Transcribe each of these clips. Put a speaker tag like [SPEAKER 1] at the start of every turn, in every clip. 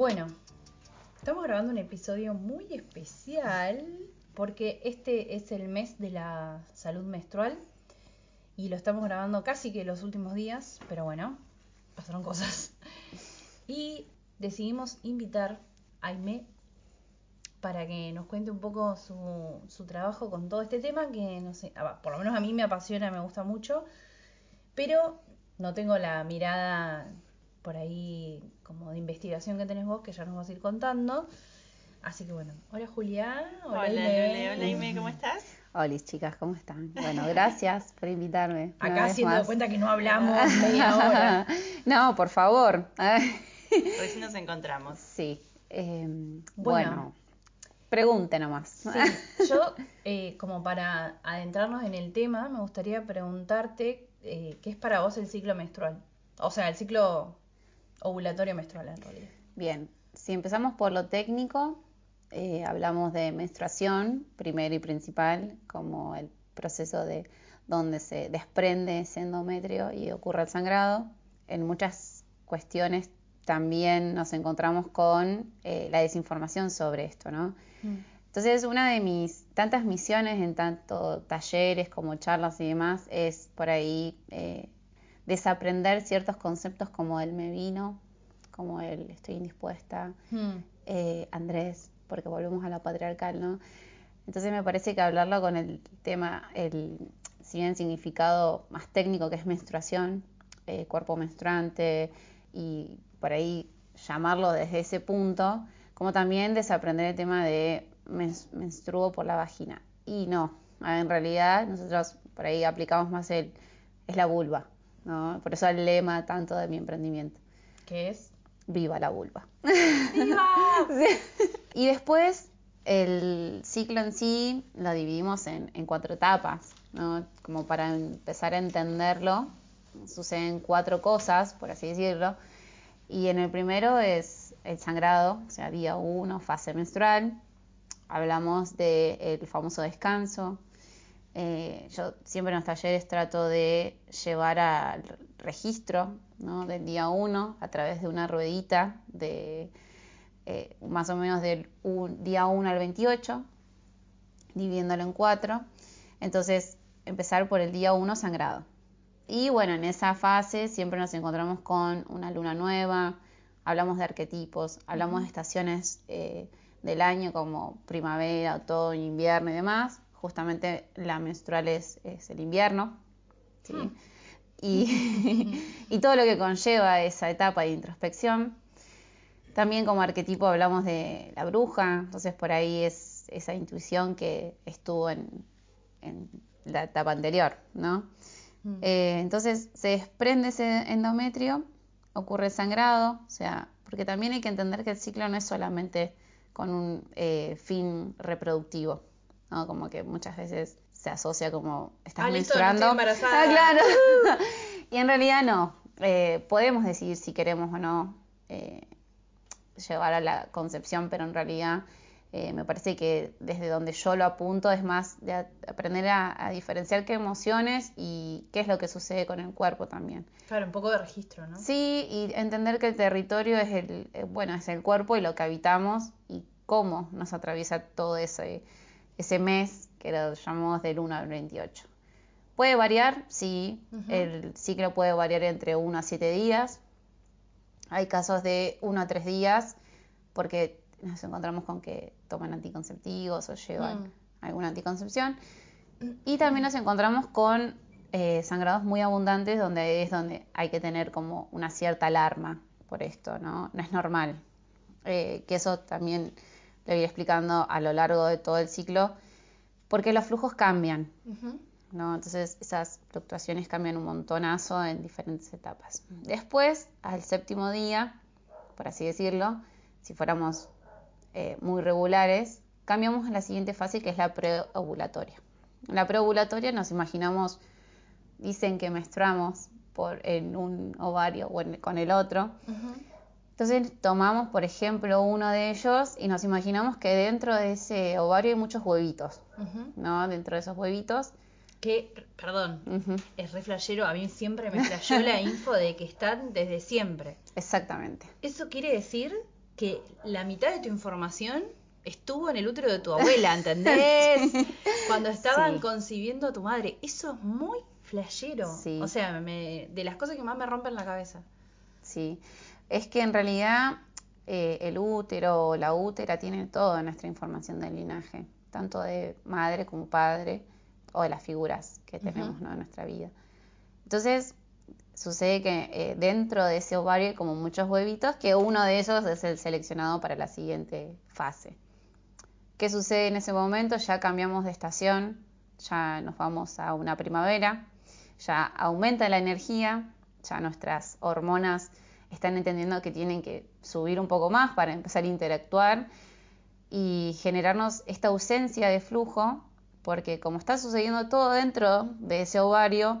[SPEAKER 1] Bueno, estamos grabando un episodio muy especial porque este es el mes de la salud menstrual y lo estamos grabando casi que los últimos días, pero bueno, pasaron cosas. Y decidimos invitar a Aime para que nos cuente un poco su, su trabajo con todo este tema que no sé, ah, por lo menos a mí me apasiona, me gusta mucho, pero no tengo la mirada por ahí como de investigación que tenés vos, que ya nos vas a ir contando. Así que bueno, hola Julián, hola,
[SPEAKER 2] Hola. Lule. Hola, Ime, ¿cómo estás?
[SPEAKER 3] Hola chicas, ¿cómo están? Bueno, gracias por invitarme. una
[SPEAKER 1] Acá
[SPEAKER 3] vez
[SPEAKER 1] haciendo de
[SPEAKER 3] más.
[SPEAKER 1] cuenta que no hablamos media hora.
[SPEAKER 3] no, por favor.
[SPEAKER 2] Recién nos encontramos.
[SPEAKER 3] sí. eh,
[SPEAKER 1] Bueno.
[SPEAKER 3] bueno. pregunte nomás.
[SPEAKER 1] Sí, yo, eh, como para adentrarnos en el tema, me gustaría preguntarte eh, qué es para vos el ciclo menstrual. O sea, el ciclo ovulatorio menstrual en realidad.
[SPEAKER 3] Bien, si empezamos por lo técnico, eh, hablamos de menstruación, primero y principal, como el proceso de donde se desprende ese endometrio y ocurre el sangrado. En muchas cuestiones también nos encontramos con eh, la desinformación sobre esto, ¿no? Entonces, una de mis tantas misiones en tanto talleres como charlas y demás es por ahí eh, desaprender ciertos conceptos como el me vino, como el estoy indispuesta,
[SPEAKER 1] Hmm.
[SPEAKER 3] eh, Andrés, porque volvemos a la patriarcal, ¿no? Entonces me parece que hablarlo con el tema, el, si bien significado más técnico que es menstruación, eh, cuerpo menstruante, y por ahí llamarlo desde ese punto, como también desaprender el tema de mens- menstruo por la vagina. Y no, en realidad nosotros por ahí aplicamos más el, es la vulva, ¿no? Por eso el lema tanto de mi emprendimiento,
[SPEAKER 1] ¿Qué es?
[SPEAKER 3] viva la vulva.
[SPEAKER 1] ¡Viva!
[SPEAKER 3] Y después el ciclo en sí lo dividimos en, en cuatro etapas, ¿no? Como para empezar a entenderlo, suceden cuatro cosas, por así decirlo. Y en el primero es el sangrado, o sea, día uno, fase menstrual. Hablamos del famoso descanso. Eh, yo siempre en los talleres trato de llevar al registro ¿no? del día uno a través de una ruedita de eh, más o menos del un- día 1 al 28, dividiéndolo en cuatro. Entonces, empezar por el día 1 sangrado. Y bueno, en esa fase siempre nos encontramos con una luna nueva, hablamos de arquetipos, hablamos de estaciones eh, del año como primavera, otoño, invierno y demás. Justamente la menstrual es, es el invierno. ¿sí? Y, y todo lo que conlleva esa etapa de introspección. También como arquetipo hablamos de la bruja, entonces por ahí es esa intuición que estuvo en, en la etapa anterior, ¿no? Eh, entonces se desprende ese endometrio, ocurre el sangrado, o sea, porque también hay que entender que el ciclo no es solamente con un eh, fin reproductivo, ¿no? Como que muchas veces se asocia como estás
[SPEAKER 1] Ah, listo, no
[SPEAKER 3] menstruando.
[SPEAKER 1] estoy embarazada.
[SPEAKER 3] Ah, claro. y en realidad no. Eh, podemos decidir si queremos o no eh, llevar a la concepción, pero en realidad eh, me parece que desde donde yo lo apunto es más de aprender a, a diferenciar qué emociones y qué es lo que sucede con el cuerpo también.
[SPEAKER 1] Claro, un poco de registro, ¿no?
[SPEAKER 3] Sí, y entender que el territorio es el, eh, bueno, es el cuerpo y lo que habitamos y cómo nos atraviesa todo ese, ese mes que lo llamamos del 1 al 28. Puede variar, sí, el ciclo puede variar entre 1 a 7 días. Hay casos de 1 a 3 días porque nos encontramos con que toman anticonceptivos o llevan
[SPEAKER 1] Mm.
[SPEAKER 3] alguna anticoncepción. Y también nos encontramos con eh, sangrados muy abundantes donde es donde hay que tener como una cierta alarma por esto, ¿no? No es normal. Eh, que eso también iré explicando a lo largo de todo el ciclo, porque los flujos cambian. ¿no? Entonces esas fluctuaciones cambian un montonazo en diferentes etapas. Después, al séptimo día, por así decirlo, si fuéramos eh, muy regulares, cambiamos a la siguiente fase que es la preovulatoria. En la preovulatoria nos imaginamos, dicen que menstruamos por, en un ovario o en- con el otro. Entonces tomamos, por ejemplo, uno de ellos y nos imaginamos que dentro de ese ovario hay muchos huevitos. ¿no? Dentro de esos huevitos.
[SPEAKER 1] Que, perdón, es re flashero, a mí siempre me flasheó la info de que están desde siempre.
[SPEAKER 3] Exactamente.
[SPEAKER 1] Eso quiere decir que la mitad de tu información estuvo en el útero de tu abuela, ¿entendés? Cuando estaban
[SPEAKER 3] Sí.
[SPEAKER 1] concibiendo a tu madre. Eso es muy flashero.
[SPEAKER 3] Sí.
[SPEAKER 1] O sea, me- de las cosas que más me rompen la cabeza.
[SPEAKER 3] Sí, es que en realidad eh, el útero o la útera tiene toda nuestra información del linaje, tanto de madre como padre o de las figuras que tenemos ¿no? en nuestra vida. Entonces, sucede que eh, dentro de ese ovario hay como muchos huevitos, que uno de ellos es el seleccionado para la siguiente fase. ¿Qué sucede en ese momento? Ya cambiamos de estación, ya nos vamos a una primavera, ya aumenta la energía, ya nuestras hormonas están entendiendo que tienen que subir un poco más para empezar a interactuar y generarnos esta ausencia de flujo, porque como está sucediendo todo dentro de ese ovario,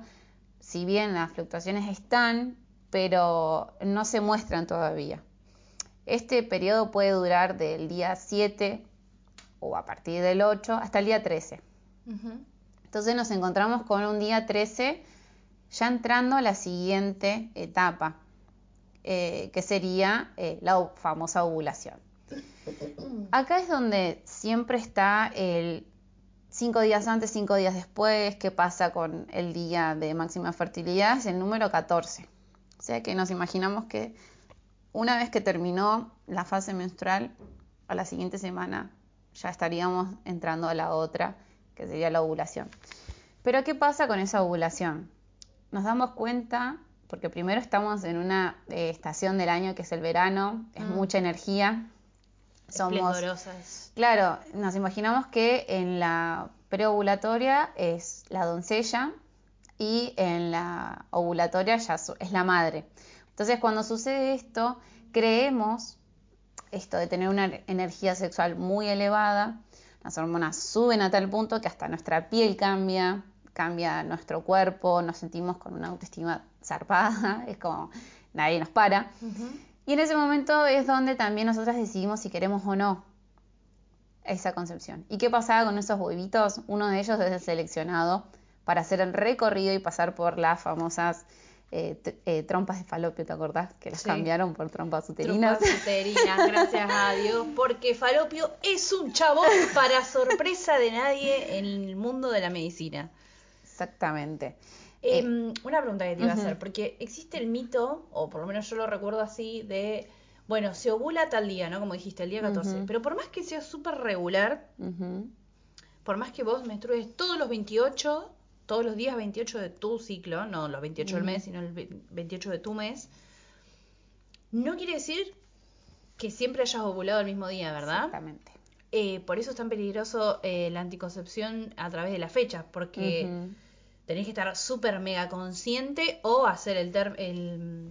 [SPEAKER 3] si bien las fluctuaciones están, pero no se muestran todavía. Este periodo puede durar del día 7 o a partir del 8 hasta el día 13. Entonces nos encontramos con un día 13 ya entrando a la siguiente etapa, eh, que sería eh, la famosa ovulación. Acá es donde siempre está el cinco días antes, cinco días después, qué pasa con el día de máxima fertilidad, es el número 14. O sea que nos imaginamos que una vez que terminó la fase menstrual, a la siguiente semana ya estaríamos entrando a la otra, que sería la ovulación. Pero ¿qué pasa con esa ovulación? Nos damos cuenta, porque primero estamos en una eh, estación del año que es el verano, es
[SPEAKER 1] Mm.
[SPEAKER 3] mucha energía. Somos, claro, nos imaginamos que en la preovulatoria es la doncella y en la ovulatoria ya es la madre. Entonces, cuando sucede esto, creemos esto de tener una energía sexual muy elevada, las hormonas suben a tal punto que hasta nuestra piel cambia, cambia nuestro cuerpo, nos sentimos con una autoestima zarpada, es como nadie nos para. Y en ese momento es donde también nosotras decidimos si queremos o no esa concepción. ¿Y qué pasaba con esos huevitos? Uno de ellos es el seleccionado para hacer el recorrido y pasar por las famosas eh, eh, trompas de falopio, ¿te acordás? Que las
[SPEAKER 1] Sí.
[SPEAKER 3] cambiaron por trompas uterinas.
[SPEAKER 1] Trompas uterinas, gracias a Dios, porque Falopio es un chabón para sorpresa de nadie en el mundo de la medicina.
[SPEAKER 3] Exactamente.
[SPEAKER 1] Em, una pregunta que te iba a hacer, porque existe el mito, o por lo menos yo lo recuerdo así, de, bueno, se ovula tal día, ¿no? Como dijiste, el día 14.
[SPEAKER 3] Ujú.
[SPEAKER 1] Pero por más que sea súper regular, por más que vos menstrues todos los 28, todos los días 28 de tu ciclo, no los 28 del mes, sino el ve- 28 de tu mes, no quiere decir que siempre hayas ovulado el mismo día, ¿verdad?
[SPEAKER 3] Exactamente.
[SPEAKER 1] Eh, por eso es tan peligroso eh, la anticoncepción a través de la fecha, porque. Tenés que estar súper mega consciente o hacer el, ter- el,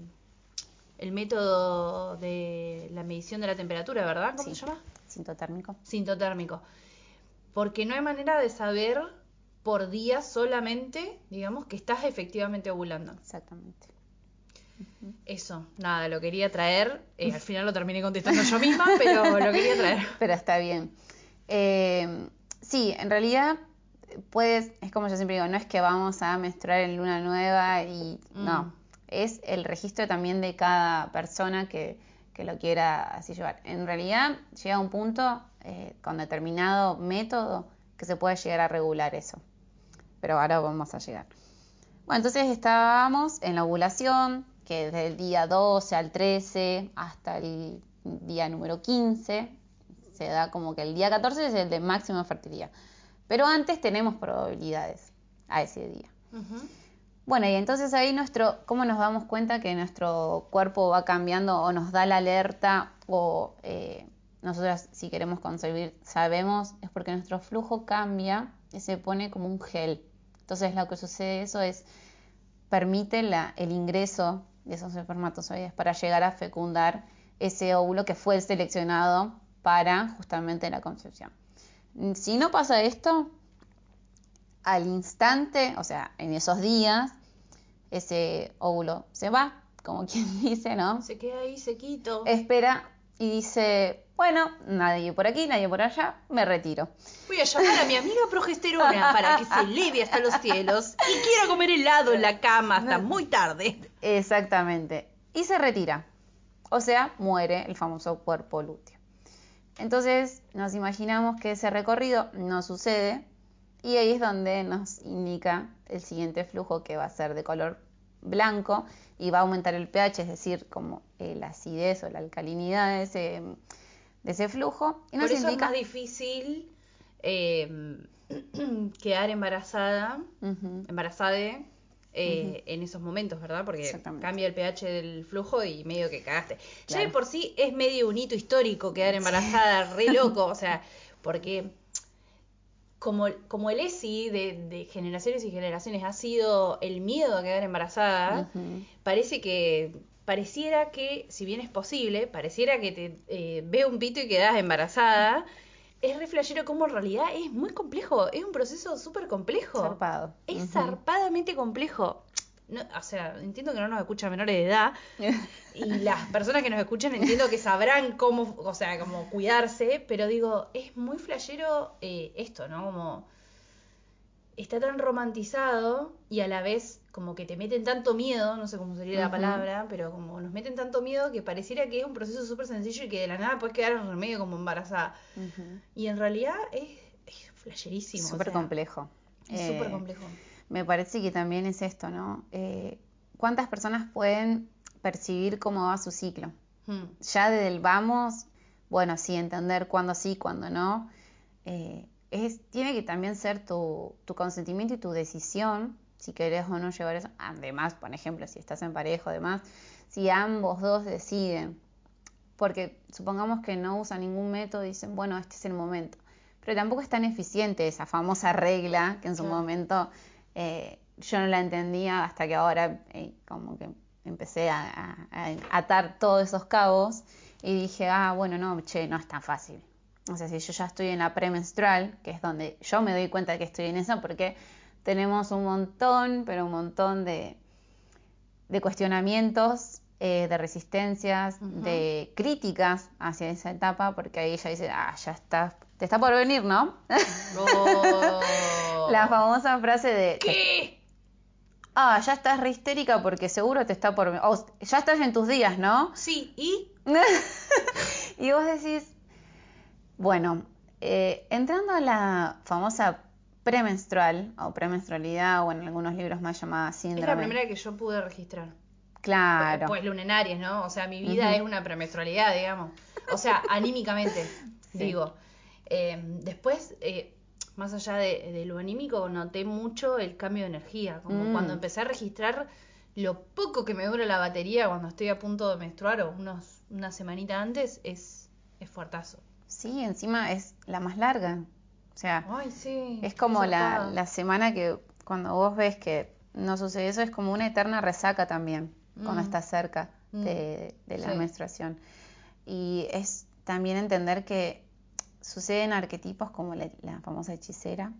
[SPEAKER 1] el método de la medición de la temperatura, ¿verdad? ¿Cómo
[SPEAKER 3] Sí.
[SPEAKER 1] se llama?
[SPEAKER 3] Sintotérmico.
[SPEAKER 1] Sintotérmico. Porque no hay manera de saber por día solamente, digamos, que estás efectivamente ovulando.
[SPEAKER 3] Exactamente.
[SPEAKER 1] Eso, nada, lo quería traer. eh, al final lo terminé contestando yo misma, pero lo quería traer.
[SPEAKER 3] Pero está bien. Eh, sí, en realidad puedes, es como yo siempre digo, no es que vamos a menstruar en luna nueva y
[SPEAKER 1] Mm.
[SPEAKER 3] no, es el registro también de cada persona que, que lo quiera así llevar. En realidad llega un punto eh, con determinado método que se puede llegar a regular eso. Pero ahora vamos a llegar. Bueno, entonces estábamos en la ovulación, que desde el día 12 al 13 hasta el día número 15, se da como que el día 14 es el de máxima fertilidad. Pero antes tenemos probabilidades a ese día. Bueno, y entonces ahí nuestro, ¿cómo nos damos cuenta que nuestro cuerpo va cambiando o nos da la alerta o eh, nosotras si queremos concebir sabemos? Es porque nuestro flujo cambia y se pone como un gel. Entonces lo que sucede eso es, permite la, el ingreso de esos espermatozoides para llegar a fecundar ese óvulo que fue seleccionado para justamente la concepción. Si no pasa esto, al instante, o sea, en esos días, ese óvulo se va, como quien dice, ¿no?
[SPEAKER 4] Se queda ahí sequito.
[SPEAKER 3] Espera y dice, bueno, nadie por aquí, nadie por allá, me retiro.
[SPEAKER 4] Voy a llamar a mi amiga progesterona para que se eleve hasta los cielos y quiero comer helado en la cama hasta muy tarde.
[SPEAKER 3] Exactamente. Y se retira. O sea, muere el famoso cuerpo lúteo. Entonces nos imaginamos que ese recorrido no sucede y ahí es donde nos indica el siguiente flujo que va a ser de color blanco y va a aumentar el pH, es decir, como eh, la acidez o la alcalinidad de ese, de ese flujo. Y nos
[SPEAKER 1] Por eso
[SPEAKER 3] indica...
[SPEAKER 1] es más difícil eh, quedar embarazada, embarazada eh, en esos momentos, ¿verdad? Porque cambia el pH del flujo y medio que cagaste. Ya de por sí es medio un hito histórico quedar embarazada, re loco, o sea, porque como, como el ESI de, de generaciones y generaciones ha sido el miedo a quedar embarazada, parece que pareciera que, si bien es posible, pareciera que te eh, ve un pito y quedas embarazada. Es re flashero como en realidad es muy complejo, es un proceso súper complejo.
[SPEAKER 3] Zarpado.
[SPEAKER 1] Es
[SPEAKER 3] Ujú.
[SPEAKER 1] zarpadamente complejo. No, o sea, entiendo que no nos escuchan menores de edad y las personas que nos escuchan entiendo que sabrán cómo, o sea, cómo cuidarse, pero digo, es muy flashero eh, esto, ¿no? Como está tan romantizado y a la vez como que te meten tanto miedo, no sé cómo sería la palabra, pero como nos meten tanto miedo que pareciera que es un proceso súper sencillo y que de la nada puedes quedar medio como embarazada. Y en realidad es, es flasherísimo. o
[SPEAKER 3] Súper
[SPEAKER 1] sea,
[SPEAKER 3] complejo.
[SPEAKER 1] Es
[SPEAKER 3] Eh,
[SPEAKER 1] súper complejo.
[SPEAKER 3] Me parece que también es esto, ¿no? Eh, ¿Cuántas personas pueden percibir cómo va su ciclo?
[SPEAKER 1] Hmm.
[SPEAKER 3] Ya desde el vamos, bueno, sí, entender cuándo sí, cuándo no. eh, es, tiene que también ser tu, tu consentimiento y tu decisión si querés o no llevar eso. Además, por ejemplo, si estás en pareja, además, si ambos dos deciden, porque supongamos que no usan ningún método y dicen, bueno, este es el momento. Pero tampoco es tan eficiente esa famosa regla que en su momento eh, yo no la entendía hasta que ahora eh, como que empecé a, a- a atar todos esos cabos y dije, ah, bueno, no, che, no es tan fácil. O sea, si yo ya estoy en la premenstrual, que es donde yo me doy cuenta que estoy en eso, porque tenemos un montón, pero un montón de, de cuestionamientos, eh, de resistencias, de críticas hacia esa etapa, porque ahí ella dice, ah, ya está, te está por venir, ¿no?
[SPEAKER 1] Oh.
[SPEAKER 3] La famosa frase de,
[SPEAKER 1] ¿Qué?
[SPEAKER 3] ah, ya estás re histérica porque seguro te está por venir, o ya estás en tus días, ¿no?
[SPEAKER 1] Sí, ¿y?
[SPEAKER 3] y vos decís, bueno, eh, entrando a la famosa premenstrual o premenstrualidad o en algunos libros más llamada
[SPEAKER 1] Es
[SPEAKER 3] síndrome.
[SPEAKER 1] la primera que yo pude registrar.
[SPEAKER 3] Claro.
[SPEAKER 1] Pues lunares, ¿no? O sea, mi vida es una premenstrualidad, digamos. O sea, anímicamente,
[SPEAKER 3] Sí.
[SPEAKER 1] digo. Eh, después, eh, más allá de, de lo anímico, noté mucho el cambio de energía. Como
[SPEAKER 3] Mm.
[SPEAKER 1] cuando empecé a registrar lo poco que me dura la batería cuando estoy a punto de menstruar o unos, una semanita antes, es, es fuertazo.
[SPEAKER 3] Sí, encima es la más larga. O sea,
[SPEAKER 1] Ay, sí.
[SPEAKER 3] es como la, la semana que cuando vos ves que no sucede eso, es como una eterna resaca también, cuando
[SPEAKER 1] Mm.
[SPEAKER 3] estás cerca
[SPEAKER 1] Mm.
[SPEAKER 3] de, de la
[SPEAKER 1] Sí.
[SPEAKER 3] menstruación. Y es también entender que suceden arquetipos como la, la famosa hechicera.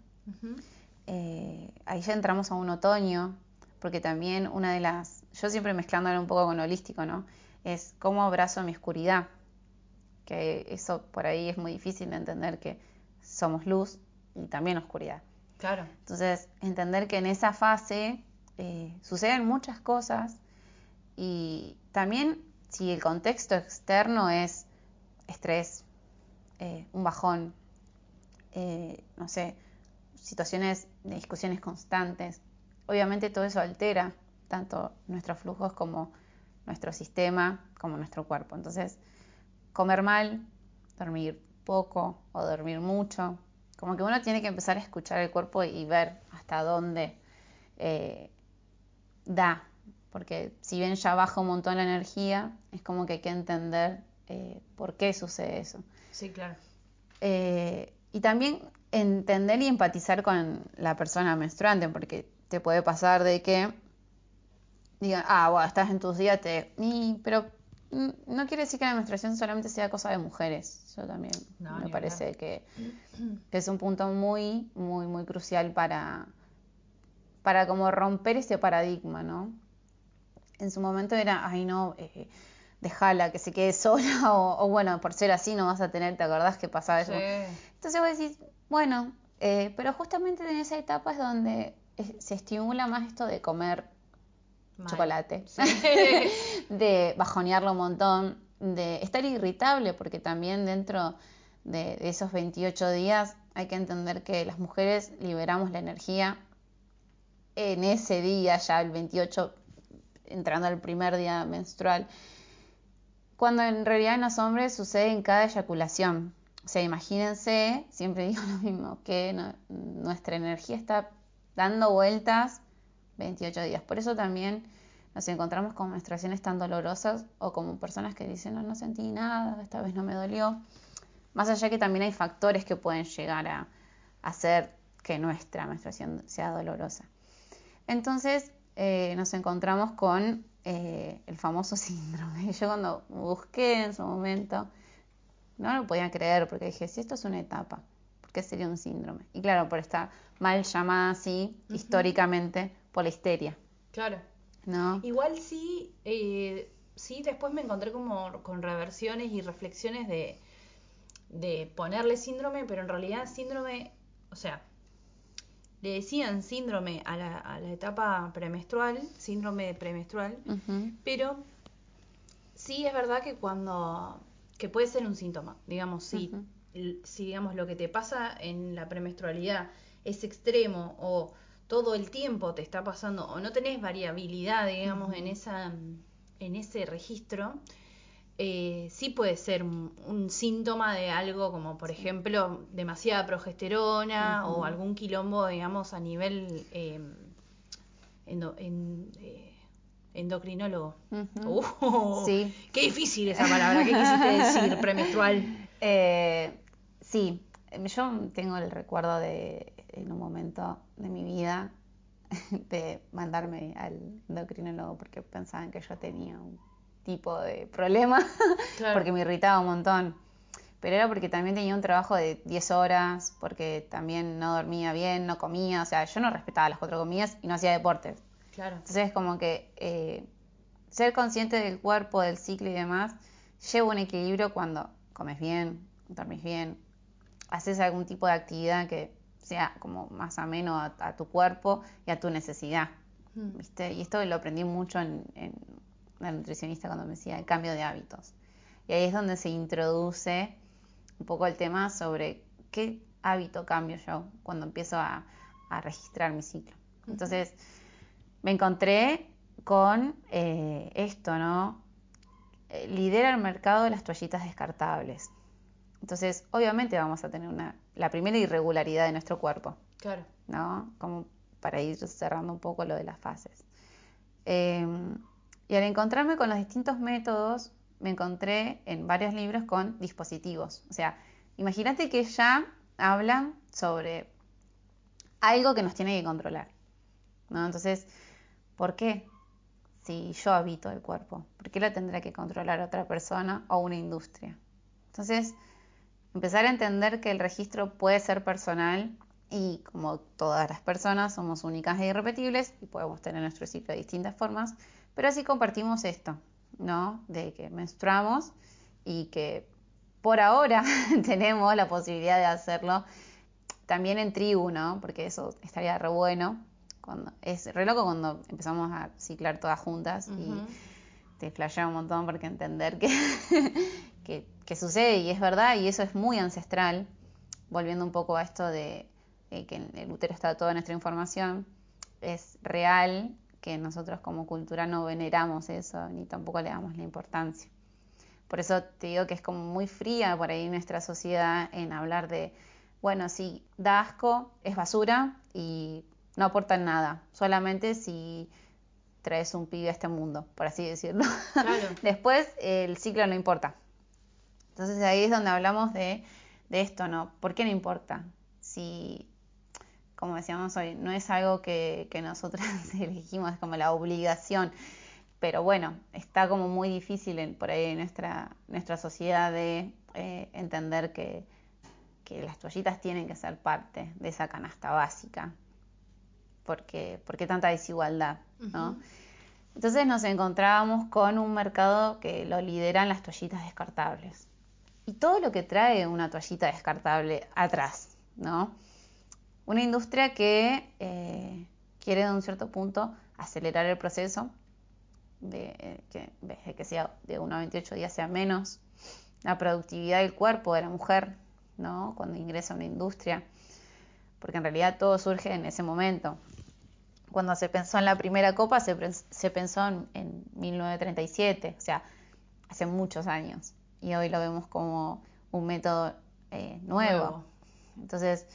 [SPEAKER 3] Eh, ahí ya entramos a un otoño, porque también una de las, yo siempre mezclándolo un poco con holístico, ¿no? Es cómo abrazo mi oscuridad, que eso por ahí es muy difícil de entender que somos luz y también oscuridad.
[SPEAKER 1] Claro.
[SPEAKER 3] Entonces, entender que en esa fase eh, suceden muchas cosas y también si el contexto externo es estrés, eh, un bajón, eh, no sé, situaciones de discusiones constantes, obviamente todo eso altera tanto nuestros flujos como nuestro sistema, como nuestro cuerpo. Entonces, comer mal, dormir poco o dormir mucho, como que uno tiene que empezar a escuchar el cuerpo y ver hasta dónde eh, da, porque si bien ya baja un montón la energía, es como que hay que entender eh, por qué sucede eso.
[SPEAKER 1] Sí, claro.
[SPEAKER 3] Eh, y también entender y empatizar con la persona menstruante, porque te puede pasar de que digan, ah, bueno, estás en tus días, te... pero no quiere decir que la menstruación solamente sea cosa de mujeres. Yo también
[SPEAKER 1] No,
[SPEAKER 3] me parece que, que es un punto muy, muy, muy crucial para, para como romper este paradigma, ¿no? En su momento era, ay no, eh, déjala que se quede sola, o, o bueno, por ser así no vas a tener, ¿te acordás que pasaba eso? Entonces vos decís, bueno, eh, pero justamente en esa etapa es donde se estimula más esto de comer
[SPEAKER 1] Mal.
[SPEAKER 3] chocolate,
[SPEAKER 1] Sí.
[SPEAKER 3] de bajonearlo un montón, de estar irritable, porque también dentro de, de esos 28 días hay que entender que las mujeres liberamos la energía en ese día, ya el 28, entrando al primer día menstrual, cuando en realidad en los hombres sucede en cada eyaculación. O sea, imagínense, siempre digo lo mismo, que no- nuestra energía está dando vueltas 28 días. Por eso también nos encontramos con menstruaciones tan dolorosas o como personas que dicen, no, no sentí nada, esta vez no me dolió. Más allá que también hay factores que pueden llegar a hacer que nuestra menstruación sea dolorosa. Entonces eh, nos encontramos con eh, el famoso síndrome. Yo cuando busqué en su momento, no lo podía creer porque dije, si esto es una etapa, ¿por qué sería un síndrome? Y claro, por estar mal llamada así históricamente por la histeria,
[SPEAKER 1] Claro.
[SPEAKER 3] ¿no?
[SPEAKER 1] Igual sí, eh, sí, después me encontré como con reversiones y reflexiones de, de ponerle síndrome, pero en realidad síndrome, o sea, le decían síndrome a la, a la etapa premenstrual, síndrome premenstrual, pero sí es verdad que cuando, que puede ser un síntoma, digamos, si, si digamos lo que te pasa en la premenstrualidad es extremo o todo el tiempo te está pasando o no tenés variabilidad, digamos, en esa en ese registro, eh, sí puede ser un, un síntoma de algo como, por ejemplo, demasiada progesterona o algún quilombo, digamos, a nivel eh, endo- en- eh, endocrinólogo. Uh,
[SPEAKER 3] Sí.
[SPEAKER 1] Qué difícil esa palabra. ¿Qué quisiste decir? Premenstrual.
[SPEAKER 3] Eh, sí, yo tengo el recuerdo de en un momento de mi vida de mandarme al endocrinólogo porque pensaban que yo tenía un tipo de problema
[SPEAKER 1] Claro.
[SPEAKER 3] porque me irritaba un montón. Pero era porque también tenía un trabajo de 10 horas, porque también no dormía bien, no comía, o sea, yo no respetaba las cuatro comidas y no hacía deportes.
[SPEAKER 1] Claro.
[SPEAKER 3] Entonces, como que eh, ser consciente del cuerpo, del ciclo y demás, lleva un equilibrio cuando comes bien, dormís bien, haces algún tipo de actividad que sea como más ameno a, a tu cuerpo y a tu necesidad.
[SPEAKER 1] Mm.
[SPEAKER 3] ¿viste? Y esto lo aprendí mucho en, en la nutricionista cuando me decía el cambio de hábitos. Y ahí es donde se introduce un poco el tema sobre qué hábito cambio yo cuando empiezo a, a registrar mi ciclo. Entonces, me encontré con eh, esto, ¿no? Eh, lidera el mercado de las toallitas descartables. Entonces, obviamente vamos a tener una, la primera irregularidad de nuestro cuerpo,
[SPEAKER 1] Claro.
[SPEAKER 3] ¿no? Como para ir cerrando un poco lo de las fases. Eh, y al encontrarme con los distintos métodos, me encontré en varios libros con dispositivos. O sea, imagínate que ya hablan sobre algo que nos tiene que controlar. ¿no? Entonces, ¿por qué? Si yo habito el cuerpo, ¿por qué lo tendrá que controlar otra persona o una industria? Entonces, empezar a entender que el registro puede ser personal y como todas las personas somos únicas e irrepetibles y podemos tener nuestro ciclo de distintas formas, pero así compartimos esto, ¿no? De que menstruamos y que por ahora tenemos la posibilidad de hacerlo también en tribu, ¿no? Porque eso estaría re bueno. Cuando, es re loco cuando empezamos a ciclar todas juntas y te flashea un montón porque entender que, que, que sucede y es verdad y eso es muy ancestral, volviendo un poco a esto de eh, que en el útero está toda nuestra información, es real que nosotros como cultura no veneramos eso ni tampoco le damos la importancia. Por eso te digo que es como muy fría por ahí nuestra sociedad en hablar de, bueno, sí, da asco, es basura y no aportan nada, solamente si traes un pibe a este mundo, por así decirlo.
[SPEAKER 1] Claro.
[SPEAKER 3] Después el ciclo no importa. Entonces ahí es donde hablamos de, de esto, ¿no? ¿Por qué no importa? si, como decíamos hoy, no es algo que, que nosotras elegimos, es como la obligación. Pero bueno, está como muy difícil en- por ahí en nuestra, nuestra sociedad de eh, entender que, que las toallitas tienen que ser parte de esa canasta básica. Porque, porque tanta desigualdad, ¿no? Entonces nos encontrábamos con un mercado que lo lideran las toallitas descartables. Y todo lo que trae una toallita descartable atrás, ¿no? Una industria que eh, quiere de un cierto punto acelerar el proceso, de eh, que, sea de 1 a 28 días sea menos, la productividad del cuerpo de la mujer, ¿no? Cuando ingresa a una industria, porque en realidad todo surge en ese momento. Cuando se pensó en la primera copa, se, se pensó en, en 1937, o sea, hace muchos años. Y hoy lo vemos como un método eh, nuevo.
[SPEAKER 1] Nuevo.
[SPEAKER 3] Entonces,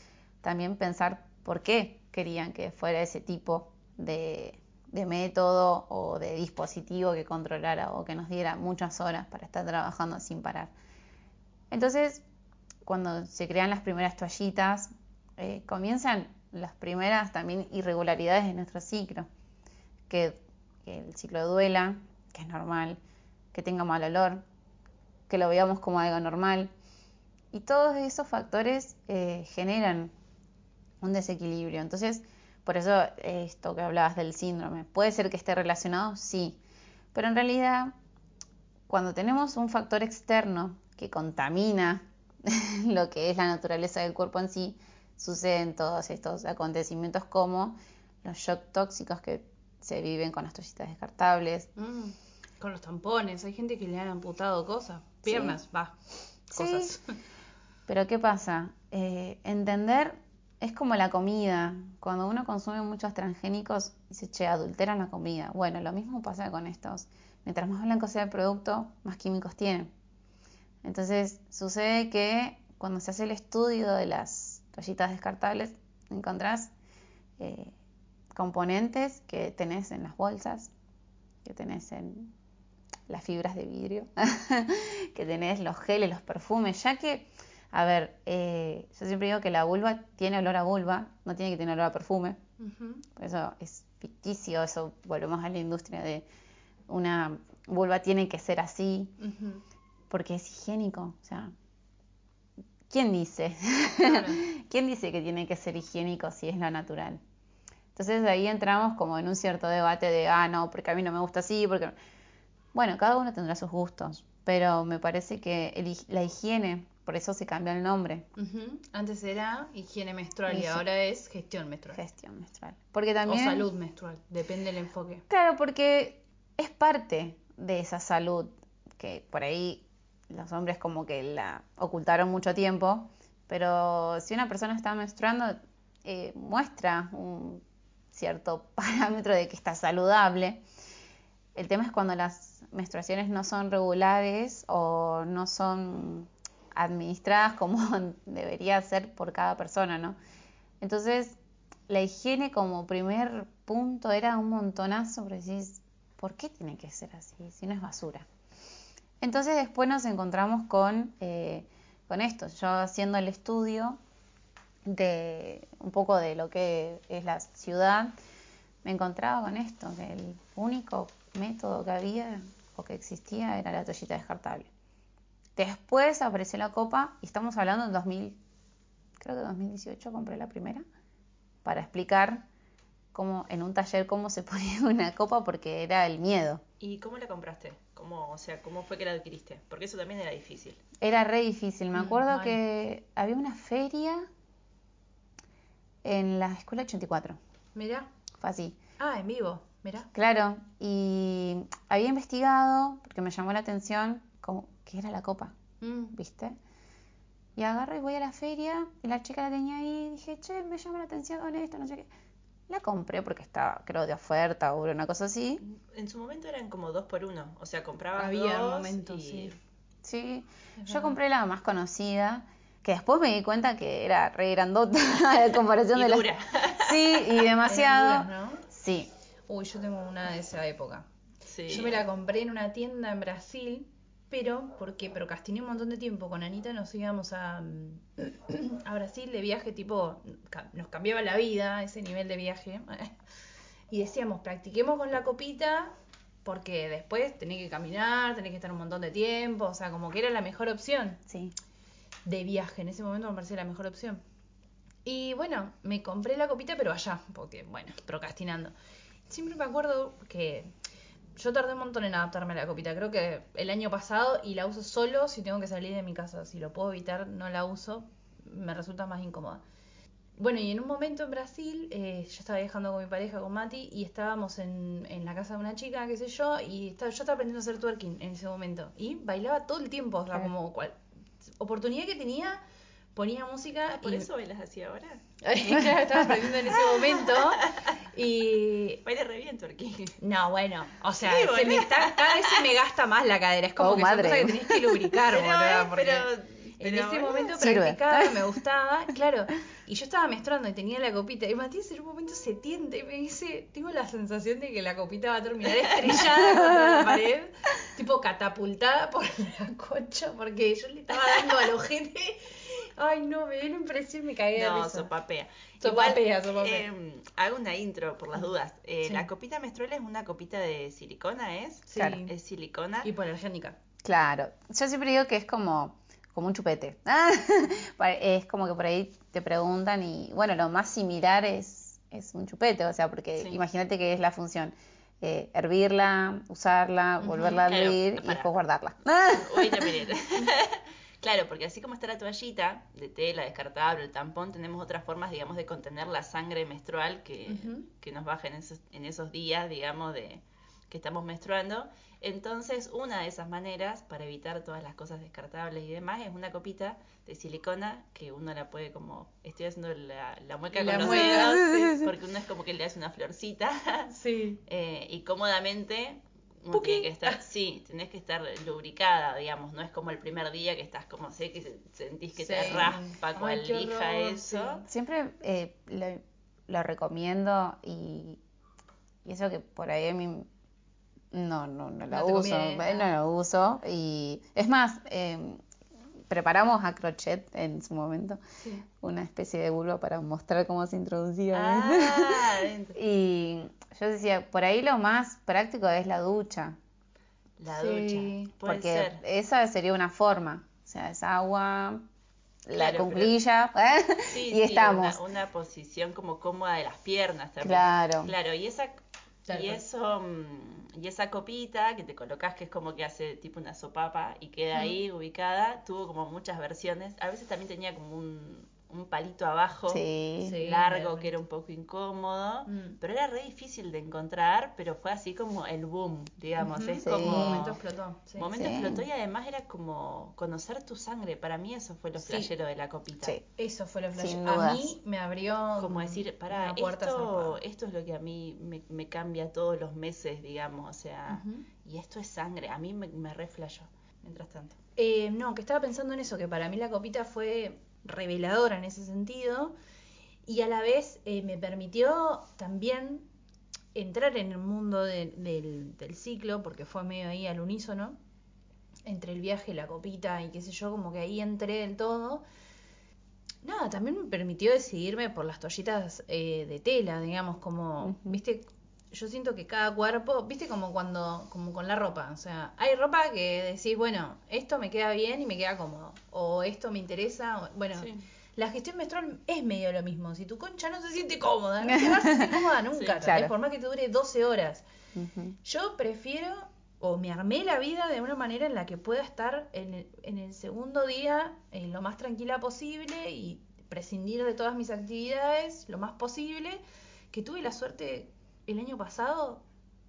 [SPEAKER 3] también pensar por qué querían que fuera ese tipo de, de método o de dispositivo que controlara o que nos diera muchas horas para estar trabajando sin parar. Entonces, cuando se crean las primeras toallitas, eh, comienzan las primeras también irregularidades de nuestro ciclo. Que, que el ciclo duela, que es normal, que tenga mal olor, que lo veamos como algo normal. Y todos esos factores eh, generan un desequilibrio. Entonces, por eso esto que hablabas del síndrome, ¿puede ser que esté relacionado? Sí. Pero en realidad, cuando tenemos un factor externo que contamina lo que es la naturaleza del cuerpo en sí, suceden todos estos acontecimientos como los shock tóxicos que se viven con las toallitas descartables.
[SPEAKER 1] Mm, Con los tampones, hay gente que le han amputado cosas, piernas, va,
[SPEAKER 3] Sí.
[SPEAKER 1] cosas.
[SPEAKER 3] Pero ¿qué pasa? Eh, entender es como la comida. Cuando uno consume muchos transgénicos, dice, che, adulteran la comida. Bueno, lo mismo pasa con estos. Mientras más blanco sea el producto, más químicos tiene. Entonces, sucede que cuando se hace el estudio de las toallitas descartables, encontrás eh, componentes que tenés en las bolsas, que tenés en las fibras de vidrio, que tenés los geles, los perfumes, ya que, a ver, eh, yo siempre digo que la vulva tiene olor a vulva, no tiene que tener olor a perfume, por eso es ficticio, eso volvemos a la industria de una vulva tiene que ser así, porque es higiénico, o sea, ¿quién dice?
[SPEAKER 1] Claro.
[SPEAKER 3] ¿Quién dice que tiene que ser higiénico si es lo natural? Entonces ahí entramos como en un cierto debate de, ah, no, porque a mí no me gusta así, porque... Bueno, cada uno tendrá sus gustos, pero me parece que el la higiene, por eso se cambió el nombre.
[SPEAKER 1] Antes era higiene menstrual y ahora es gestión menstrual.
[SPEAKER 3] gestión menstrual. Porque
[SPEAKER 1] O salud menstrual, depende del enfoque.
[SPEAKER 3] Claro, porque es parte de esa salud que por ahí los hombres como que la ocultaron mucho tiempo, pero si una persona está menstruando, eh, muestra un cierto parámetro de que está saludable. El tema es cuando las menstruaciones no son regulares o no son administradas como debería ser por cada persona, ¿no? Entonces, la higiene como primer punto era un montonazo, pero decís, ¿por qué tiene que ser así? Si no es basura. Entonces después nos encontramos con, eh, con esto, yo haciendo el estudio de un poco de lo que es la ciudad, me encontraba con esto, que el único método que había o que existía era la toallita descartable. Después apareció la copa y estamos hablando del 2000, creo que 2018 compré la primera para explicar cómo en un taller cómo se ponía una copa porque era el miedo.
[SPEAKER 2] ¿Y cómo la compraste? ¿Cómo, o sea, ¿cómo fue que la adquiriste? Porque eso también era difícil.
[SPEAKER 3] Era re difícil. Me
[SPEAKER 1] Mm,
[SPEAKER 3] acuerdo que había una feria en la escuela 84.
[SPEAKER 1] Mirá.
[SPEAKER 3] Fue así.
[SPEAKER 1] Ah, en vivo,
[SPEAKER 3] Claro. Y había investigado porque me llamó la atención como qué era la copa,
[SPEAKER 1] Mm.
[SPEAKER 3] ¿viste? Y agarro y voy a la feria y la chica la tenía ahí y dije, che, me llama la atención esto, no sé qué. La compré porque estaba, creo, de oferta o una cosa así.
[SPEAKER 2] En su momento eran como dos por uno. O sea, comprabas
[SPEAKER 1] Había
[SPEAKER 2] dos
[SPEAKER 1] momentos,
[SPEAKER 2] y...
[SPEAKER 1] sí.
[SPEAKER 3] Sí,
[SPEAKER 1] Es
[SPEAKER 3] yo
[SPEAKER 1] verdad.
[SPEAKER 3] compré la más conocida, que después me di cuenta que era re grandota a comparación
[SPEAKER 2] Y
[SPEAKER 3] de la...
[SPEAKER 2] dura.
[SPEAKER 3] Sí, y demasiado.
[SPEAKER 1] Duras, ¿no?
[SPEAKER 3] Sí,
[SPEAKER 1] Uy, yo tengo una de esa época.
[SPEAKER 2] Sí.
[SPEAKER 1] Yo me la compré en una tienda en Brasil pero porque procrastiné un montón de tiempo con Anita, nos íbamos a, mm, a Brasil de viaje, tipo, nos cambiaba la vida ese nivel de viaje. Y decíamos, practiquemos con la copita, porque después tenés que caminar, tenés que estar un montón de tiempo, o sea, como que era la mejor opción
[SPEAKER 3] Sí.
[SPEAKER 1] de viaje. En ese momento me parecía la mejor opción. Y bueno, me compré la copita, pero allá, porque, bueno, procrastinando. Siempre me acuerdo que yo tardé un montón en adaptarme a la copita. Creo que el año pasado y la uso solo si tengo que salir de mi casa. Si lo puedo evitar, no la uso. Me resulta más incómoda. Bueno, y en un momento en Brasil, eh, yo estaba viajando con mi pareja, con Mati, y estábamos en, en la casa de una chica, qué sé yo, y estaba, yo estaba aprendiendo a hacer twerking en ese momento. Y bailaba todo el tiempo, o sea,
[SPEAKER 3] Claro.
[SPEAKER 1] como cual, oportunidad que tenía, ponía música.
[SPEAKER 2] Ah, ¿Por
[SPEAKER 1] y,
[SPEAKER 2] eso bailas así ahora?
[SPEAKER 1] claro, estaba aprendiendo en ese momento. Y
[SPEAKER 2] Baila re bien, Turquí.
[SPEAKER 1] no, bueno, o sea,
[SPEAKER 2] Sí,
[SPEAKER 1] se
[SPEAKER 2] boludo.
[SPEAKER 1] me está, cada vez se me gasta más la cadera. Es como
[SPEAKER 3] Oh,
[SPEAKER 1] que
[SPEAKER 3] madre.
[SPEAKER 1] son cosas que tenés que lubricar,
[SPEAKER 2] Pero,
[SPEAKER 1] boluda,
[SPEAKER 2] eh,
[SPEAKER 1] porque
[SPEAKER 2] pero-
[SPEAKER 1] en
[SPEAKER 2] pero
[SPEAKER 1] ese
[SPEAKER 2] bueno.
[SPEAKER 1] momento
[SPEAKER 3] Sirve.
[SPEAKER 1] practicaba, me gustaba, claro. Y yo estaba menstruando y tenía la copita. Y Matías en un momento se tienta y me dice, tengo la sensación de que la copita va a terminar estrellada contra la pared, tipo catapultada por la concha, porque yo le estaba dando al ojete. Ay, no, me dio una impresión, me cagué de
[SPEAKER 2] No,
[SPEAKER 1] risa.
[SPEAKER 2] sopapea.
[SPEAKER 1] Sopapea,
[SPEAKER 2] Igual,
[SPEAKER 1] sopapea.
[SPEAKER 2] eh, hago una intro por las dudas. Eh,
[SPEAKER 1] Sí.
[SPEAKER 2] La copita menstrual es una copita de silicona, ¿es?
[SPEAKER 1] Sí.
[SPEAKER 3] Claro.
[SPEAKER 2] Es silicona.
[SPEAKER 1] Hipoalergénica.
[SPEAKER 3] Claro. Yo siempre digo que es como, como un chupete. Pa- es como que por ahí te preguntan y, bueno, lo más similar es, es un chupete, o sea, porque
[SPEAKER 2] Sí.
[SPEAKER 3] imagínate que es la función. eh, hervirla, usarla, volverla a
[SPEAKER 2] Claro,
[SPEAKER 3] hervir y
[SPEAKER 2] para.
[SPEAKER 3] después guardarla.
[SPEAKER 2] Uy, ya miré. Claro, porque así como está la toallita de tela descartable, el tampón, tenemos otras formas, digamos, de contener la sangre menstrual que, nos baja en esos, en esos días, digamos, de que estamos menstruando. Entonces, una de esas maneras para evitar todas las cosas descartables y demás es una copita de silicona que uno la puede como, estoy haciendo la, la mueca
[SPEAKER 1] La
[SPEAKER 2] con los dedos, porque uno es como que le hace una florcita
[SPEAKER 1] Sí.
[SPEAKER 2] eh, y cómodamente uno tiene que estar, sí, tenés que estar lubricada, digamos, no es como el primer día que estás como sé que se- sentís que te raspa cual lija
[SPEAKER 1] horror,
[SPEAKER 2] eso.
[SPEAKER 3] Siempre eh, lo, lo recomiendo y, y eso que por ahí a mí no, no, no la
[SPEAKER 1] No
[SPEAKER 3] uso, no la uso. Y es más, eh, preparamos a crochet en su momento
[SPEAKER 1] Sí.
[SPEAKER 3] una especie de vulva para mostrar cómo se introducía.
[SPEAKER 2] Ah,
[SPEAKER 3] y yo decía, por ahí lo más práctico es la ducha,
[SPEAKER 2] la
[SPEAKER 1] Sí,
[SPEAKER 2] ducha,
[SPEAKER 3] porque
[SPEAKER 2] ser.
[SPEAKER 3] esa sería una forma. O sea, es agua, la
[SPEAKER 2] Claro, Sí,
[SPEAKER 3] y
[SPEAKER 2] sí,
[SPEAKER 3] estamos.
[SPEAKER 2] Una, una posición como cómoda de las piernas también.
[SPEAKER 3] Claro.
[SPEAKER 2] Claro, y esa
[SPEAKER 1] Tal
[SPEAKER 2] y
[SPEAKER 1] cual.
[SPEAKER 2] eso mm, y esa copita que te colocas que es como que hace tipo una sopapa y queda ahí ubicada, tuvo como muchas versiones. A veces también tenía como un, un palito abajo
[SPEAKER 3] Sí.
[SPEAKER 2] Largo que era un poco incómodo,
[SPEAKER 1] Mm.
[SPEAKER 2] pero era re difícil de encontrar, pero fue así como el boom, digamos,
[SPEAKER 1] Ujú.
[SPEAKER 2] es
[SPEAKER 3] Sí.
[SPEAKER 2] como
[SPEAKER 1] Un momento explotó. sí.
[SPEAKER 2] momento
[SPEAKER 3] Sí.
[SPEAKER 2] explotó y además era como conocer tu sangre, para mí eso fue lo
[SPEAKER 1] Sí.
[SPEAKER 2] flashero de la copita.
[SPEAKER 3] Sí.
[SPEAKER 1] Eso fue lo flash.
[SPEAKER 3] Sin
[SPEAKER 1] A mí me abrió
[SPEAKER 2] Como decir, para esto, esto es lo que a mí me, me cambia todos los meses, digamos, o sea, y esto es sangre, a mí me, me reflejó, mientras tanto.
[SPEAKER 1] Eh, no, que estaba pensando en eso, que para mí la copita fue reveladora en ese sentido y a la vez eh, me permitió también entrar en el mundo de- del, del ciclo, porque fue medio ahí al unísono, entre el viaje, la copita y qué sé yo, como que ahí entré del todo. Nada, también me permitió decidirme por las toallitas eh, de tela, digamos, como, viste, yo siento que cada cuerpo, viste como cuando, como con la ropa, o sea, hay ropa que decís, bueno, esto me queda bien y me queda cómodo, o esto me interesa, o- bueno,
[SPEAKER 2] Sí.
[SPEAKER 1] la gestión menstrual es medio lo mismo, si tu concha no se siente cómoda, no te vas a sentir cómoda nunca,
[SPEAKER 2] Sí,
[SPEAKER 3] claro.
[SPEAKER 1] por más que te dure 12 horas. Yo prefiero, o me armé la vida de una manera en la que pueda estar en el, en el segundo día eh, lo más tranquila posible y prescindir de todas mis actividades lo más posible, que tuve la suerte el año pasado,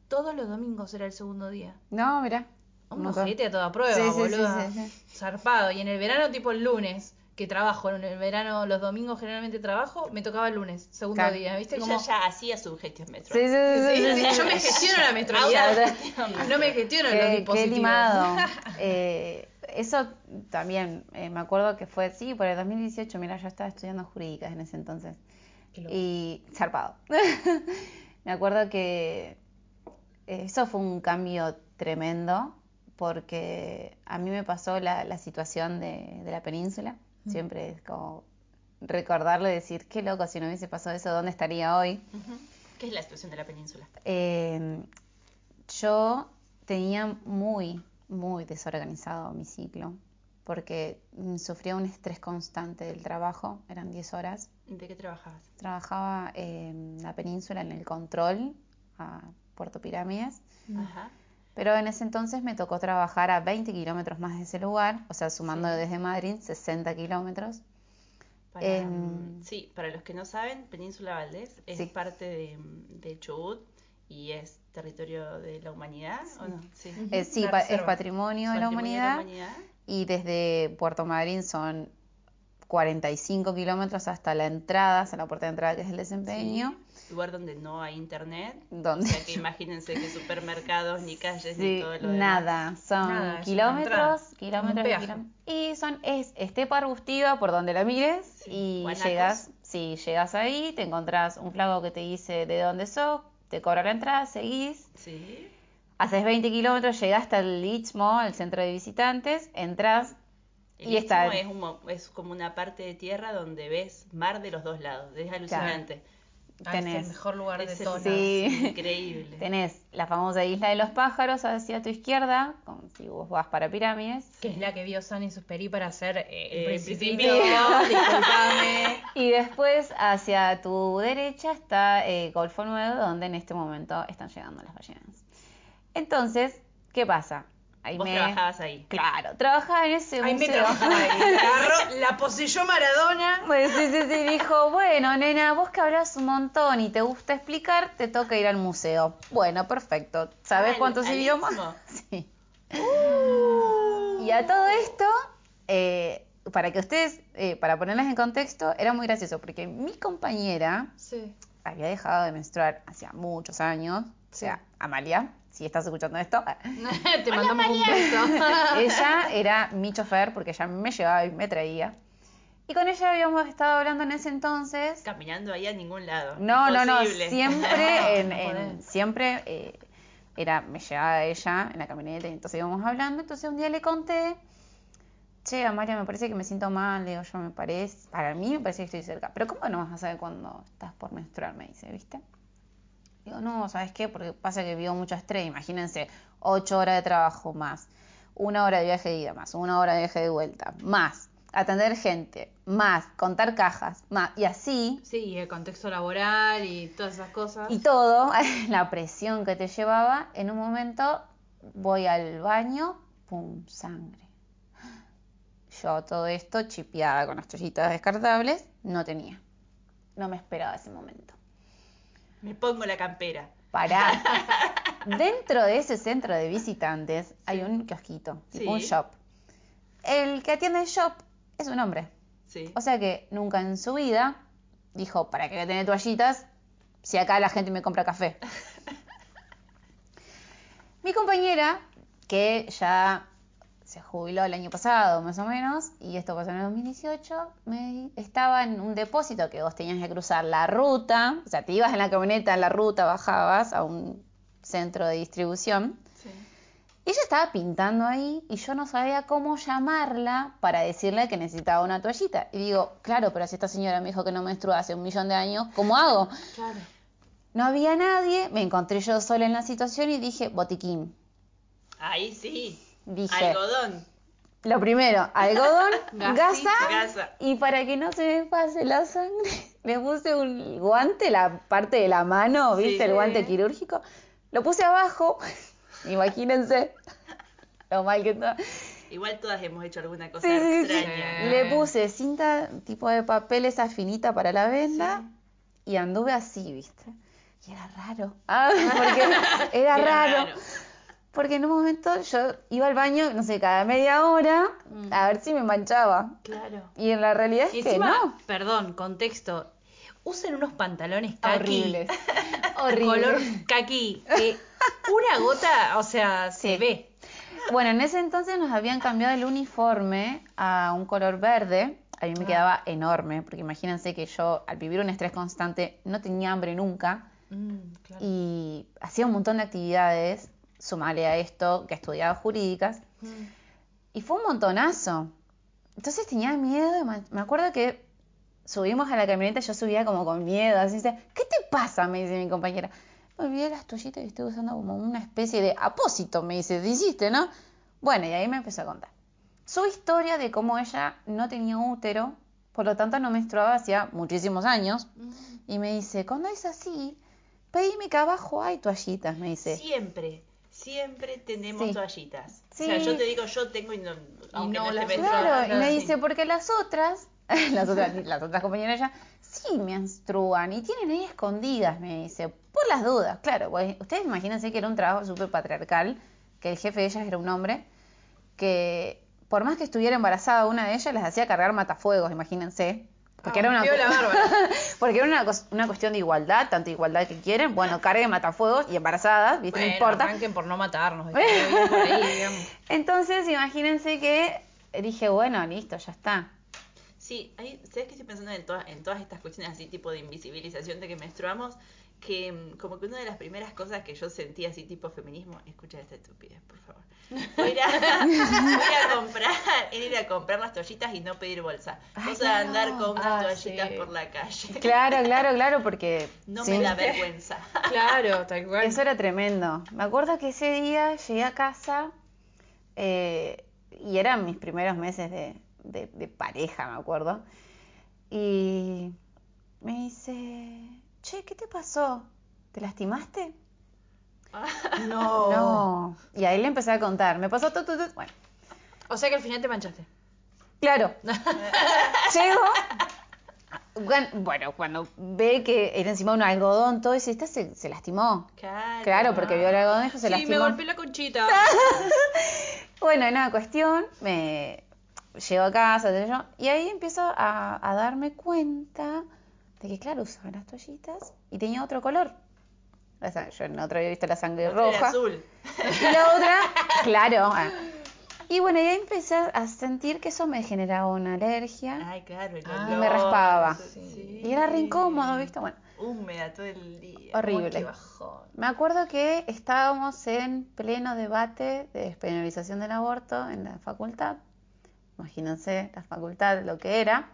[SPEAKER 1] todos los domingos era el segundo día.
[SPEAKER 3] No, mira.
[SPEAKER 1] Un ojete a toda prueba,
[SPEAKER 3] Sí, sí, sí,
[SPEAKER 1] boluda.
[SPEAKER 3] sí, sí.
[SPEAKER 1] Zarpado. Y en el verano, tipo el lunes, que trabajo, en el verano, los domingos generalmente trabajo, me tocaba el lunes, segundo
[SPEAKER 3] Claro.
[SPEAKER 1] día, ¿viste?
[SPEAKER 2] Ella
[SPEAKER 1] Como...
[SPEAKER 2] ya hacía su gestión
[SPEAKER 3] Sí,
[SPEAKER 2] menstrual.
[SPEAKER 3] sí, sí,
[SPEAKER 1] Sí,
[SPEAKER 3] sí,
[SPEAKER 1] sí,
[SPEAKER 3] sí.
[SPEAKER 1] yo me gestiono la menstrualidad. No me gestiono los
[SPEAKER 3] Qué, qué
[SPEAKER 1] dispositivos.
[SPEAKER 3] limado. Eh, eso también, eh, me acuerdo que fue, sí, por el 2018, mira, yo estaba estudiando jurídicas en ese entonces. Y zarpado. me acuerdo que eso fue un cambio tremendo porque a mí me pasó la, la situación de, de la península. Siempre es como recordarlo y decir, qué loco, si no hubiese pasado eso, ¿dónde estaría hoy?
[SPEAKER 2] ¿Qué es la situación de la península?
[SPEAKER 3] Eh, yo tenía muy, muy desorganizado mi ciclo, porque mm, sufría un estrés constante del trabajo, eran 10 horas.
[SPEAKER 2] ¿De qué trabajabas?
[SPEAKER 3] Trabajaba en la península, en el control, a Puerto Pirámides,
[SPEAKER 2] Ajá.
[SPEAKER 3] pero en ese entonces me tocó trabajar a 20 kilómetros más de ese lugar, o sea, sumando
[SPEAKER 2] Sí.
[SPEAKER 3] desde Madrid 60 kilómetros.
[SPEAKER 2] Para, mm, sí, para los que no saben, Península Valdés es
[SPEAKER 3] Sí.
[SPEAKER 2] parte de, mm, de Chubut y es territorio de la humanidad, ¿o no? Sí.
[SPEAKER 3] Eh, sí, es patrimonio de la
[SPEAKER 2] Patrimonio
[SPEAKER 3] humanidad. y desde Puerto Madryn son 45 kilómetros hasta la entrada, hasta la puerta de entrada que es el desempeño,
[SPEAKER 2] Sí, Lugar donde no hay internet.
[SPEAKER 3] donde
[SPEAKER 2] O sea que imagínense que supermercados, ni calles,
[SPEAKER 3] Sí,
[SPEAKER 2] ni todo lo demás.
[SPEAKER 3] nada, son
[SPEAKER 5] Nada, una
[SPEAKER 3] kilómetros, kilómetros, kilómetros. Y son, es estepa arbustiva por donde la mires
[SPEAKER 2] Sí,
[SPEAKER 3] y
[SPEAKER 2] guanacos.
[SPEAKER 3] llegas, sí, llegas ahí, te encontrás un flaco que te dice de dónde sos, te cobra la entrada, seguís,
[SPEAKER 2] Sí.
[SPEAKER 3] haces 20 kilómetros, llegás hasta el Istmo, el centro de visitantes, entras
[SPEAKER 2] El
[SPEAKER 3] Y está-
[SPEAKER 2] Istmo es, un mo- es como una parte de tierra donde ves mar de los dos lados. Es alucinante.
[SPEAKER 5] Ah, es
[SPEAKER 3] tenés-
[SPEAKER 5] el mejor lugar de
[SPEAKER 2] Es el-
[SPEAKER 5] todos.
[SPEAKER 3] Sí.
[SPEAKER 2] increíble.
[SPEAKER 3] Tenés la famosa isla de los pájaros hacia tu izquierda, como si vos vas para pirámides.
[SPEAKER 5] Que es la que vio San Superi para hacer eh, el
[SPEAKER 2] Eh.
[SPEAKER 5] Principito. Disculpame.
[SPEAKER 3] Y después hacia tu derecha está eh, Golfo Nuevo, donde en este momento están llegando las ballenas. Entonces, ¿qué pasa? Ahí
[SPEAKER 2] Vos
[SPEAKER 3] me...
[SPEAKER 2] trabajabas ahí.
[SPEAKER 3] Claro, trabajaba en ese
[SPEAKER 5] Ahí me
[SPEAKER 3] museo.
[SPEAKER 5] trabajaba ahí. La agarró, la poseyó Maradona.
[SPEAKER 3] Pues sí, sí, sí, dijo, bueno, nena, vos que hablas un montón y te gusta explicar, te toca ir al museo. Bueno, perfecto. ¿Sabes
[SPEAKER 2] Ah,
[SPEAKER 3] cuántos
[SPEAKER 2] al
[SPEAKER 3] idiomas? Sí. Y a todo esto, eh, para que ustedes, eh, para ponerlas en contexto, era muy gracioso, porque mi compañera
[SPEAKER 5] Sí.
[SPEAKER 3] había dejado de menstruar hacía muchos años, o sea, Amalia, si estás escuchando esto,
[SPEAKER 5] Te mandamos un beso.
[SPEAKER 3] ella era mi chofer porque ella me llevaba y me traía. Y con ella habíamos estado hablando en ese entonces.
[SPEAKER 2] Caminando ahí a ningún lado.
[SPEAKER 3] No, no, no, siempre, en, siempre eh, era, me llevaba ella en la camioneta y entonces íbamos hablando. Entonces un día le conté, che, Amalia, me parece que me siento mal. Le digo, yo me parece, para mí me parece que estoy cerca. Pero ¿cómo no vas a saber cuando estás por menstruar? Me dice, ¿viste? Digo, no, ¿sabes qué? Porque pasa que vivo mucho estrés. Imagínense, ocho horas de trabajo más, una hora de viaje de ida más, una hora de viaje de vuelta, más, atender gente, más, contar cajas, más, y así,
[SPEAKER 5] Sí, el contexto laboral y todas esas cosas.
[SPEAKER 3] y todo, la presión que te llevaba, en un momento voy al baño, pum, sangre. Yo todo esto, chipeada con las toallitas descartables, no tenía. No me esperaba ese momento.
[SPEAKER 2] Me pongo la campera.
[SPEAKER 3] Pará. Dentro de ese centro de visitantes hay un kiosquito, tipo un shop. El que atiende el shop es un hombre.
[SPEAKER 2] Sí.
[SPEAKER 3] O sea que nunca en su vida dijo, ¿para qué tener toallitas si acá la gente me compra café? Mi compañera, que ya se jubiló el año pasado más o menos, y esto pasó en el 2018, me, estaba en un depósito que vos tenías que cruzar la ruta, o sea, te ibas en la camioneta en la ruta, bajabas a un centro de distribución,
[SPEAKER 2] Sí.
[SPEAKER 3] ella estaba pintando ahí y yo no sabía cómo llamarla para decirle que necesitaba una toallita. Y digo, claro, pero si esta señora me dijo que no menstrua hace un millón de años, ¿cómo hago?
[SPEAKER 2] Claro.
[SPEAKER 3] No había nadie, me encontré yo sola en la situación y dije, botiquín.
[SPEAKER 2] Ahí sí.
[SPEAKER 3] Dije,
[SPEAKER 2] Algodón.
[SPEAKER 3] lo primero, algodón, gasa,
[SPEAKER 2] Gasa.
[SPEAKER 3] y para que no se me pase la sangre, le puse un guante, la parte de la mano, ¿viste?
[SPEAKER 2] Sí.
[SPEAKER 3] el guante quirúrgico, lo puse abajo, imagínense lo mal que está.
[SPEAKER 2] Igual todas hemos hecho alguna cosa
[SPEAKER 3] Sí,
[SPEAKER 2] extraña.
[SPEAKER 3] Le puse cinta tipo de papel esa finita para la venda y anduve así, ¿viste? Y era raro. Ah, porque era,
[SPEAKER 2] Era
[SPEAKER 3] raro.
[SPEAKER 2] raro.
[SPEAKER 3] Porque en un momento yo iba al baño, no sé, cada media hora a ver si me manchaba.
[SPEAKER 2] Claro.
[SPEAKER 3] Y en la realidad
[SPEAKER 5] Y
[SPEAKER 3] es que
[SPEAKER 5] encima,
[SPEAKER 3] no.
[SPEAKER 5] perdón, contexto. Usen unos pantalones kaki.
[SPEAKER 3] Horribles.
[SPEAKER 5] Color
[SPEAKER 3] Horribles.
[SPEAKER 5] kaki. que una gota, o sea, se ve.
[SPEAKER 3] Bueno, en ese entonces nos habían cambiado el uniforme a un color verde. A mí me quedaba enorme, porque imagínense que yo, al vivir un estrés constante, no tenía hambre nunca.
[SPEAKER 5] Mm, claro.
[SPEAKER 3] y hacía un montón de actividades sumale a esto que estudiaba jurídicas. Y fue un montonazo. Entonces tenía miedo. me- acuerdo que subimos a la camioneta, yo subía como con miedo. Así dice, ¿qué te pasa? Me dice mi compañera. Me olvidé las toallitas y estoy usando como una especie de apósito. Me dice, ¿te hiciste, no? Bueno, y ahí me empezó a contar. Su historia de cómo ella no tenía útero, por lo tanto no menstruaba hacía muchísimos años. Y me dice, cuando es así, pedime que abajo hay toallitas, me dice.
[SPEAKER 2] Siempre, siempre tenemos
[SPEAKER 3] Sí.
[SPEAKER 2] toallitas.
[SPEAKER 3] Sí.
[SPEAKER 2] O sea, yo te digo, yo tengo y no, aunque
[SPEAKER 1] no
[SPEAKER 2] no,
[SPEAKER 1] las.
[SPEAKER 3] Claro, y me dice, porque las otras, las otras, las otras compañeras ya, sí menstruan y tienen ahí escondidas, me dice, por las dudas, claro, pues, ustedes imagínense que era un trabajo súper patriarcal, que el jefe de ellas era un hombre, que por más que estuviera embarazada una de ellas, les hacía cargar matafuegos, imagínense. Porque era una, porque era una, una cuestión de igualdad, tanto igualdad que quieren, bueno, carguen matafuegos y embarazadas, ¿viste? no
[SPEAKER 1] Bueno,
[SPEAKER 3] importa.
[SPEAKER 1] arranquen por no matarnos. por ahí.
[SPEAKER 3] Entonces, imagínense que dije, bueno, listo, ya está.
[SPEAKER 2] Sí, ahí, ¿sabes qué estoy pensando en, todas en todas estas cuestiones así tipo de invisibilización de que menstruamos? Que mm, como que una de las primeras cosas que yo sentía así tipo feminismo, escucha esta estupidez, por favor. Fue ir a, a comprar, era ir a comprar las toallitas y no pedir bolsa. Cosa de andar con unas
[SPEAKER 1] Ah,
[SPEAKER 2] toallitas
[SPEAKER 1] sí.
[SPEAKER 2] por la calle.
[SPEAKER 3] Claro, claro, claro, porque
[SPEAKER 2] No
[SPEAKER 3] sí,
[SPEAKER 2] me da vergüenza.
[SPEAKER 1] Claro, tal cual.
[SPEAKER 3] eso era tremendo. Me acuerdo que ese día llegué a casa eh, y eran mis primeros meses de, de- de pareja, me acuerdo. Y me dice, che, ¿qué te pasó? ¿Te lastimaste?
[SPEAKER 1] No.
[SPEAKER 3] No. Y ahí le empecé a contar. Me pasó todo, todo, Bueno,
[SPEAKER 1] O sea que al final te manchaste.
[SPEAKER 3] claro. Llego. Bueno, cuando ve que era encima un algodón, todo eso, esta se, se lastimó.
[SPEAKER 2] Claro.
[SPEAKER 3] Claro, porque vio el algodón y se
[SPEAKER 1] sí,
[SPEAKER 3] lastimó.
[SPEAKER 1] me golpeé la conchita.
[SPEAKER 3] Bueno, nada, cuestión, me llego a casa, qué sé yo, y ahí empiezo a, a darme cuenta de que, claro, usaba las toallitas y tenía otro color. O sea, yo en otra había visto la sangre
[SPEAKER 2] era
[SPEAKER 3] roja.
[SPEAKER 2] azul.
[SPEAKER 3] Y la otra, claro. ah. Y bueno, y ahí empecé a sentir que eso me generaba una alergia.
[SPEAKER 2] Ay, claro, el
[SPEAKER 1] Ah,
[SPEAKER 3] me raspaba.
[SPEAKER 2] Sí.
[SPEAKER 3] Y era re incómodo, ¿viste? Bueno,
[SPEAKER 2] Húmeda todo el día.
[SPEAKER 3] horrible. Me acuerdo que estábamos en pleno debate de despenalización del aborto en la facultad. Imagínense la facultad, lo que era.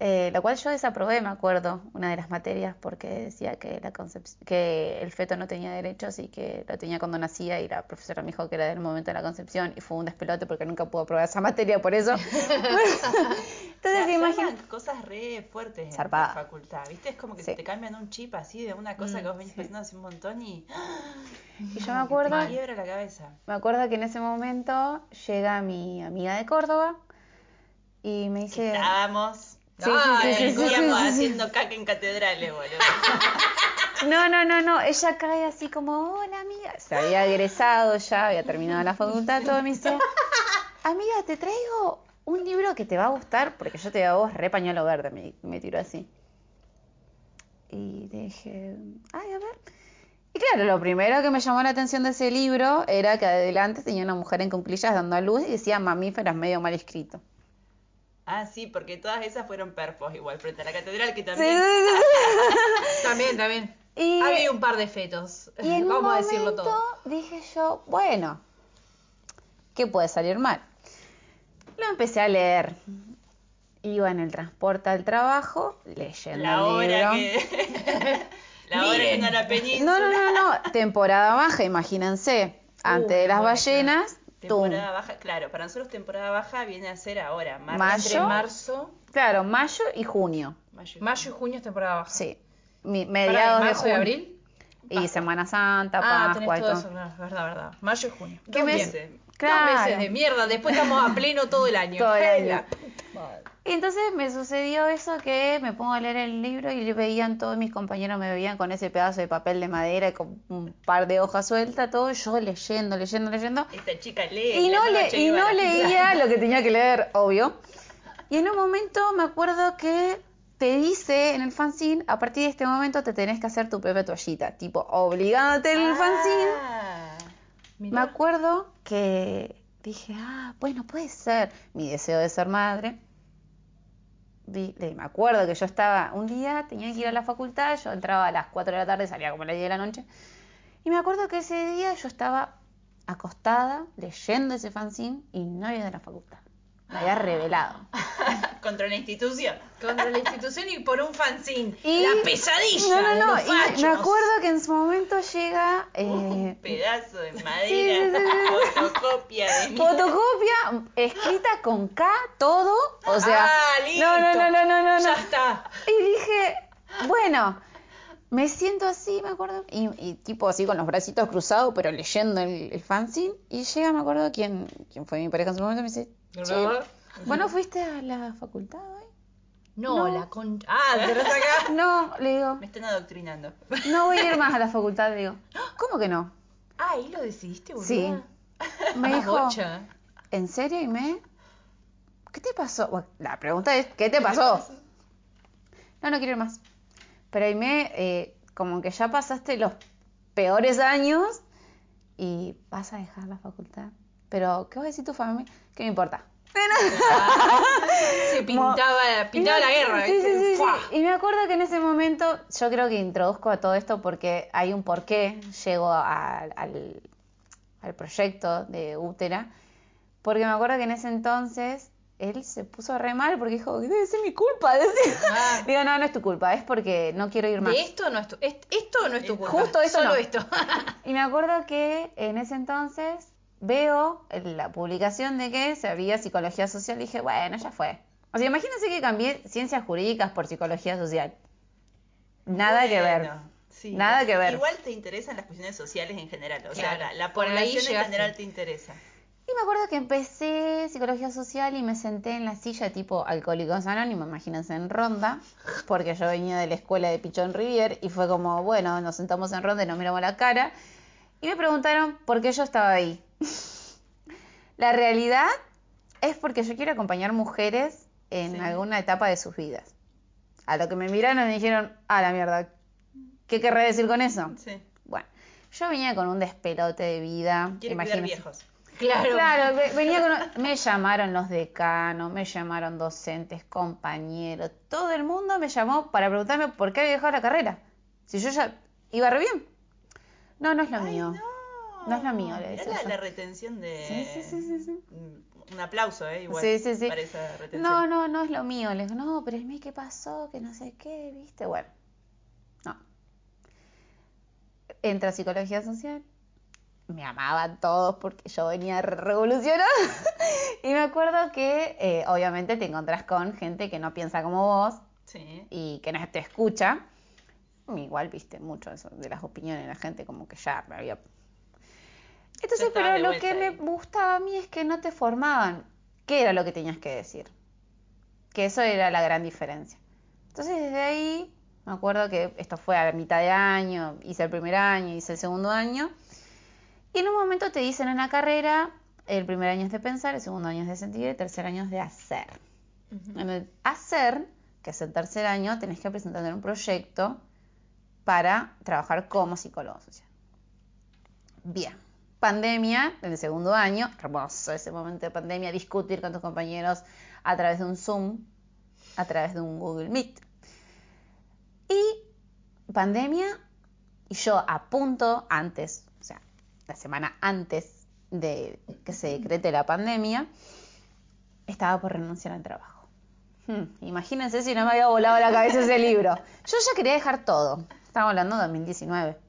[SPEAKER 3] Eh, la cual yo desaprobé, me acuerdo, una de las materias porque decía que, la concep- que el feto no tenía derechos y que lo tenía cuando nacía y la profesora me dijo que era del momento de la concepción y fue un despelote porque nunca pudo aprobar esa materia por eso. Entonces,
[SPEAKER 2] Se
[SPEAKER 3] imagínate.
[SPEAKER 2] cosas re fuertes en
[SPEAKER 3] Zarpada.
[SPEAKER 2] la facultad, ¿viste? Es como que
[SPEAKER 3] Sí.
[SPEAKER 2] te cambian un chip así de una cosa que vos venís pensando hace un montón y
[SPEAKER 3] Y yo me acuerdo,
[SPEAKER 2] te quiebra la cabeza.
[SPEAKER 3] me acuerdo que en ese momento llega mi amiga de Córdoba y me dice...
[SPEAKER 2] Estábamos
[SPEAKER 3] Sí, sí,
[SPEAKER 1] Ay,
[SPEAKER 3] sí, sí, sí,
[SPEAKER 2] Íbamos
[SPEAKER 3] sí, sí.
[SPEAKER 2] haciendo caca en catedrales, boludo.
[SPEAKER 3] No, no, no, no. Ella cae así como, hola amiga. Se había egresado ya, había terminado la facultad, todo. Me dice, amiga, te traigo un libro que te va a gustar, porque yo te veo a vos re pañuelo verde, me, me tiró así. Y dije, ay, a ver. Y claro, lo primero que me llamó la atención de ese libro era que adelante tenía una mujer en cuclillas dando a luz y decía mamíferas medio mal escrito.
[SPEAKER 2] Ah, sí, porque todas esas fueron perfos igual, frente a la catedral que también.
[SPEAKER 1] También, también.
[SPEAKER 3] Y-
[SPEAKER 1] Había un par de fetos.
[SPEAKER 3] Y en
[SPEAKER 1] Vamos
[SPEAKER 3] un
[SPEAKER 1] a decirlo todo.
[SPEAKER 3] dije yo, bueno, ¿qué puede salir mal? Lo empecé a leer. Iba en el transporte al trabajo, leyendo
[SPEAKER 2] La
[SPEAKER 3] el
[SPEAKER 2] hora que. la hora que a la península.
[SPEAKER 3] No, no, no, no, temporada baja, imagínense. Antes de las ballenas.
[SPEAKER 2] Temporada baja, claro, para nosotros temporada baja viene a ser ahora, marzo,
[SPEAKER 3] Mayo.
[SPEAKER 1] Entre marzo,
[SPEAKER 3] Claro, mayo y junio.
[SPEAKER 2] mayo.
[SPEAKER 1] mayo y junio es temporada baja.
[SPEAKER 3] Sí. Mi- mediados
[SPEAKER 1] ¿y
[SPEAKER 3] de
[SPEAKER 1] marzo
[SPEAKER 3] junio.
[SPEAKER 1] y abril?
[SPEAKER 3] Y
[SPEAKER 1] Pascua.
[SPEAKER 3] Semana Santa,
[SPEAKER 1] Ah,
[SPEAKER 3] Pascua y
[SPEAKER 1] todo eso, verdad, verdad. Mayo y junio.
[SPEAKER 3] ¿Qué
[SPEAKER 1] Dos
[SPEAKER 3] mes?
[SPEAKER 1] meses.
[SPEAKER 3] Claro.
[SPEAKER 1] Dos meses de mierda, después estamos a pleno todo el año.
[SPEAKER 3] Todo el año. Entonces me sucedió eso que me pongo a leer el libro y veían, todos mis compañeros me veían con ese pedazo de papel de madera y con un par de hojas sueltas, todo, yo leyendo, leyendo, leyendo.
[SPEAKER 2] Esta chica lee.
[SPEAKER 3] Y no, le, y leía lo que tenía que leer, obvio. Y en un momento me acuerdo que te dice en el fanzine, a partir de este momento te tenés que hacer tu propia toallita, tipo, obligándote en el fanzine.
[SPEAKER 2] Ah,
[SPEAKER 3] Me
[SPEAKER 1] Mirá.
[SPEAKER 3] acuerdo que dije, ah, bueno, puede ser mi deseo de ser madre. Me acuerdo que yo estaba, un día tenía que ir a la facultad, yo entraba a las 4 de la tarde, salía como a las 10 de la noche. Y me acuerdo que ese día yo estaba acostada leyendo ese fanzine y no había de la facultad. Me había revelado.
[SPEAKER 2] Contra la institución.
[SPEAKER 1] Contra la institución y por un fanzine.
[SPEAKER 3] Y-
[SPEAKER 1] La pesadilla.
[SPEAKER 3] No, no,
[SPEAKER 1] de
[SPEAKER 3] no.
[SPEAKER 1] los
[SPEAKER 3] y me acuerdo que en su momento llega eh,
[SPEAKER 2] Un pedazo de
[SPEAKER 3] sí,
[SPEAKER 2] madera,
[SPEAKER 3] sí,
[SPEAKER 2] fotocopia de mí.
[SPEAKER 3] fotocopia escrita con K, todo. O sea,
[SPEAKER 1] Ah, listo.
[SPEAKER 3] no, no, no, no, no, no,
[SPEAKER 1] Ya está.
[SPEAKER 3] Y dije, bueno, me siento así, me acuerdo, y, y tipo así con los bracitos cruzados, pero leyendo el, el fanzine. Y llega, me acuerdo, quién, quién fue mi pareja en su momento, me dice, "Che, ¿bueno fuiste a la facultad hoy?
[SPEAKER 1] No,
[SPEAKER 3] No.
[SPEAKER 1] la con. Ah, te acá.
[SPEAKER 3] No, le digo,
[SPEAKER 2] Me están adoctrinando.
[SPEAKER 3] no voy a ir más a la facultad. Le digo, ¿cómo que no?
[SPEAKER 1] Ah, ahí lo decidiste, boludo.
[SPEAKER 3] Sí. Me
[SPEAKER 1] Ah,
[SPEAKER 3] dijo,
[SPEAKER 1] bocha.
[SPEAKER 3] ¿en serio? Y me, ¿qué te pasó? Bueno, la pregunta es, ¿qué te pasó? No, no quiero ir más. Pero ahí me, eh, como que ya pasaste los peores años y vas a dejar la facultad. Pero, ¿qué va a decir tu familia? ¿Qué me importa?
[SPEAKER 1] Se pintaba, pintaba la guerra.
[SPEAKER 3] Y me acuerdo que en ese momento, yo creo que introduzco a todo esto porque hay un porqué, llego a- al, al proyecto de Útera, porque me acuerdo que en ese entonces él se puso re mal porque dijo, debe ser mi culpa.
[SPEAKER 1] Ah.
[SPEAKER 3] Digo, no, no es tu culpa, es porque no quiero ir más.
[SPEAKER 1] De esto no es tu, est- esto no es tu culpa.
[SPEAKER 3] Justo esto
[SPEAKER 1] Solo
[SPEAKER 3] no.
[SPEAKER 1] esto.
[SPEAKER 3] Y me acuerdo que en ese entonces veo la publicación de que se había psicología social y dije, bueno, ya fue. O sea, imagínense que cambié ciencias jurídicas por psicología social. Nada que ver.
[SPEAKER 2] Sí.
[SPEAKER 3] Nada que ver.
[SPEAKER 2] Igual te interesan las cuestiones sociales en general. O sea, la, la población en general te interesa.
[SPEAKER 3] Y me acuerdo que empecé psicología social y me senté en la silla tipo Alcohólicos Anónimos, imagínense en ronda, porque yo venía de la escuela de Pichón Rivier y fue como, bueno, nos sentamos en ronda y nos miramos la cara. Y me preguntaron por qué yo estaba ahí. la realidad es porque yo quiero acompañar mujeres en
[SPEAKER 2] Sí.
[SPEAKER 3] alguna etapa de sus vidas. A lo que me miraron y me dijeron, a la mierda, ¿qué querré decir con eso?
[SPEAKER 2] Sí.
[SPEAKER 3] Bueno, yo venía con un despelote de vida. Imagínense.
[SPEAKER 2] viejos.
[SPEAKER 1] Claro.
[SPEAKER 3] Claro, ve- venía con- me llamaron los decanos, me llamaron docentes, compañeros, todo el mundo me llamó para preguntarme por qué había dejado la carrera. Si yo ya iba re bien. No, no es lo mío. No es lo mío, le decía
[SPEAKER 2] la, la retención de.
[SPEAKER 3] Sí, sí, sí, sí, sí.
[SPEAKER 2] Un aplauso, ¿eh? Igual.
[SPEAKER 3] Sí, sí, sí.
[SPEAKER 2] Para esa retención.
[SPEAKER 3] No, no, no es lo mío. Le digo, no, pero es mí, ¿qué pasó? Que no sé qué, ¿viste? Bueno, no. Entra a psicología social. Me amaban todos porque yo venía revolucionada. y me acuerdo que, eh, obviamente, te encontrás con gente que no piensa como vos
[SPEAKER 2] Sí.
[SPEAKER 3] y que no te escucha. Igual, viste, mucho eso de las opiniones de la gente, como que ya me había. Entonces, pero lo que me
[SPEAKER 2] ahí.
[SPEAKER 3] gustaba a mí es que no te formaban. ¿Qué era lo que tenías que decir? Que eso era la gran diferencia. Entonces, desde ahí, me acuerdo que esto fue a la mitad de año, hice el primer año, hice el segundo año. Y en un momento te dicen en la carrera, el primer año es de pensar, el segundo año es de sentir, el tercer año es de hacer. En el hacer, que es el tercer año, tenés que presentar un proyecto para trabajar como psicólogo social. Bien. Pandemia, en el segundo año, hermoso ese momento de pandemia, discutir con tus compañeros a través de un Zoom, a través de un Google Meet. Y pandemia, y yo a punto antes, o sea, la semana antes de que se decrete la pandemia, estaba por renunciar al trabajo. Hmm, imagínense si no me había volado la cabeza ese libro. Yo ya quería dejar todo. Estamos hablando de 2019.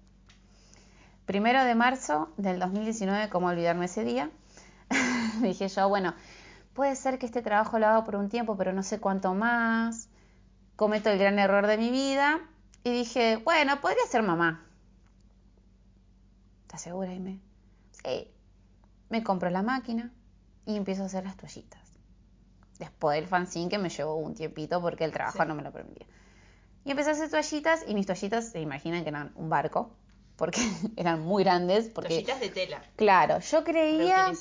[SPEAKER 3] Primero de marzo del 2019, ¿cómo olvidarme ese día? Dije yo, bueno, puede ser que este trabajo lo haga por un tiempo, pero no sé cuánto más. Cometo el gran error de mi vida. Y dije, bueno, podría ser mamá. ¿Estás segura, Aime? Sí. Me compro la máquina y empiezo a hacer las toallitas. Después del fanzine que me llevó un tiempito porque el trabajo
[SPEAKER 2] Sí.
[SPEAKER 3] no me lo permitía. Y empecé a hacer toallitas y mis toallitas se imaginan que eran un barco porque eran muy grandes. Porque,
[SPEAKER 2] Toallitas de tela.
[SPEAKER 3] claro, yo creía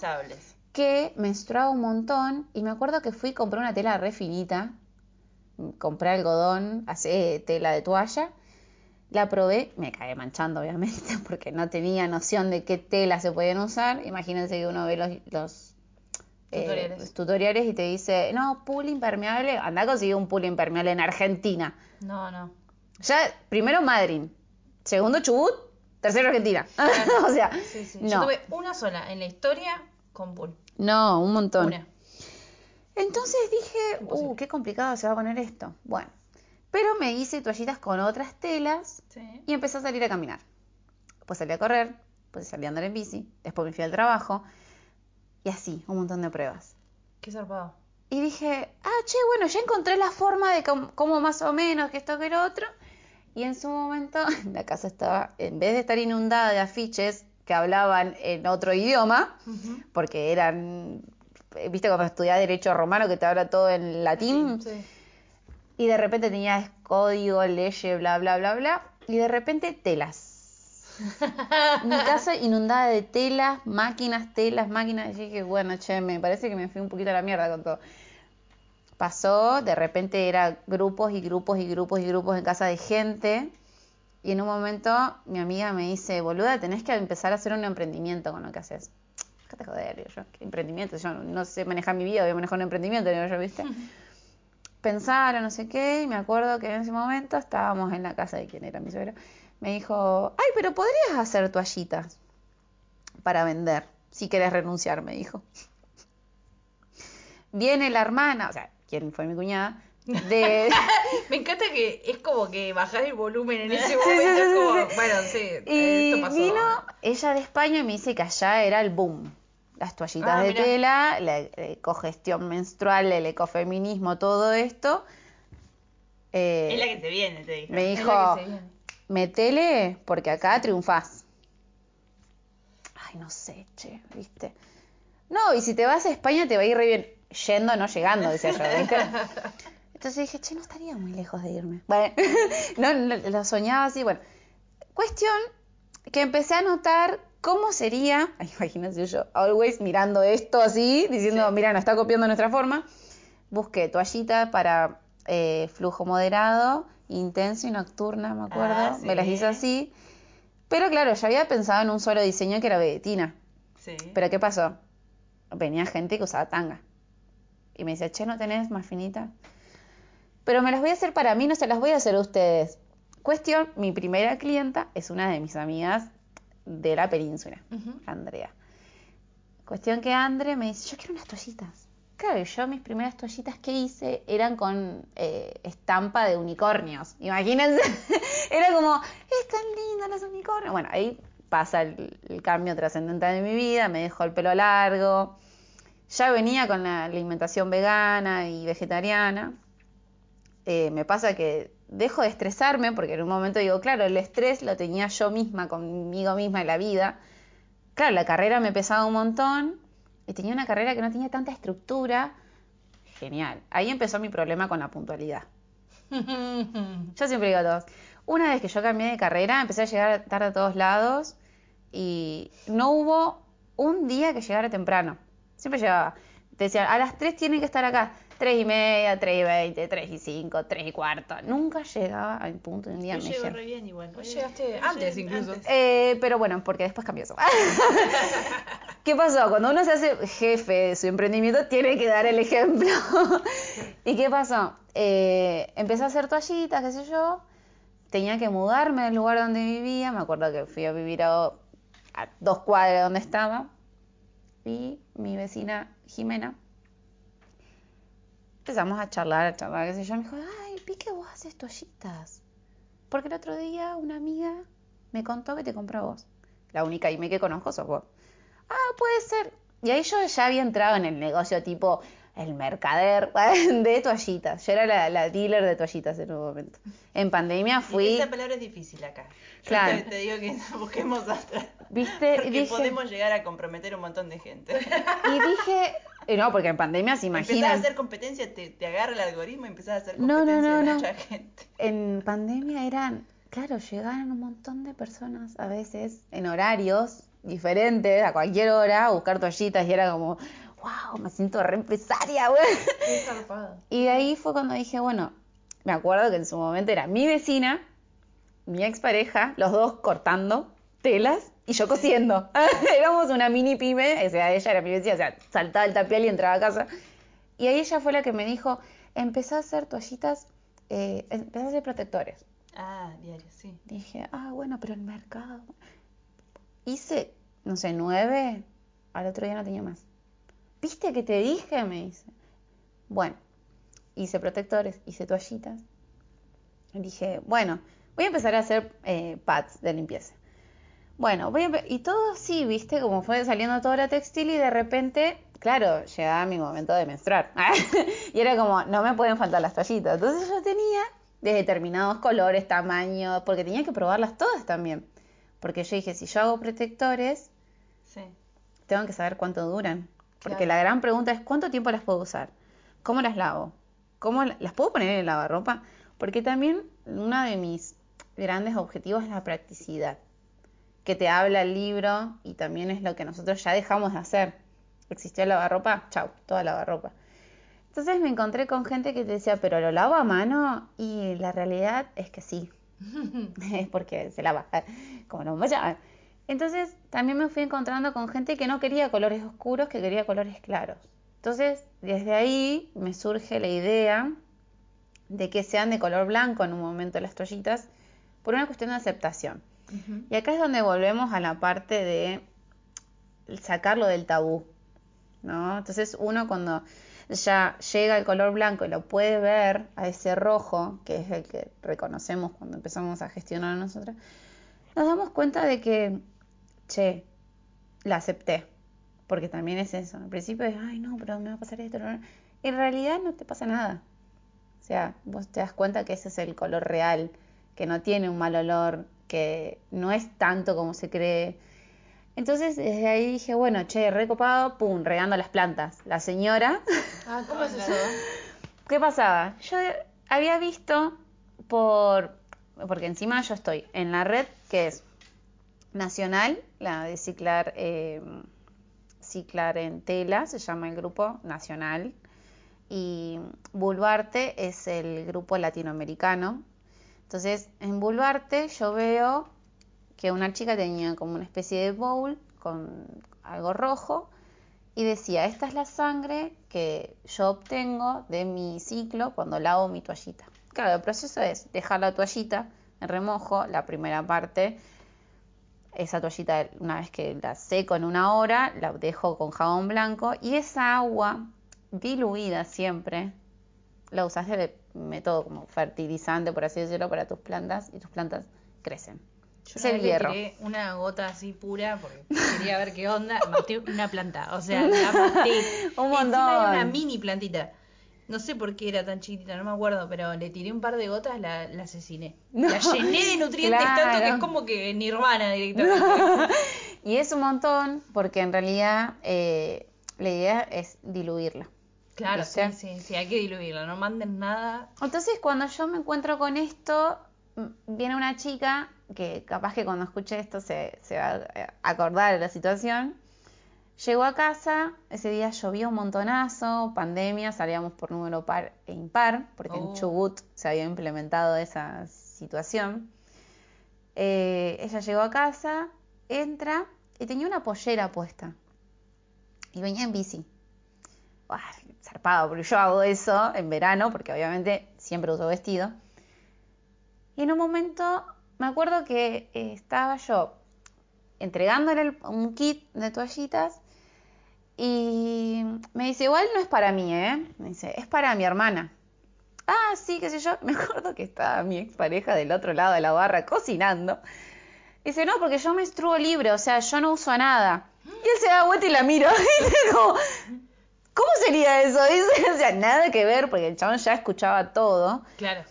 [SPEAKER 3] que menstruaba un montón y me acuerdo que fui y compré una tela re finita, compré algodón, hace tela de toalla, la probé, me cagué manchando obviamente porque no tenía noción de qué tela se podían usar, imagínense que uno ve los, los, eh,
[SPEAKER 1] tutoriales
[SPEAKER 3] y te dice, no, pool impermeable, anda a conseguir un pool impermeable en Argentina.
[SPEAKER 1] No, no.
[SPEAKER 3] Ya, primero Madrid, segundo Chubut, Tercero Argentina. o sea,
[SPEAKER 1] Sí, sí. Yo
[SPEAKER 3] no.
[SPEAKER 1] tuve una sola en la historia con pool.
[SPEAKER 3] No, un montón.
[SPEAKER 1] Una.
[SPEAKER 3] Entonces dije, uh, qué complicado se va a poner esto. Bueno, pero me hice toallitas con otras telas
[SPEAKER 1] Sí.
[SPEAKER 3] y empecé a salir a caminar. Después salí a correr, después salí a andar en bici, después me fui al trabajo y así, un montón de pruebas.
[SPEAKER 1] Qué zarpado.
[SPEAKER 3] Y dije, ah, che, bueno, ya encontré la forma de com- cómo más o menos que esto que lo otro. Y en su momento la casa estaba, en vez de estar inundada de afiches que hablaban en otro idioma, porque eran, viste cuando estudias Derecho Romano que te habla todo en latín,
[SPEAKER 1] Sí.
[SPEAKER 3] y de repente tenías código, leye, bla, bla, bla, bla, y de repente telas. Mi casa inundada de telas, máquinas, telas, máquinas. Y dije, bueno, che, me parece que me fui un poquito a la mierda con todo. Pasó, de repente era grupos y grupos y grupos y grupos en casa de gente. Y en un momento mi amiga me dice, boluda, tenés que empezar a hacer un emprendimiento con lo que haces. Déjate joder, digo yo, ¿qué emprendimiento? Yo no, sé manejar mi vida, voy a manejar un emprendimiento, digo yo, ¿viste? Pensar o no sé qué, y me acuerdo que en ese momento estábamos en la casa de quien era mi suegro. Me dijo, ay, pero podrías hacer toallitas para vender, si querés renunciar, me dijo. Viene la hermana, o sea, quien fue mi cuñada, de...
[SPEAKER 1] Me encanta que es como que bajar el volumen en ese momento. Es como, bueno, sí,
[SPEAKER 3] Y
[SPEAKER 1] esto pasó.
[SPEAKER 3] vino ella de España y me dice que allá era el boom. Las toallitas
[SPEAKER 1] Ah,
[SPEAKER 3] de
[SPEAKER 1] mirá.
[SPEAKER 3] tela, la ecogestión menstrual, el ecofeminismo, todo esto. Eh,
[SPEAKER 2] Es la que te viene, te dijo.
[SPEAKER 3] me dijo,
[SPEAKER 1] se
[SPEAKER 3] metele porque acá triunfás. Ay, no sé, che, ¿viste? No, y si te vas a España te va a ir re bien. Yendo, no llegando, decía yo, ¿viste? Entonces dije, che, no estaría muy lejos de irme. Bueno, no, no, lo soñaba así, bueno. Cuestión que empecé a notar cómo sería, imagínense yo, always mirando esto así, diciendo, mira, no está copiando nuestra forma. Busqué toallita para eh, flujo moderado, intenso y nocturna, me acuerdo.
[SPEAKER 2] Ah,
[SPEAKER 3] Me las hice así. Pero claro, yo había pensado en un solo diseño que era vegetina.
[SPEAKER 2] Sí.
[SPEAKER 3] Pero ¿qué pasó? Venía gente que usaba tanga. Y me decía, che, ¿no tenés más finita? Pero me las voy a hacer para mí, no se las voy a hacer a ustedes. Cuestión, mi primera clienta es una de mis amigas de la península. Andrea. Cuestión que Andre me dice, yo quiero unas toallitas. Claro, yo mis primeras toallitas que hice eran con eh, estampa de unicornios. Imagínense, era como, es tan linda los unicornios. Bueno, ahí pasa el, el cambio trascendental de mi vida, me dejó el pelo largo. Ya venía con la alimentación vegana y vegetariana. Eh, me pasa que dejo de estresarme porque en un momento digo, claro, el estrés lo tenía yo misma, conmigo misma en la vida. Claro, la carrera me pesaba un montón y tenía una carrera que no tenía tanta estructura. Genial. Ahí empezó mi problema con la puntualidad. Yo siempre digo a todos, una vez que yo cambié de carrera, empecé a llegar tarde a todos lados y no hubo un día que llegara temprano. Siempre llegaba. Te decían, a las 3 tienen que estar acá. 3 y media, 3 y 20, 3 y 5, 3 y cuarto. Nunca llegaba al punto de un día
[SPEAKER 2] Hoy
[SPEAKER 3] me llegué.
[SPEAKER 2] re bien igual.
[SPEAKER 1] Vos
[SPEAKER 2] Hoy-
[SPEAKER 1] llegaste antes incluso.
[SPEAKER 2] antes.
[SPEAKER 3] Eh, pero bueno, porque después cambió eso. ¿Qué pasó? Cuando uno se hace jefe de su emprendimiento, tiene que dar el ejemplo. ¿Y qué pasó? Eh, empecé a hacer toallitas, qué sé yo. Tenía que mudarme del lugar donde vivía. Me acuerdo que fui a vivir a, a dos cuadras de donde estaba. Y mi vecina Jimena. Empezamos a charlar, a charlar, qué sé yo. Me dijo, ay, vi que vos haces toallitas. Porque el otro día una amiga me contó que te compró vos. La única IME que conozco sos vos. Ah, puede ser. Y ahí yo ya había entrado en el negocio tipo el mercader de toallitas. Yo era la, la dealer de toallitas en un momento. En pandemia
[SPEAKER 2] Y
[SPEAKER 3] fui,
[SPEAKER 2] Esta palabra es difícil acá. Yo
[SPEAKER 3] Claro.
[SPEAKER 2] te, te digo que busquemos.
[SPEAKER 3] Viste, y
[SPEAKER 2] Porque
[SPEAKER 3] dije,
[SPEAKER 2] podemos llegar a comprometer un montón de gente.
[SPEAKER 3] y dije, y no, porque en pandemia se
[SPEAKER 2] Empezás a hacer competencia, te, te agarra el algoritmo y empezás a hacer
[SPEAKER 3] No, no,
[SPEAKER 2] competencia
[SPEAKER 3] no,
[SPEAKER 2] de
[SPEAKER 3] no.
[SPEAKER 2] mucha gente.
[SPEAKER 3] En pandemia eran, claro, llegaban un montón de personas a veces en horarios diferentes, a cualquier hora, a buscar toallitas y era como, wow, me siento re empresaria, güey. Y de ahí fue cuando dije, bueno, me acuerdo que en su momento era mi vecina, mi expareja, los dos cortando telas y yo cosiendo. Éramos una mini pyme, o sea, ella era mi vecina, o sea, saltaba el tapial y entraba a casa. Y ahí ella fue la que me dijo, empezá a hacer toallitas, eh, empezá a hacer protectores.
[SPEAKER 2] Ah, diario, sí.
[SPEAKER 3] Dije, ah, bueno, pero el mercado. hice, no sé, nueve, al otro día no tenía más. ¿Viste que te dije? Me dice. Bueno, hice protectores, hice toallitas. Dije, bueno, voy a empezar a hacer eh, pads de limpieza. Bueno, voy a y todo así, ¿viste? Como fue saliendo toda la textil y de repente, claro, llegaba mi momento de menstruar. y era como, no me pueden faltar las toallitas. Entonces yo tenía de determinados colores, tamaños, porque tenía que probarlas todas también. Porque yo dije, si yo hago protectores,
[SPEAKER 2] Sí.
[SPEAKER 3] tengo que saber cuánto duran. Porque
[SPEAKER 1] Claro.
[SPEAKER 3] la gran pregunta es cuánto tiempo las puedo usar, cómo las lavo, cómo la- las puedo poner en el lavarropa. Porque también uno de mis grandes objetivos es la practicidad, que te habla el libro y también es lo que nosotros ya dejamos de hacer. Existió el lavarropa, chau, toda lavarropa. Entonces me encontré con gente que te decía, pero lo lavo a mano y la realidad es que sí, es porque se lava, como no vaya. Entonces también me fui encontrando con gente que no quería colores oscuros, que quería colores claros. Entonces desde ahí me surge la idea de que sean de color blanco en un momento las toallitas por una cuestión de aceptación. Y acá es donde volvemos a la parte de sacarlo del tabú, ¿no? Entonces uno cuando ya llega el color blanco y lo puede ver a ese rojo, que es el que reconocemos cuando empezamos a gestionar nosotros, nos damos cuenta de que, che, la acepté. Porque también es eso. Al principio ay, no, pero me va a pasar esto. no, no". En realidad no te pasa nada. O sea, vos te das cuenta que ese es el color real, que no tiene un mal olor, que no es tanto como se cree. Entonces desde ahí dije, bueno, che, recopado, pum, regando las plantas. La señora
[SPEAKER 1] Ah, ¿cómo es eso?
[SPEAKER 3] ¿Qué pasaba? Yo había visto por. Porque encima yo estoy en la red que es nacional, la de ciclar, eh, ciclar en tela, se llama el grupo nacional. Y Bulbarte es el grupo latinoamericano. Entonces, en Bulbarte yo veo que una chica tenía como una especie de bowl con algo rojo y decía, esta es la sangre que yo obtengo de mi ciclo cuando lavo mi toallita. Claro, el proceso es dejar la toallita en remojo, la primera parte, esa toallita una vez que la seco en una hora, la dejo con jabón blanco y esa agua diluida siempre la usas de método como fertilizante, por así decirlo, para tus plantas y tus plantas crecen.
[SPEAKER 1] Yo
[SPEAKER 3] es el hierro.
[SPEAKER 1] tiré una gota así pura porque quería ver qué onda. Maté una planta, o sea, la maté.
[SPEAKER 3] Un
[SPEAKER 1] Era una
[SPEAKER 3] montón.
[SPEAKER 1] mini plantita. No sé por qué era tan chiquitita, no me acuerdo, pero le tiré un par de gotas, la, la asesiné. La llené de nutrientes tanto que es como que nirvana directamente.
[SPEAKER 3] Y es un montón porque en realidad eh, la idea es diluirla.
[SPEAKER 1] Claro, sí,
[SPEAKER 3] ¿Viste?
[SPEAKER 1] sí, sí, hay que diluirla, no manden nada.
[SPEAKER 3] Entonces cuando yo me encuentro con esto, m- viene una chica que capaz que cuando escuche esto se, se va a acordar de la situación. Llegó a casa, ese día llovió un montonazo, pandemia, salíamos por número par e impar, porque
[SPEAKER 1] Oh.
[SPEAKER 3] en Chubut se había implementado esa situación. Eh, ella llegó a casa, entra y tenía una pollera puesta. Y venía en bici. Buah, zarpado, yo hago eso en verano, porque obviamente siempre uso vestido. Y en un momento me acuerdo que eh, estaba yo entregándole un kit de toallitas y me dice, igual no es para mí, ¿eh? Me dice, es para mi hermana. Ah, sí, qué sé yo. Me acuerdo que estaba mi expareja del otro lado de la barra cocinando. Dice, no, porque yo menstruo libre, o sea, yo no uso nada. Y él se da vuelta y la mira. Y dice como, ¿cómo sería eso? Dice, o sea, nada que ver, porque el chabón ya escuchaba todo.
[SPEAKER 1] Claro.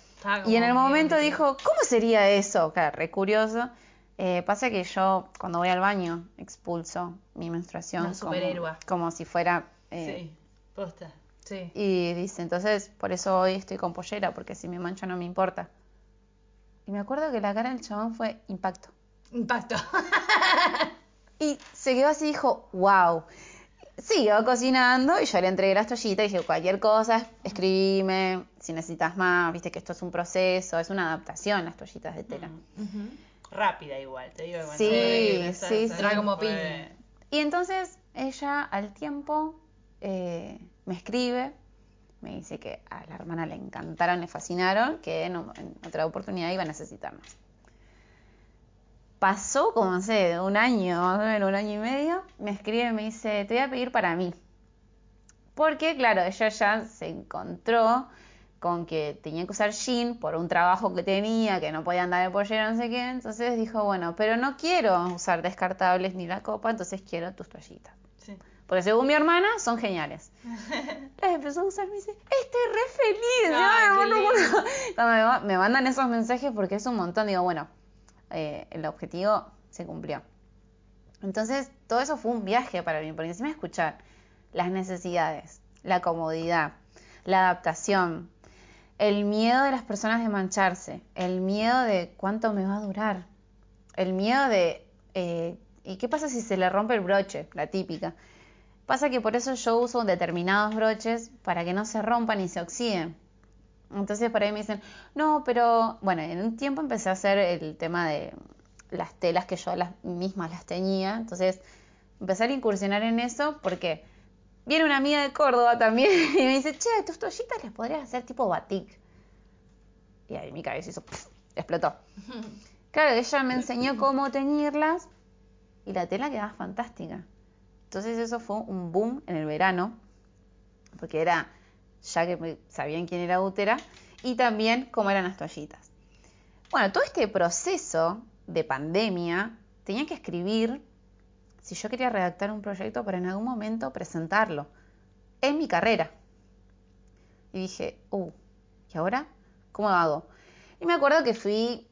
[SPEAKER 3] Y en el momento dijo, ¿cómo sería eso? Claro, re curioso. Eh, pasa que yo, cuando voy al baño, expulso mi menstruación.
[SPEAKER 1] Una superhéroe.
[SPEAKER 3] Como, como si fuera... eh,
[SPEAKER 2] Sí, posta.
[SPEAKER 1] Sí.
[SPEAKER 3] Y dice, entonces, por eso hoy estoy con pollera, porque si me mancho no me importa. Y me acuerdo que la cara del chabón fue impacto.
[SPEAKER 1] Impacto.
[SPEAKER 3] Y se quedó así y dijo, wow. Siguió cocinando y yo le entregué las toallitas y dije, cualquier cosa, escribime, si necesitas más, viste que esto es un proceso, es una adaptación las toallitas de tela.
[SPEAKER 2] Rápida igual, te digo. bueno,
[SPEAKER 3] Sí, sí, sí.
[SPEAKER 1] Era como piña.
[SPEAKER 3] Y entonces ella al tiempo eh, me escribe, me dice que a la hermana le encantaron, le fascinaron, que en, en otra oportunidad iba a necesitar más. Pasó como, no sé, un año, más o menos un año y medio, me escribe y me dice, te voy a pedir para mí. Porque, claro, ella ya se encontró con que tenía que usar jean por un trabajo que tenía, que no podía andar de pollera, no sé qué. Entonces dijo, bueno, pero no quiero usar descartables ni la copa, entonces quiero tus toallitas.
[SPEAKER 2] Sí.
[SPEAKER 3] Porque según mi hermana, son geniales. Las empezó a usar, me dice, estoy re feliz.
[SPEAKER 1] Ay,
[SPEAKER 3] Yo me mando Cuando me mandan esos mensajes porque es un montón, digo, bueno, eh, el objetivo se cumplió. Entonces, todo eso fue un viaje para mí, porque encima escuchar las necesidades, la comodidad, la adaptación, el miedo de las personas de mancharse, el miedo de cuánto me va a durar, el miedo de, eh, ¿y qué pasa si se le rompe el broche? La típica. Pasa que por eso yo uso determinados broches para que no se rompan y se oxiden. Entonces por ahí me dicen, no, pero bueno, en un tiempo empecé a hacer el tema de las telas que yo las mismas las teñía. Entonces empecé a incursionar en eso porque viene una amiga de Córdoba también y me dice, che, tus toallitas las podrías hacer tipo batik. Y ahí mi cabeza hizo, ¡puf! explotó. Claro, ella me enseñó cómo teñirlas y la tela quedaba fantástica. Entonces eso fue un boom en el verano, porque era ya que sabían quién era útera y también cómo eran las toallitas. Bueno, todo este proceso de pandemia tenía que escribir si yo quería redactar un proyecto para en algún momento presentarlo en mi carrera. Y dije, uh, ¿y ahora? ¿Cómo lo hago? Y me acuerdo que fui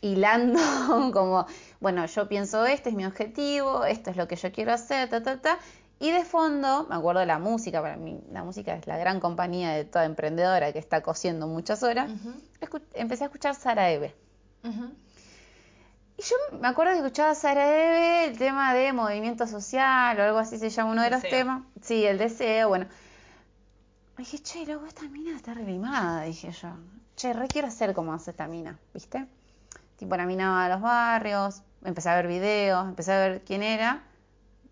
[SPEAKER 3] hilando como, bueno, yo pienso, este es mi objetivo, esto es lo que yo quiero hacer, ta, ta, ta. Y de fondo, me acuerdo de la música, para mí la música es la gran compañía de toda emprendedora que está cosiendo muchas horas. Empecé a escuchar Sara Eve. Y yo me acuerdo que escuchaba Sara Eve el tema de movimiento social o algo así se llama uno de los
[SPEAKER 2] Deseo.
[SPEAKER 3] temas. Sí, el deseo, bueno. Dije, che, luego esta mina está relimada, dije yo. Che, re quiero hacer como hace esta mina, ¿viste? Tipo, la mina va a los barrios, empecé a ver videos, empecé a ver quién era,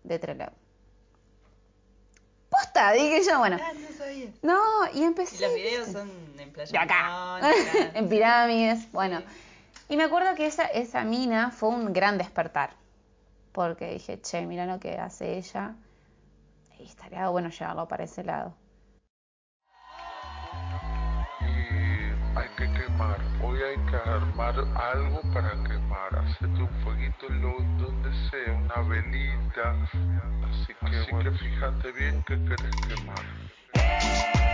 [SPEAKER 3] de Trelew. Posta, dije yo, bueno.
[SPEAKER 2] Ah, no sabía.
[SPEAKER 3] No, y
[SPEAKER 2] Y
[SPEAKER 3] empecé.
[SPEAKER 2] los videos son en Playa
[SPEAKER 3] de acá, en pirámides, bueno.
[SPEAKER 2] Sí.
[SPEAKER 3] Y me acuerdo que esa, esa mina fue un gran despertar, porque dije, che, mira lo que hace ella, y estaría bueno llevarlo para ese lado.
[SPEAKER 6] Hay que quemar. Hoy hay que armar algo para quemar. Hacete un fueguito en lo, donde sea, una velita. Así que, bueno, fíjate bien que querés quemar.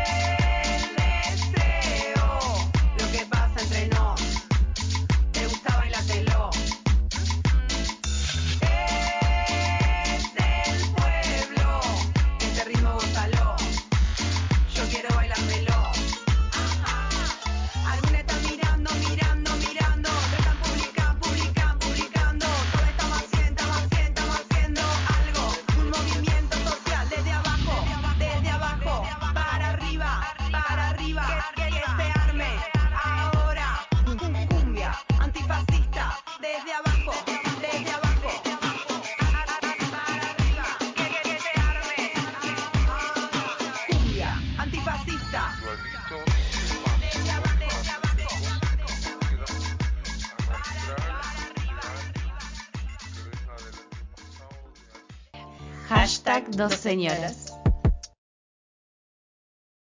[SPEAKER 7] Dos señoras.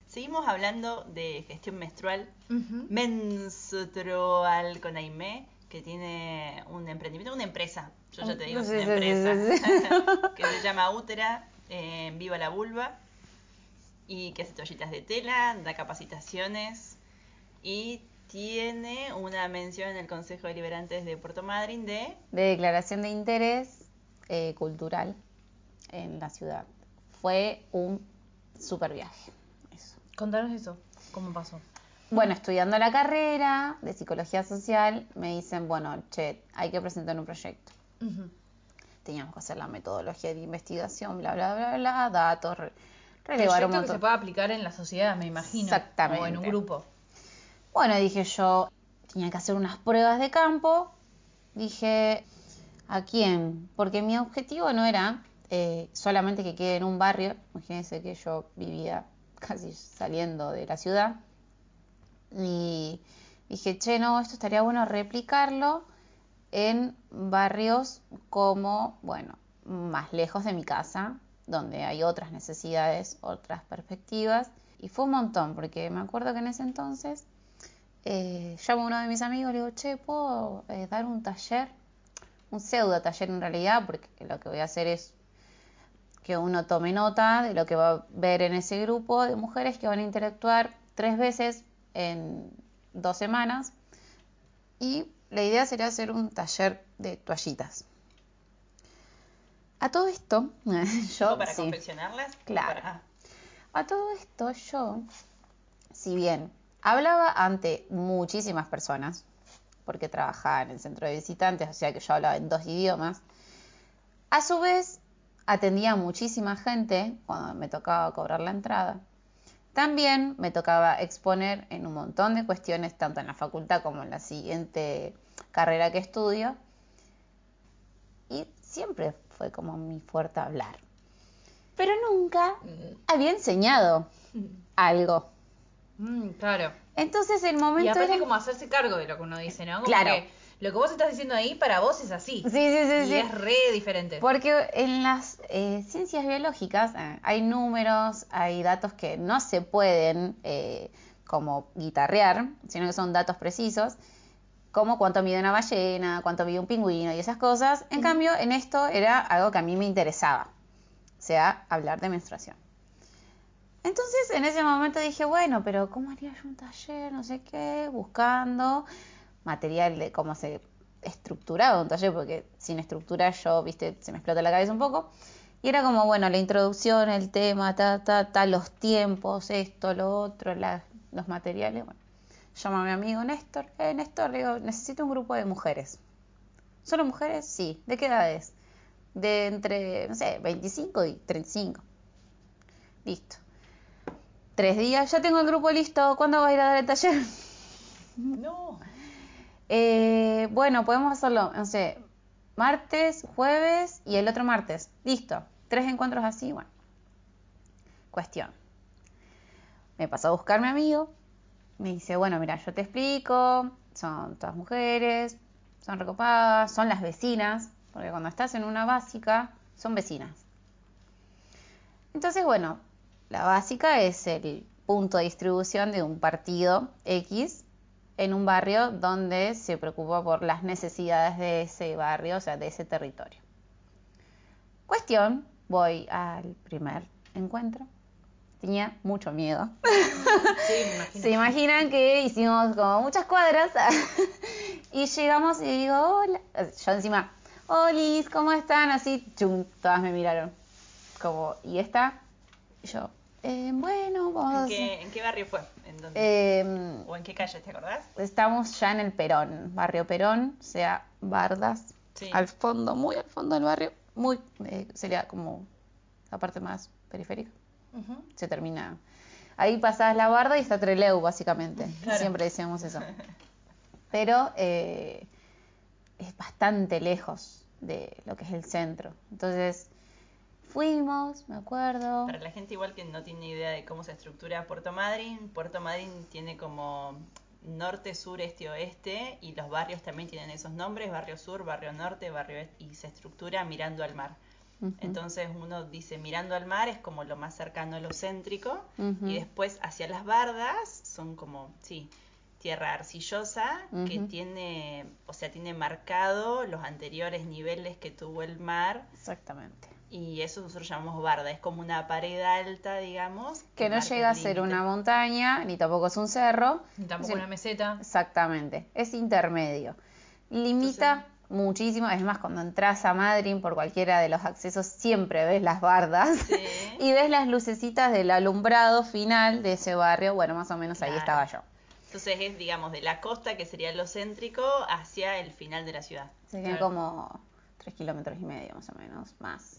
[SPEAKER 2] Seguimos hablando de gestión menstrual, menstrual con Aimé, que tiene un emprendimiento, una empresa, yo ya te digo, es
[SPEAKER 3] Sí,
[SPEAKER 2] una
[SPEAKER 3] sí,
[SPEAKER 2] empresa,
[SPEAKER 3] sí,
[SPEAKER 2] que se llama Útera, eh, Viva la Vulva, y que hace toallitas de tela, da capacitaciones, y tiene una mención en el Consejo de Liberantes de Puerto Madryn de...
[SPEAKER 3] de declaración de interés eh, cultural en la ciudad. Fue un super viaje. Eso.
[SPEAKER 5] Contanos eso, ¿cómo pasó?
[SPEAKER 3] Bueno, estudiando la carrera de psicología social, me dicen, bueno, che, hay que presentar un proyecto. Teníamos que hacer la metodología de investigación, bla, bla, bla, bla, datos, re- relevar un
[SPEAKER 5] Proyecto que
[SPEAKER 3] montón.
[SPEAKER 5] se puede aplicar en la sociedad, me imagino.
[SPEAKER 3] Exactamente.
[SPEAKER 5] O en un grupo.
[SPEAKER 3] Bueno, dije yo, tenía que hacer unas pruebas de campo. Dije, ¿a quién? Porque mi objetivo no era eh, solamente que quede en un barrio. Imagínense que yo vivía casi saliendo de la ciudad. Y dije, che, no, esto estaría bueno replicarlo en barrios como, bueno, más lejos de mi casa, donde hay otras necesidades, otras perspectivas. Y fue un montón, porque me acuerdo que en ese entonces eh, llamo a uno de mis amigos y le digo, che, ¿puedo eh, dar un taller? Un pseudo taller en realidad, porque lo que voy a hacer es que uno tome nota de lo que va a ver en ese grupo de mujeres que van a interactuar tres veces en dos semanas. Y la idea sería hacer un taller de toallitas. A todo esto, yo...
[SPEAKER 2] ¿O para
[SPEAKER 3] sí.
[SPEAKER 2] confeccionarlas?
[SPEAKER 3] Claro.
[SPEAKER 2] Para-
[SPEAKER 3] A todo esto yo, si bien hablaba ante muchísimas personas, porque trabajaba en el centro de visitantes, o sea que yo hablaba en dos idiomas, a su vez atendía a muchísima gente cuando me tocaba cobrar la entrada. También me tocaba exponer en un montón de cuestiones, tanto en la facultad como en la siguiente carrera que estudio. Y siempre fue como mi fuerte hablar. Pero nunca había enseñado algo.
[SPEAKER 1] Mm, claro.
[SPEAKER 3] Entonces el
[SPEAKER 1] Y
[SPEAKER 3] momento
[SPEAKER 1] aparte
[SPEAKER 3] era...
[SPEAKER 1] como hacerse cargo de lo que uno dice, ¿no? Como
[SPEAKER 3] Claro.
[SPEAKER 1] que lo que vos estás diciendo ahí para vos es así.
[SPEAKER 3] Sí, sí, sí,
[SPEAKER 1] y
[SPEAKER 3] sí.
[SPEAKER 1] es re diferente.
[SPEAKER 3] Porque en las eh, ciencias biológicas eh, hay números, hay datos que no se pueden eh, como guitarrear, sino que son datos precisos, como cuánto mide una ballena, cuánto mide un pingüino y esas cosas. En cambio, en esto era algo que a mí me interesaba, o sea, hablar de menstruación. Entonces, en ese momento dije, bueno, pero ¿cómo haría yo un taller? No sé qué, buscando material de cómo se estructuraba un taller, porque sin estructura yo, viste, se me explota la cabeza un poco. Y era como, bueno, la introducción, el tema, ta, ta, ta, los tiempos, esto, lo otro, la- los materiales. Bueno, llamo a mi amigo Néstor. Eh, Néstor, le digo, necesito un grupo de mujeres. ¿Solo mujeres? Sí. ¿De qué edades? De entre, no sé, 25 y 35. Listo. Tres días, ya tengo el grupo listo. ¿Cuándo vas a ir a dar el taller?
[SPEAKER 1] No.
[SPEAKER 3] Eh, bueno, podemos hacerlo, no martes, jueves y el otro martes. Listo. Tres encuentros así, bueno. Cuestión. Me pasó a buscar mi amigo. Me dice, bueno, mira, yo te explico. Son todas mujeres, son recopadas, son las vecinas. Porque cuando estás en una básica, son vecinas. Entonces, bueno, la básica es el punto de distribución de un partido X en un barrio donde se preocupa por las necesidades de ese barrio, o sea, de ese territorio. Cuestión, voy al primer encuentro. Tenía mucho miedo.
[SPEAKER 1] Sí.
[SPEAKER 3] Se imaginan que hicimos como muchas cuadras y llegamos y digo, hola. Yo encima, Olis, ¿cómo están? Así, chum, todas me miraron. Como, ¿y esta? Y yo, "Eh, bueno, vamos
[SPEAKER 2] ¿En qué, ¿En qué barrio fue? ¿En dónde?
[SPEAKER 3] Eh,
[SPEAKER 2] ¿O en qué calle, te acordás?
[SPEAKER 3] estamos ya en el Perón, barrio Perón, o sea, Bardas,
[SPEAKER 2] Sí.
[SPEAKER 3] al fondo, muy al fondo del barrio, muy, eh, sería como la parte más periférica, se termina. Ahí pasás la barda y está Treleu, básicamente.
[SPEAKER 1] Claro.
[SPEAKER 3] Siempre decíamos eso. Pero eh, es bastante lejos de lo que es el centro. Entonces, fuimos, me acuerdo.
[SPEAKER 2] Para la gente igual que no tiene idea de cómo se estructura Puerto Madryn, Puerto Madryn tiene como norte, sur, este, oeste y los barrios también tienen esos nombres, barrio sur, barrio norte, barrio este, y se estructura mirando al mar. Entonces uno dice mirando al mar es como lo más cercano a lo céntrico y después hacia las bardas son como, sí, tierra arcillosa que tiene, o sea, tiene marcado los anteriores niveles que tuvo el mar
[SPEAKER 3] Exactamente.
[SPEAKER 2] Y eso nosotros llamamos barda, es como una pared alta, digamos.
[SPEAKER 3] Que no llega a ser una montaña, ni tampoco es un cerro.
[SPEAKER 1] Ni tampoco
[SPEAKER 3] Es-
[SPEAKER 1] una meseta.
[SPEAKER 3] Exactamente, es intermedio. Limita muchísimo, es más, cuando entras a Madrid por cualquiera de los accesos siempre ves las bardas
[SPEAKER 2] Sí.
[SPEAKER 3] y ves las lucecitas del alumbrado final de ese barrio. Bueno, más o menos ahí estaba yo.
[SPEAKER 2] Entonces es, digamos, de la costa, que sería lo céntrico, hacia el final de la ciudad.
[SPEAKER 3] Serían
[SPEAKER 1] Claro.
[SPEAKER 3] como tres kilómetros y medio más o menos, más.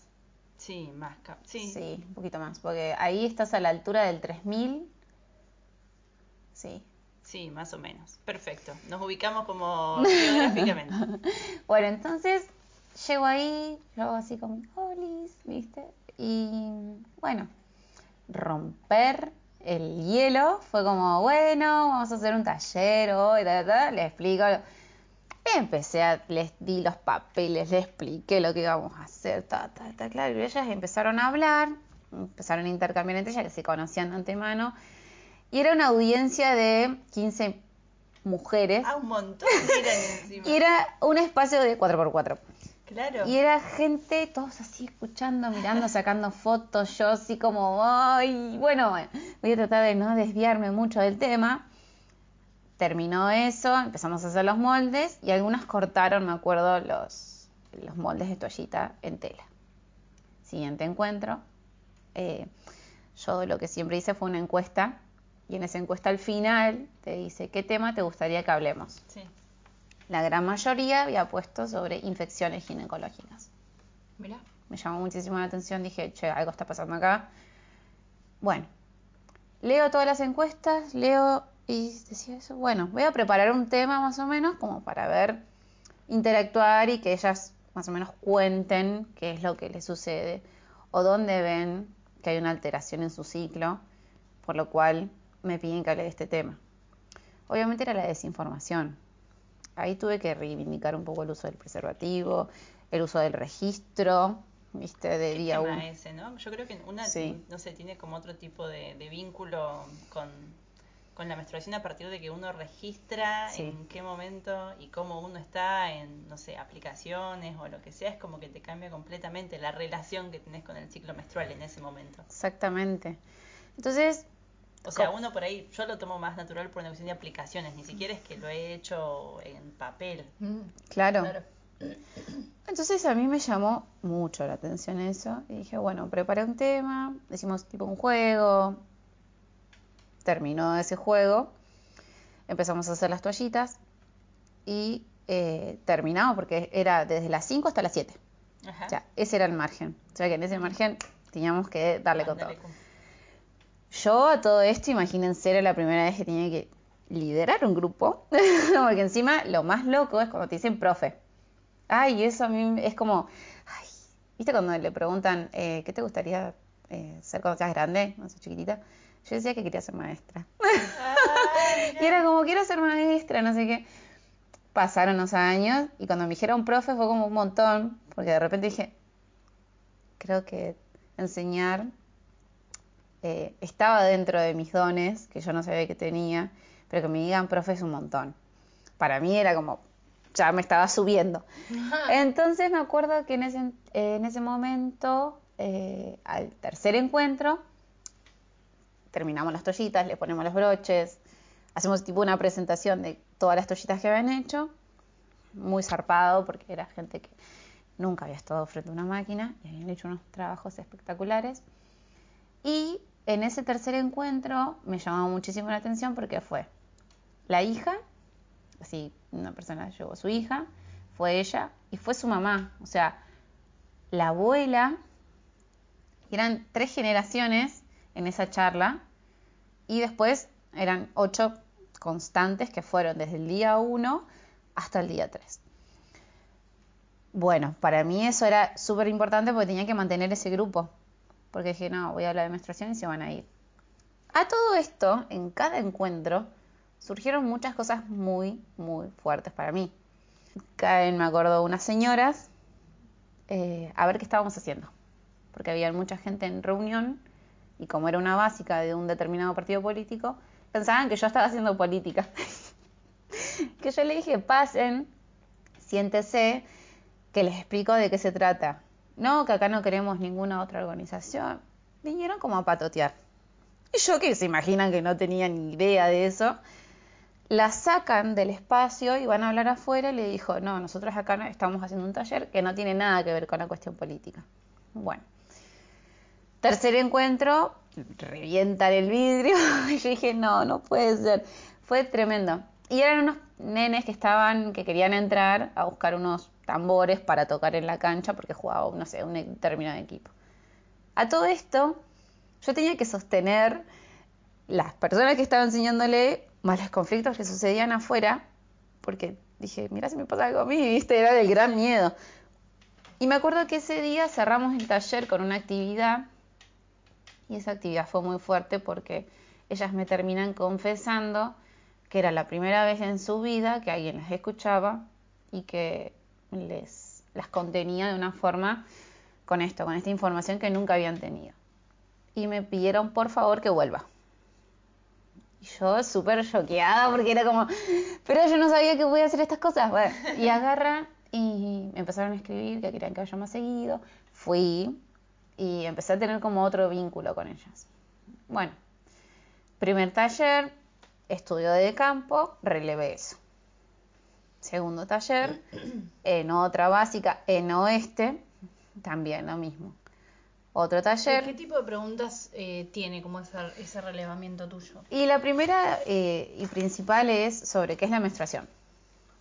[SPEAKER 2] Sí, más. Sí.
[SPEAKER 3] Sí, un poquito más, porque ahí estás a la altura del 3000. Sí.
[SPEAKER 2] Sí, más o menos. Perfecto. Nos ubicamos como geográficamente.
[SPEAKER 3] Bueno, entonces llego ahí, yo hago así con mis olis, ¿viste? Y bueno, romper el hielo fue como, bueno, vamos a hacer un taller hoy, ta, le explico. Empecé a, les di los papeles, les expliqué lo que íbamos a hacer, ta, ta, ta, claro. Y ellas empezaron a hablar, empezaron a intercambiar entre ellas, que se conocían de antemano. Y era una audiencia de 15 mujeres.
[SPEAKER 2] Ah, un montón eran encima.
[SPEAKER 3] Y era un espacio de 4x4.
[SPEAKER 2] Claro.
[SPEAKER 3] Y era gente, todos así escuchando, mirando, sacando fotos, yo así como, ay, bueno, voy a tratar de no desviarme mucho del tema. Terminó eso, empezamos a hacer los moldes y algunas cortaron, me acuerdo, los, los moldes de toallita en tela. Siguiente encuentro. eh, yo lo que siempre hice fue una encuesta y en esa encuesta al final te dice, ¿qué tema te gustaría que hablemos?
[SPEAKER 2] Sí.
[SPEAKER 3] La gran mayoría había puesto sobre infecciones ginecológicas.
[SPEAKER 1] Mirá.
[SPEAKER 3] Me llamó muchísimo la atención, dije, che, algo está pasando acá. Bueno, leo todas las encuestas, leo y decía eso, bueno, voy a preparar un tema más o menos como para ver, interactuar y que ellas más o menos cuenten qué es lo que les sucede o dónde ven que hay una alteración en su ciclo, por lo cual me piden que hable de este tema. Obviamente era la desinformación. Ahí tuve que reivindicar un poco el uso del preservativo, el uso del registro, viste, de
[SPEAKER 2] ¿Qué
[SPEAKER 3] día uno.
[SPEAKER 2] ese, ¿no? Yo creo que una,
[SPEAKER 3] Sí.
[SPEAKER 2] no sé, tiene como otro tipo de, de vínculo con, con la menstruación a partir de que uno registra
[SPEAKER 3] Sí.
[SPEAKER 2] en qué momento y cómo uno está en, no sé, aplicaciones o lo que sea, es como que te cambia completamente la relación que tenés con el ciclo menstrual en ese momento.
[SPEAKER 3] Exactamente. Entonces,
[SPEAKER 2] O sea, uno por ahí, yo lo tomo más natural por una cuestión de aplicaciones, ni siquiera es que lo he hecho en papel.
[SPEAKER 1] Mm,
[SPEAKER 3] claro.
[SPEAKER 1] claro.
[SPEAKER 3] Entonces a mí me llamó mucho la atención eso y dije, bueno, preparé un tema, hicimos tipo un juego, terminó ese juego, empezamos a hacer las toallitas y eh, terminamos porque era desde las 5 hasta las 7.
[SPEAKER 2] Ajá.
[SPEAKER 3] O sea, ese era el margen. O sea que en ese margen teníamos que darle con todo. Yo a todo esto, imagínense, era la primera vez que tenía que liderar un grupo, porque encima lo más loco es cuando te dicen profe. Ay, eso a mí es como, ay, ¿viste cuando le preguntan, eh, ¿qué te gustaría eh, ser cuando seas grande, cuando seas chiquitita? Yo decía que quería ser maestra. y era como, quiero ser maestra, no sé qué. Pasaron los años y cuando me dijeron profe fue como un montón, porque de repente dije, creo que enseñar eh, estaba dentro de mis dones, que yo no sabía que tenía, pero que me digan profe es un montón. Para mí era como, ya me estaba subiendo. Entonces me acuerdo que en ese, eh, en ese momento, eh, al tercer encuentro, terminamos las toallitas, le ponemos los broches, hacemos tipo una presentación de todas las toallitas que habían hecho, muy zarpado porque era gente que nunca había estado frente a una máquina y habían hecho unos trabajos espectaculares. Y en ese tercer encuentro me llamó muchísimo la atención porque fue la hija, así una persona llevó su hija, fue ella y fue su mamá, o sea, la abuela, eran tres generaciones en esa charla y después eran ocho constantes que fueron desde el día 1 hasta el día 3. Bueno, para mí eso era súper importante porque tenía que mantener ese grupo. Porque dije, no, voy a hablar de menstruación y se van a ir. A todo esto, en cada encuentro, surgieron muchas cosas muy, muy fuertes para mí. Caen, me acuerdo, unas señoras eh, a ver qué estábamos haciendo. Porque había mucha gente en reunión y como era una básica de un determinado partido político, pensaban que yo estaba haciendo política. que yo le dije, pasen, siéntese, que les explico de qué se trata. No, que acá no queremos ninguna otra organización. Vinieron como a patotear. Y yo que se imaginan que no tenía ni idea de eso, la sacan del espacio y van a hablar afuera y le dijo, no, nosotros acá estamos haciendo un taller que no tiene nada que ver con la cuestión política. Bueno. Tercer encuentro, revientan el vidrio. Y yo dije, no, no puede ser. Fue tremendo. Y eran unos nenes que estaban, que querían entrar a buscar unos tambores para tocar en la cancha porque jugaba, no sé, un determinado equipo. A todo esto, yo tenía que sostener las personas que estaban enseñándole más los conflictos que sucedían afuera, porque dije, mira si me pasa algo a mí, viste, era del gran miedo. Y me acuerdo que ese día cerramos el taller con una actividad y esa actividad fue muy fuerte porque ellas me terminan confesando que era la primera vez en su vida que alguien las escuchaba y que les las contenía de una forma con esto, con esta información que nunca habían tenido. Y me pidieron por favor que vuelva. Y yo súper choqueada porque era como, pero yo no sabía que podía hacer estas cosas. Bueno, y agarra y me empezaron a escribir que querían que vaya más seguido. Fui y empecé a tener como otro vínculo con ellas. Bueno, primer taller, estudio de campo, relevé eso. Segundo taller, en otra básica, en oeste, también lo mismo. Otro taller.
[SPEAKER 1] ¿Qué tipo de preguntas eh, tiene como esa- ese relevamiento tuyo?
[SPEAKER 3] Y la primera eh, y principal es sobre qué es la menstruación.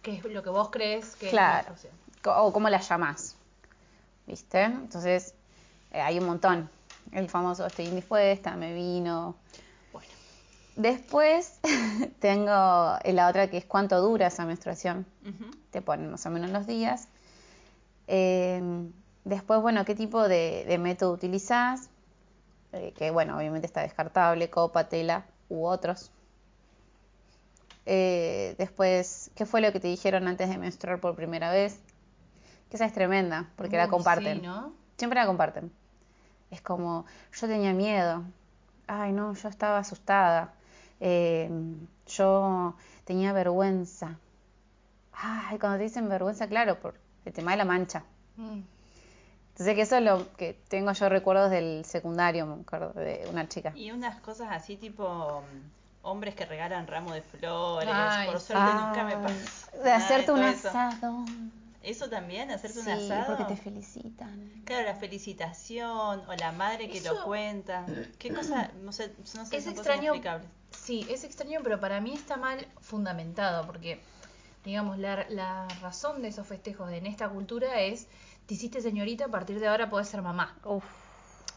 [SPEAKER 1] ¿Qué es lo que vos crees que
[SPEAKER 3] Claro.
[SPEAKER 1] es menstruación?
[SPEAKER 3] Co- o cómo la llamás. ¿Viste? Entonces, eh, hay un montón. El famoso estoy indispuesta, me vino.
[SPEAKER 1] Bueno.
[SPEAKER 3] Después tengo la otra que es cuánto dura esa menstruación. Te ponen más o menos los días. Eh, después, bueno, qué tipo de, de método utilizás. Eh, que bueno, obviamente está descartable, copa, tela u otros. Eh, después, ¿qué fue lo que te dijeron antes de menstruar por primera vez? Que esa es tremenda, porque la comparten.
[SPEAKER 1] sí, ¿no?
[SPEAKER 3] Siempre la comparten. Es como, yo tenía miedo. Ay, no, yo estaba asustada. Eh, yo tenía vergüenza. Ay, cuando te dicen vergüenza, claro, por el tema de la mancha.
[SPEAKER 1] Mm.
[SPEAKER 3] Entonces, que eso es lo que tengo yo recuerdos del secundario, me acuerdo, de una chica.
[SPEAKER 2] Y unas cosas así tipo mm, hombres que regalan ramos de flores.
[SPEAKER 1] Ay,
[SPEAKER 2] Por suerte nunca me pasó.
[SPEAKER 3] De hacerte un asado.
[SPEAKER 2] Eso también, hacerte
[SPEAKER 3] Sí,
[SPEAKER 2] un asado.
[SPEAKER 3] porque te felicitan.
[SPEAKER 2] Claro, la felicitación o la madre que
[SPEAKER 1] Eso-
[SPEAKER 2] lo cuenta. ¿Qué cosa? No sé, no sé
[SPEAKER 1] Es
[SPEAKER 2] son
[SPEAKER 1] extraño. Sí, es extraño, pero para mí está mal fundamentado, porque, digamos, la, la razón de esos festejos en esta cultura es, te hiciste señorita, a partir de ahora podés ser mamá,
[SPEAKER 3] Uf,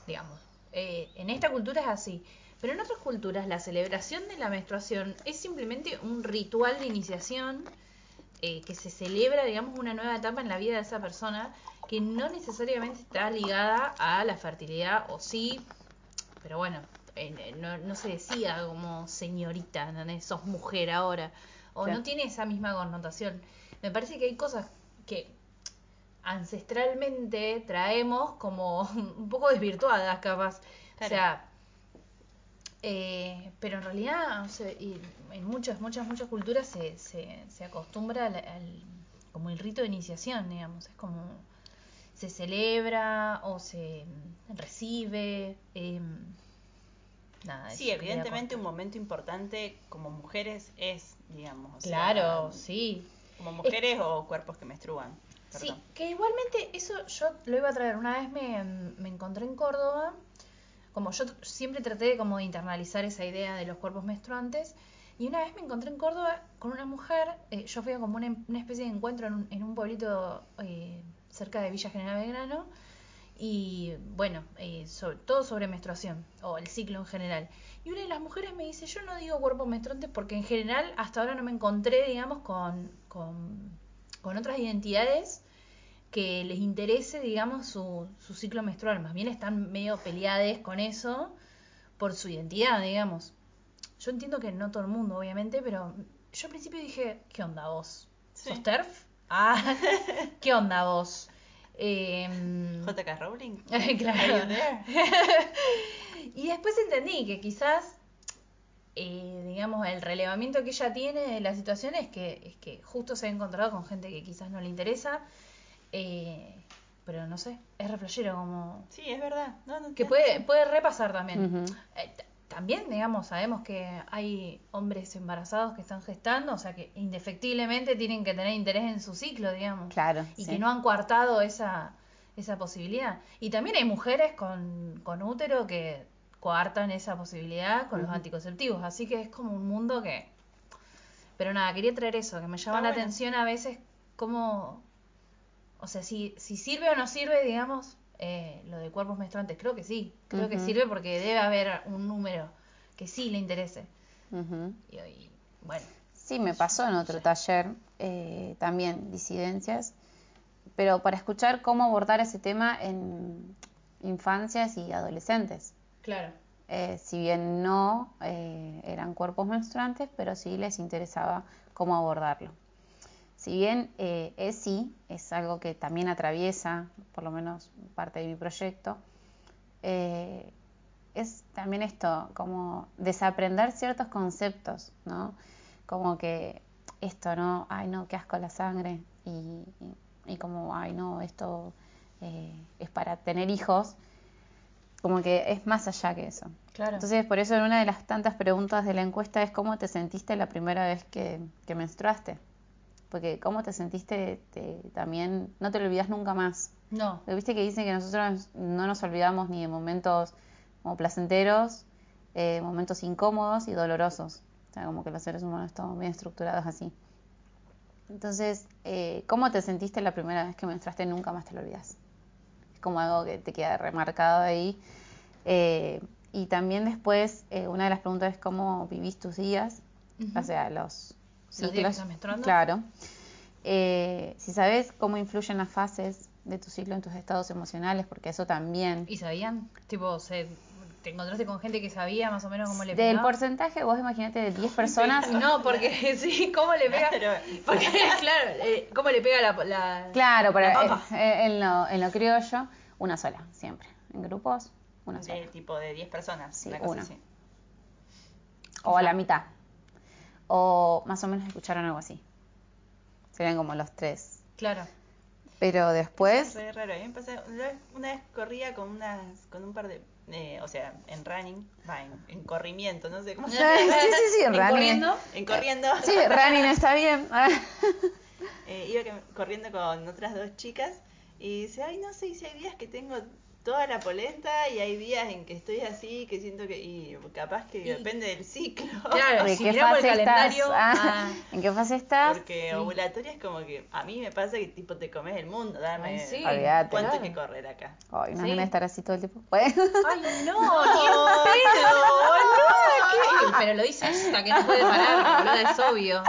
[SPEAKER 1] digamos. Eh, en esta cultura es así. Pero en otras culturas la celebración de la menstruación es simplemente un ritual de iniciación eh, que se celebra, digamos, una nueva etapa en la vida de esa persona que no necesariamente está ligada a la fertilidad, o sí, pero bueno, eh, no, no se decía como señorita, ¿entendés? sos mujer ahora, o
[SPEAKER 3] Claro.
[SPEAKER 1] no tiene esa misma connotación. Me parece que hay cosas que ancestralmente traemos como un poco desvirtuadas, capaz. O sea, eh, pero en realidad, o sea, y en muchas, muchas, muchas culturas se, se, se acostumbra al, al- como el rito de iniciación, digamos, es como se celebra o se recibe, em, nada.
[SPEAKER 2] Sí, evidentemente un momento importante como mujeres es, digamos. sea,
[SPEAKER 1] Claro, sí.
[SPEAKER 2] Como mujeres o cuerpos que menstruan.
[SPEAKER 1] Sí, que igualmente eso yo lo iba a traer. Una vez me, me encontré en Córdoba, como yo siempre traté de como de internalizar esa idea de los cuerpos menstruantes, y una vez me encontré en Córdoba con una mujer, eh, yo fui a como una, una especie de encuentro en un, en un pueblito eh, cerca de Villa General Belgrano, y bueno, eh, sobre, todo sobre menstruación, o el ciclo en general. Y una de las mujeres me dice, yo no digo cuerpos menstruantes porque en general hasta ahora no me encontré, digamos, con, con, con otras identidades que les interese, digamos, su, su ciclo menstrual. Más bien están medio peleades con eso por su identidad, digamos. Yo entiendo que no todo el mundo, obviamente, pero yo al principio dije, ¿qué onda vos?
[SPEAKER 2] Sí.
[SPEAKER 1] ¿Sos TERF? Ah, ¿qué onda vos? Em,
[SPEAKER 2] JK Rowling.
[SPEAKER 1] Claro. Y después entendí que quizás, eh, digamos, el relevamiento que ella tiene de la situación es que, es que justo se ha encontrado con gente que quizás no le interesa, eh, pero no sé, es reflejero como...
[SPEAKER 2] Sí, es verdad. No, no,
[SPEAKER 1] Que puede, puede repasar también. Eh, también, digamos, sabemos que hay hombres embarazados que están gestando, o sea que indefectiblemente tienen que tener interés en su ciclo, digamos
[SPEAKER 3] claro.
[SPEAKER 1] y
[SPEAKER 3] sí.
[SPEAKER 1] que no han coartado esa, esa posibilidad. Y también hay mujeres con, con útero que coartan esa posibilidad con los anticonceptivos, así que es como un mundo que... Pero nada, quería traer eso, que me llama
[SPEAKER 2] Está
[SPEAKER 1] la
[SPEAKER 2] bueno.
[SPEAKER 1] atención a veces cómo... O sea, si, si sirve o no sirve, digamos, eh, lo de cuerpos menstruantes, creo que sí, creo que sirve porque debe haber un número que sí le interese. Y, bueno,
[SPEAKER 3] Sí, me pasó en otro taller, eh, también disidencias, pero para escuchar cómo abordar ese tema en infancias y adolescentes.
[SPEAKER 1] claro.
[SPEAKER 3] Eh, si bien no eh, eran cuerpos menstruantes, pero sí les interesaba cómo abordarlo. Si bien eh, ESI es algo que también atraviesa, por lo menos parte de mi proyecto, eh, es también esto, como desaprender ciertos conceptos, ¿no? Como que esto, ¿no? Ay, no, qué asco la sangre. Y, y- y como, ay, no, esto eh, es para tener hijos. Como que es más allá que eso.
[SPEAKER 1] Claro.
[SPEAKER 3] Entonces, por eso una de las tantas preguntas de la encuesta es cómo te sentiste la primera vez que, que menstruaste. Porque cómo te sentiste te- también, no te lo olvidas nunca más.
[SPEAKER 1] no.
[SPEAKER 3] Viste que dicen que nosotros no nos olvidamos ni de momentos como placenteros, eh, momentos incómodos y dolorosos. O sea, como que los seres humanos estamos bien estructurados así. Entonces, eh, ¿cómo te sentiste la primera vez que menstruaste? Nunca más te lo olvidas. Es como algo que te queda remarcado ahí. Eh, y también después, eh, una de las preguntas es cómo vivís tus días, o sea, los
[SPEAKER 1] Los días que
[SPEAKER 3] ciclos.
[SPEAKER 1] estás menstruando.
[SPEAKER 3] Claro. Eh, si sabes cómo influyen las fases de tu ciclo en tus estados emocionales, porque eso también.
[SPEAKER 1] ¿Y sabían? Tipo, se, ¿te encontraste con gente que sabía más o menos cómo le
[SPEAKER 3] Del
[SPEAKER 1] pegaba?
[SPEAKER 3] porcentaje, vos imagínate de 10 personas.
[SPEAKER 1] No, porque sí, ¿cómo le pega?
[SPEAKER 2] Claro.
[SPEAKER 1] Porque, claro, eh, ¿cómo le pega la, la-
[SPEAKER 3] Claro,
[SPEAKER 1] la papa?
[SPEAKER 3] eh, eh, en, lo, en lo criollo, una sola, siempre. En grupos, una sola.
[SPEAKER 2] De tipo de 10 personas.
[SPEAKER 3] Sí,
[SPEAKER 2] una cosa
[SPEAKER 3] una.
[SPEAKER 2] así.
[SPEAKER 3] O a la mitad. O más o menos escucharon algo así. Serían como los tres.
[SPEAKER 1] Claro.
[SPEAKER 3] Pero
[SPEAKER 2] Es
[SPEAKER 3] después,
[SPEAKER 2] raro. Una vez, corría con unas, con un par de, eh, o sea, en running, va, en, en corrimiento, no sé cómo se llama.
[SPEAKER 3] sí, sí,
[SPEAKER 1] ¿En
[SPEAKER 3] running.
[SPEAKER 1] corriendo?
[SPEAKER 2] En corriendo.
[SPEAKER 3] Sí, running está bien.
[SPEAKER 2] Eh, iba corriendo con otras dos chicas y dice, ay, no sé si hay días que tengo toda la polenta y hay días en que estoy así, que siento que, y capaz que depende del ciclo.
[SPEAKER 1] Claro,
[SPEAKER 3] ¿De
[SPEAKER 1] si
[SPEAKER 3] qué
[SPEAKER 1] miramos el
[SPEAKER 3] fase estás?
[SPEAKER 1] calendario,
[SPEAKER 3] Ah,
[SPEAKER 1] ah,
[SPEAKER 3] ¿En qué fase estás?
[SPEAKER 2] Porque ovulatoria es como que a mí me pasa que tipo te comes el mundo, dame
[SPEAKER 1] Ay, sí.
[SPEAKER 3] Olvídate.
[SPEAKER 2] cuánto hay que correr acá.
[SPEAKER 3] Ay, no
[SPEAKER 1] Sí.
[SPEAKER 3] van a estar así todo el tiempo.
[SPEAKER 1] Ay, no, ni en pedo, boludo. ¿qué? Pero lo dice esta que no puede parar, boludo, es obvio.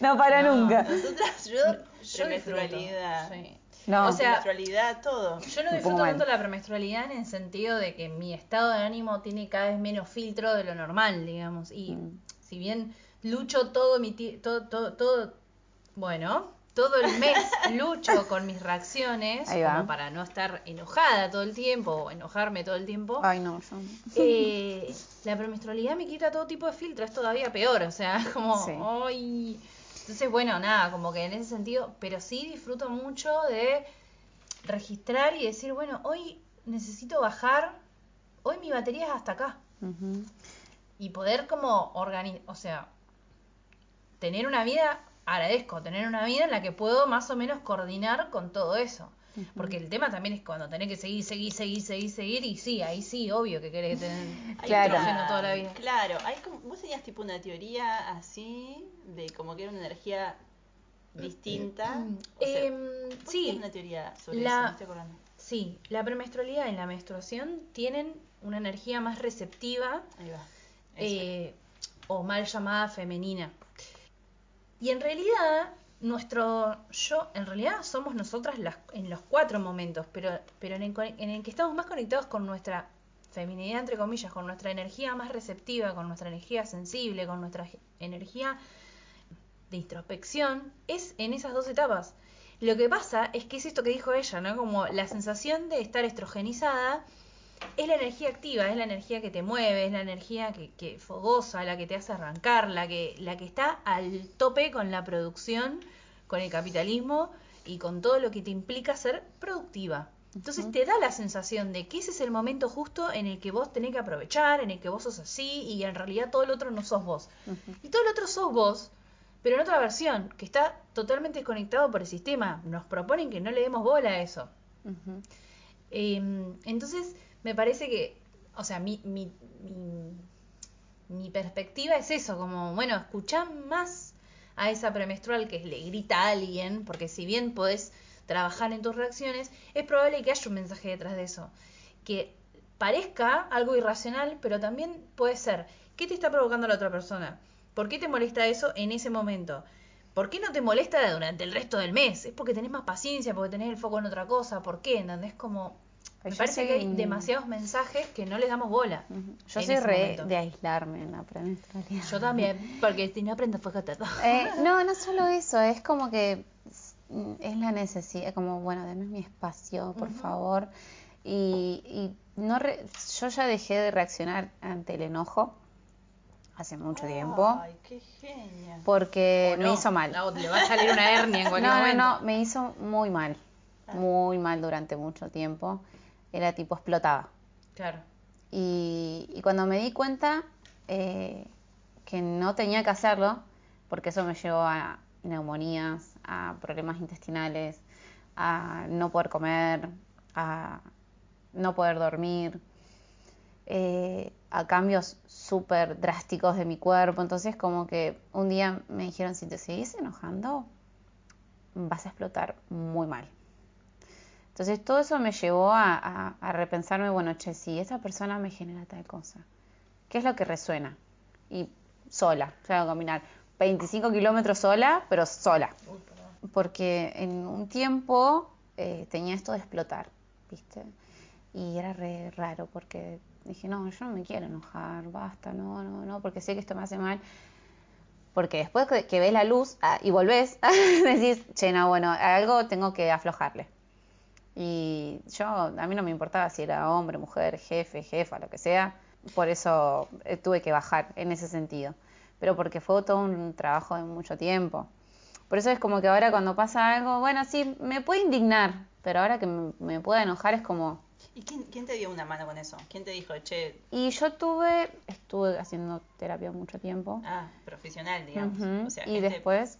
[SPEAKER 3] no para nunca.
[SPEAKER 2] Nosotras, yo,
[SPEAKER 1] Yo disfruto, sí.
[SPEAKER 3] No,
[SPEAKER 1] O sea,
[SPEAKER 2] menstrualidad, todo.
[SPEAKER 1] Yo no disfruto tanto la premenstrualidad en el sentido de que mi estado de ánimo tiene cada vez menos filtro de lo normal, digamos. Y
[SPEAKER 3] Mm.
[SPEAKER 1] si bien lucho todo mi todo, todo, todo, bueno, todo el mes lucho con mis reacciones,
[SPEAKER 3] Ahí va.
[SPEAKER 1] como para no estar enojada todo el tiempo o enojarme todo el tiempo.
[SPEAKER 3] Ay, no, yo.
[SPEAKER 1] eh, la premenstrualidad me quita todo tipo de filtro, es todavía peor, o sea, como,
[SPEAKER 3] Sí.
[SPEAKER 1] ay. Entonces, bueno, nada, como que en ese sentido, pero sí disfruto mucho de registrar y decir, bueno, hoy necesito bajar, hoy mi batería es hasta acá. Y poder como organizar, o sea, tener una vida, agradezco tener una vida en la que puedo más o menos coordinar con todo eso. Porque el tema también es cuando tenés que seguir, seguir, seguir, seguir, seguir, y sí, ahí sí, obvio que querés tener
[SPEAKER 3] Claro.
[SPEAKER 1] toda la vida.
[SPEAKER 2] Claro, hay como, vos tenías tipo una teoría así, de como que era una energía distinta. O sea,
[SPEAKER 1] Em, sí,
[SPEAKER 2] una teoría sobre
[SPEAKER 1] la-
[SPEAKER 2] eso, me estoy acordando.
[SPEAKER 1] Sí, la premenstrualidad y la menstruación tienen una energía más receptiva
[SPEAKER 2] Ahí va.
[SPEAKER 1] Eh, o mal llamada femenina. Y en realidad, nuestro yo, en realidad somos nosotras las, en los cuatro momentos, pero, pero en, el, en el que estamos más conectados con nuestra feminidad, entre comillas, con nuestra energía más receptiva, con nuestra energía sensible, con nuestra energía de introspección, es en esas dos etapas. Lo que pasa es que es esto que dijo ella, ¿no? Como la sensación de estar estrogenizada es la energía activa, es la energía que te mueve, es la energía que, que fogosa, la que te hace arrancar, la que, la que está al tope con la producción, con el capitalismo y con todo lo que te implica ser productiva. Entonces te da la sensación de que ese es el momento justo en el que vos tenés que aprovechar, en el que vos sos así y en realidad todo el otro no sos vos. Y todo el otro sos vos, pero en otra versión, que está totalmente desconectado por el sistema. Nos proponen que no le demos bola a eso. Eh, entonces, me parece que, o sea, mi, mi, mi, mi perspectiva es eso, como, bueno, escuchá más a esa premenstrual que le grita a alguien, porque si bien podés trabajar en tus reacciones, es probable que haya un mensaje detrás de eso. Que parezca algo irracional, pero también puede ser, ¿qué te está provocando la otra persona? ¿Por qué te molesta eso en ese momento? ¿Por qué no te molesta durante el resto del mes? Es porque tenés más paciencia, porque tenés el foco en otra cosa. ¿Por qué? ¿Entendés? Como Me
[SPEAKER 3] Yo
[SPEAKER 1] parece
[SPEAKER 3] soy
[SPEAKER 1] que hay demasiados mensajes que no les damos bola.
[SPEAKER 3] Yo soy re
[SPEAKER 1] momento.
[SPEAKER 3] de aislarme en la premenstrualidad.
[SPEAKER 1] Yo también, porque si no aprendo fuego todo.
[SPEAKER 3] Eh, no, no solo eso, es como que es la necesidad, como, bueno, denme mi espacio, por favor. Y, y no re- yo ya dejé de reaccionar ante el enojo hace mucho tiempo,
[SPEAKER 2] Ay, qué genia.
[SPEAKER 3] porque me
[SPEAKER 1] no,
[SPEAKER 3] hizo mal.
[SPEAKER 1] la- le va a salir una hernia en cualquier
[SPEAKER 3] No, no,
[SPEAKER 1] momento.
[SPEAKER 3] no, me hizo muy mal, muy mal durante mucho tiempo. Era tipo, explotaba.
[SPEAKER 1] Claro.
[SPEAKER 3] Y, y cuando me di cuenta eh, que no tenía que hacerlo, porque eso me llevó a neumonías, a problemas intestinales, a no poder comer, a no poder dormir, eh, a cambios súper drásticos de mi cuerpo. Entonces como que un día me dijeron, si te seguís enojando, vas a explotar muy mal. Entonces todo eso me llevó a, a- a repensarme, bueno, che, si esa persona me genera tal cosa, ¿qué es lo que resuena? Y sola, o sea, caminar 25 kilómetros sola, pero sola. Porque en un tiempo eh, tenía esto de explotar, ¿viste? Y era re raro porque dije, no, yo no me quiero enojar, basta, no, no, no, porque sé que esto me hace mal. Porque después que, que ves la luz ah, y volvés, decís, che, no, bueno, algo tengo que aflojarle. Y yo, a mí no me importaba si era hombre, mujer, jefe, jefa, lo que sea. Por eso eh, tuve que bajar en ese sentido. Pero porque fue todo un trabajo de mucho tiempo. Por eso es como que ahora cuando pasa algo, bueno, sí, me puede indignar, pero ahora que me, me pueda enojar es como...
[SPEAKER 2] ¿Y quién, quién te dio una mano con eso? ¿Quién te dijo, che,
[SPEAKER 3] Y yo tuve, estuve haciendo terapia mucho tiempo.
[SPEAKER 2] ah, profesional, digamos?
[SPEAKER 3] Ujú,
[SPEAKER 2] O sea,
[SPEAKER 3] y
[SPEAKER 2] gente-
[SPEAKER 3] después,